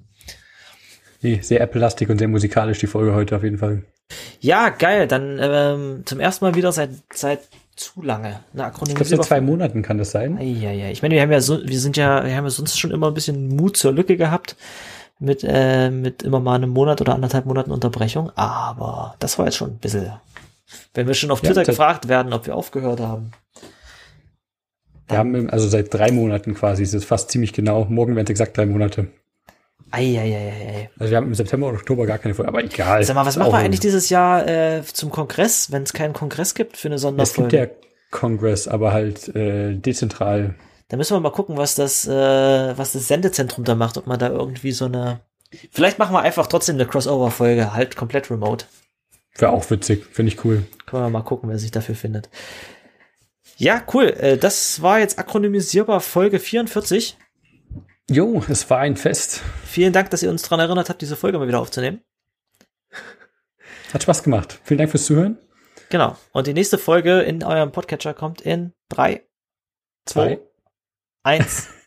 Nee, sehr Apple-lastig und sehr musikalisch die Folge heute auf jeden Fall. Ja, geil. Dann ähm, zum ersten Mal wieder seit seit zu lange. Eine Ich glaube, seit zwei Monaten kann das sein. Ja, ja. Ich meine, wir haben ja so, wir sind ja, wir haben ja sonst schon immer ein bisschen Mut zur Lücke gehabt mit äh, mit immer mal einem Monat oder anderthalb Monaten Unterbrechung. Aber das war jetzt schon ein bisschen. Wenn wir schon auf Twitter ja, gefragt werden, ob wir aufgehört haben. Wir haben also seit drei Monaten quasi, es ist fast ziemlich genau. Morgen werden es exakt drei Monate. Eieieiei. Also wir haben im September und Oktober gar keine Folge, aber egal. Sag mal, was machen wir eigentlich dieses Jahr äh, zum Kongress, wenn es keinen Kongress gibt für eine Es Sonderfolge? gibt ja Kongress, aber halt äh, dezentral. Da müssen wir mal gucken, was das, äh, was das Sendezentrum da macht, ob man da irgendwie so eine. Vielleicht machen wir einfach trotzdem eine Crossover-Folge, halt komplett remote. Wäre auch witzig, finde ich cool. Können wir mal gucken, wer sich dafür findet. Ja, cool. Äh, das war jetzt akronymisierbar Folge 44. Jo, es war ein Fest. Vielen Dank, dass ihr uns daran erinnert habt, diese Folge mal wieder aufzunehmen. Hat Spaß gemacht. Vielen Dank fürs Zuhören. Genau. Und die nächste Folge in eurem Podcatcher kommt in drei, zwei, Zwei. eins.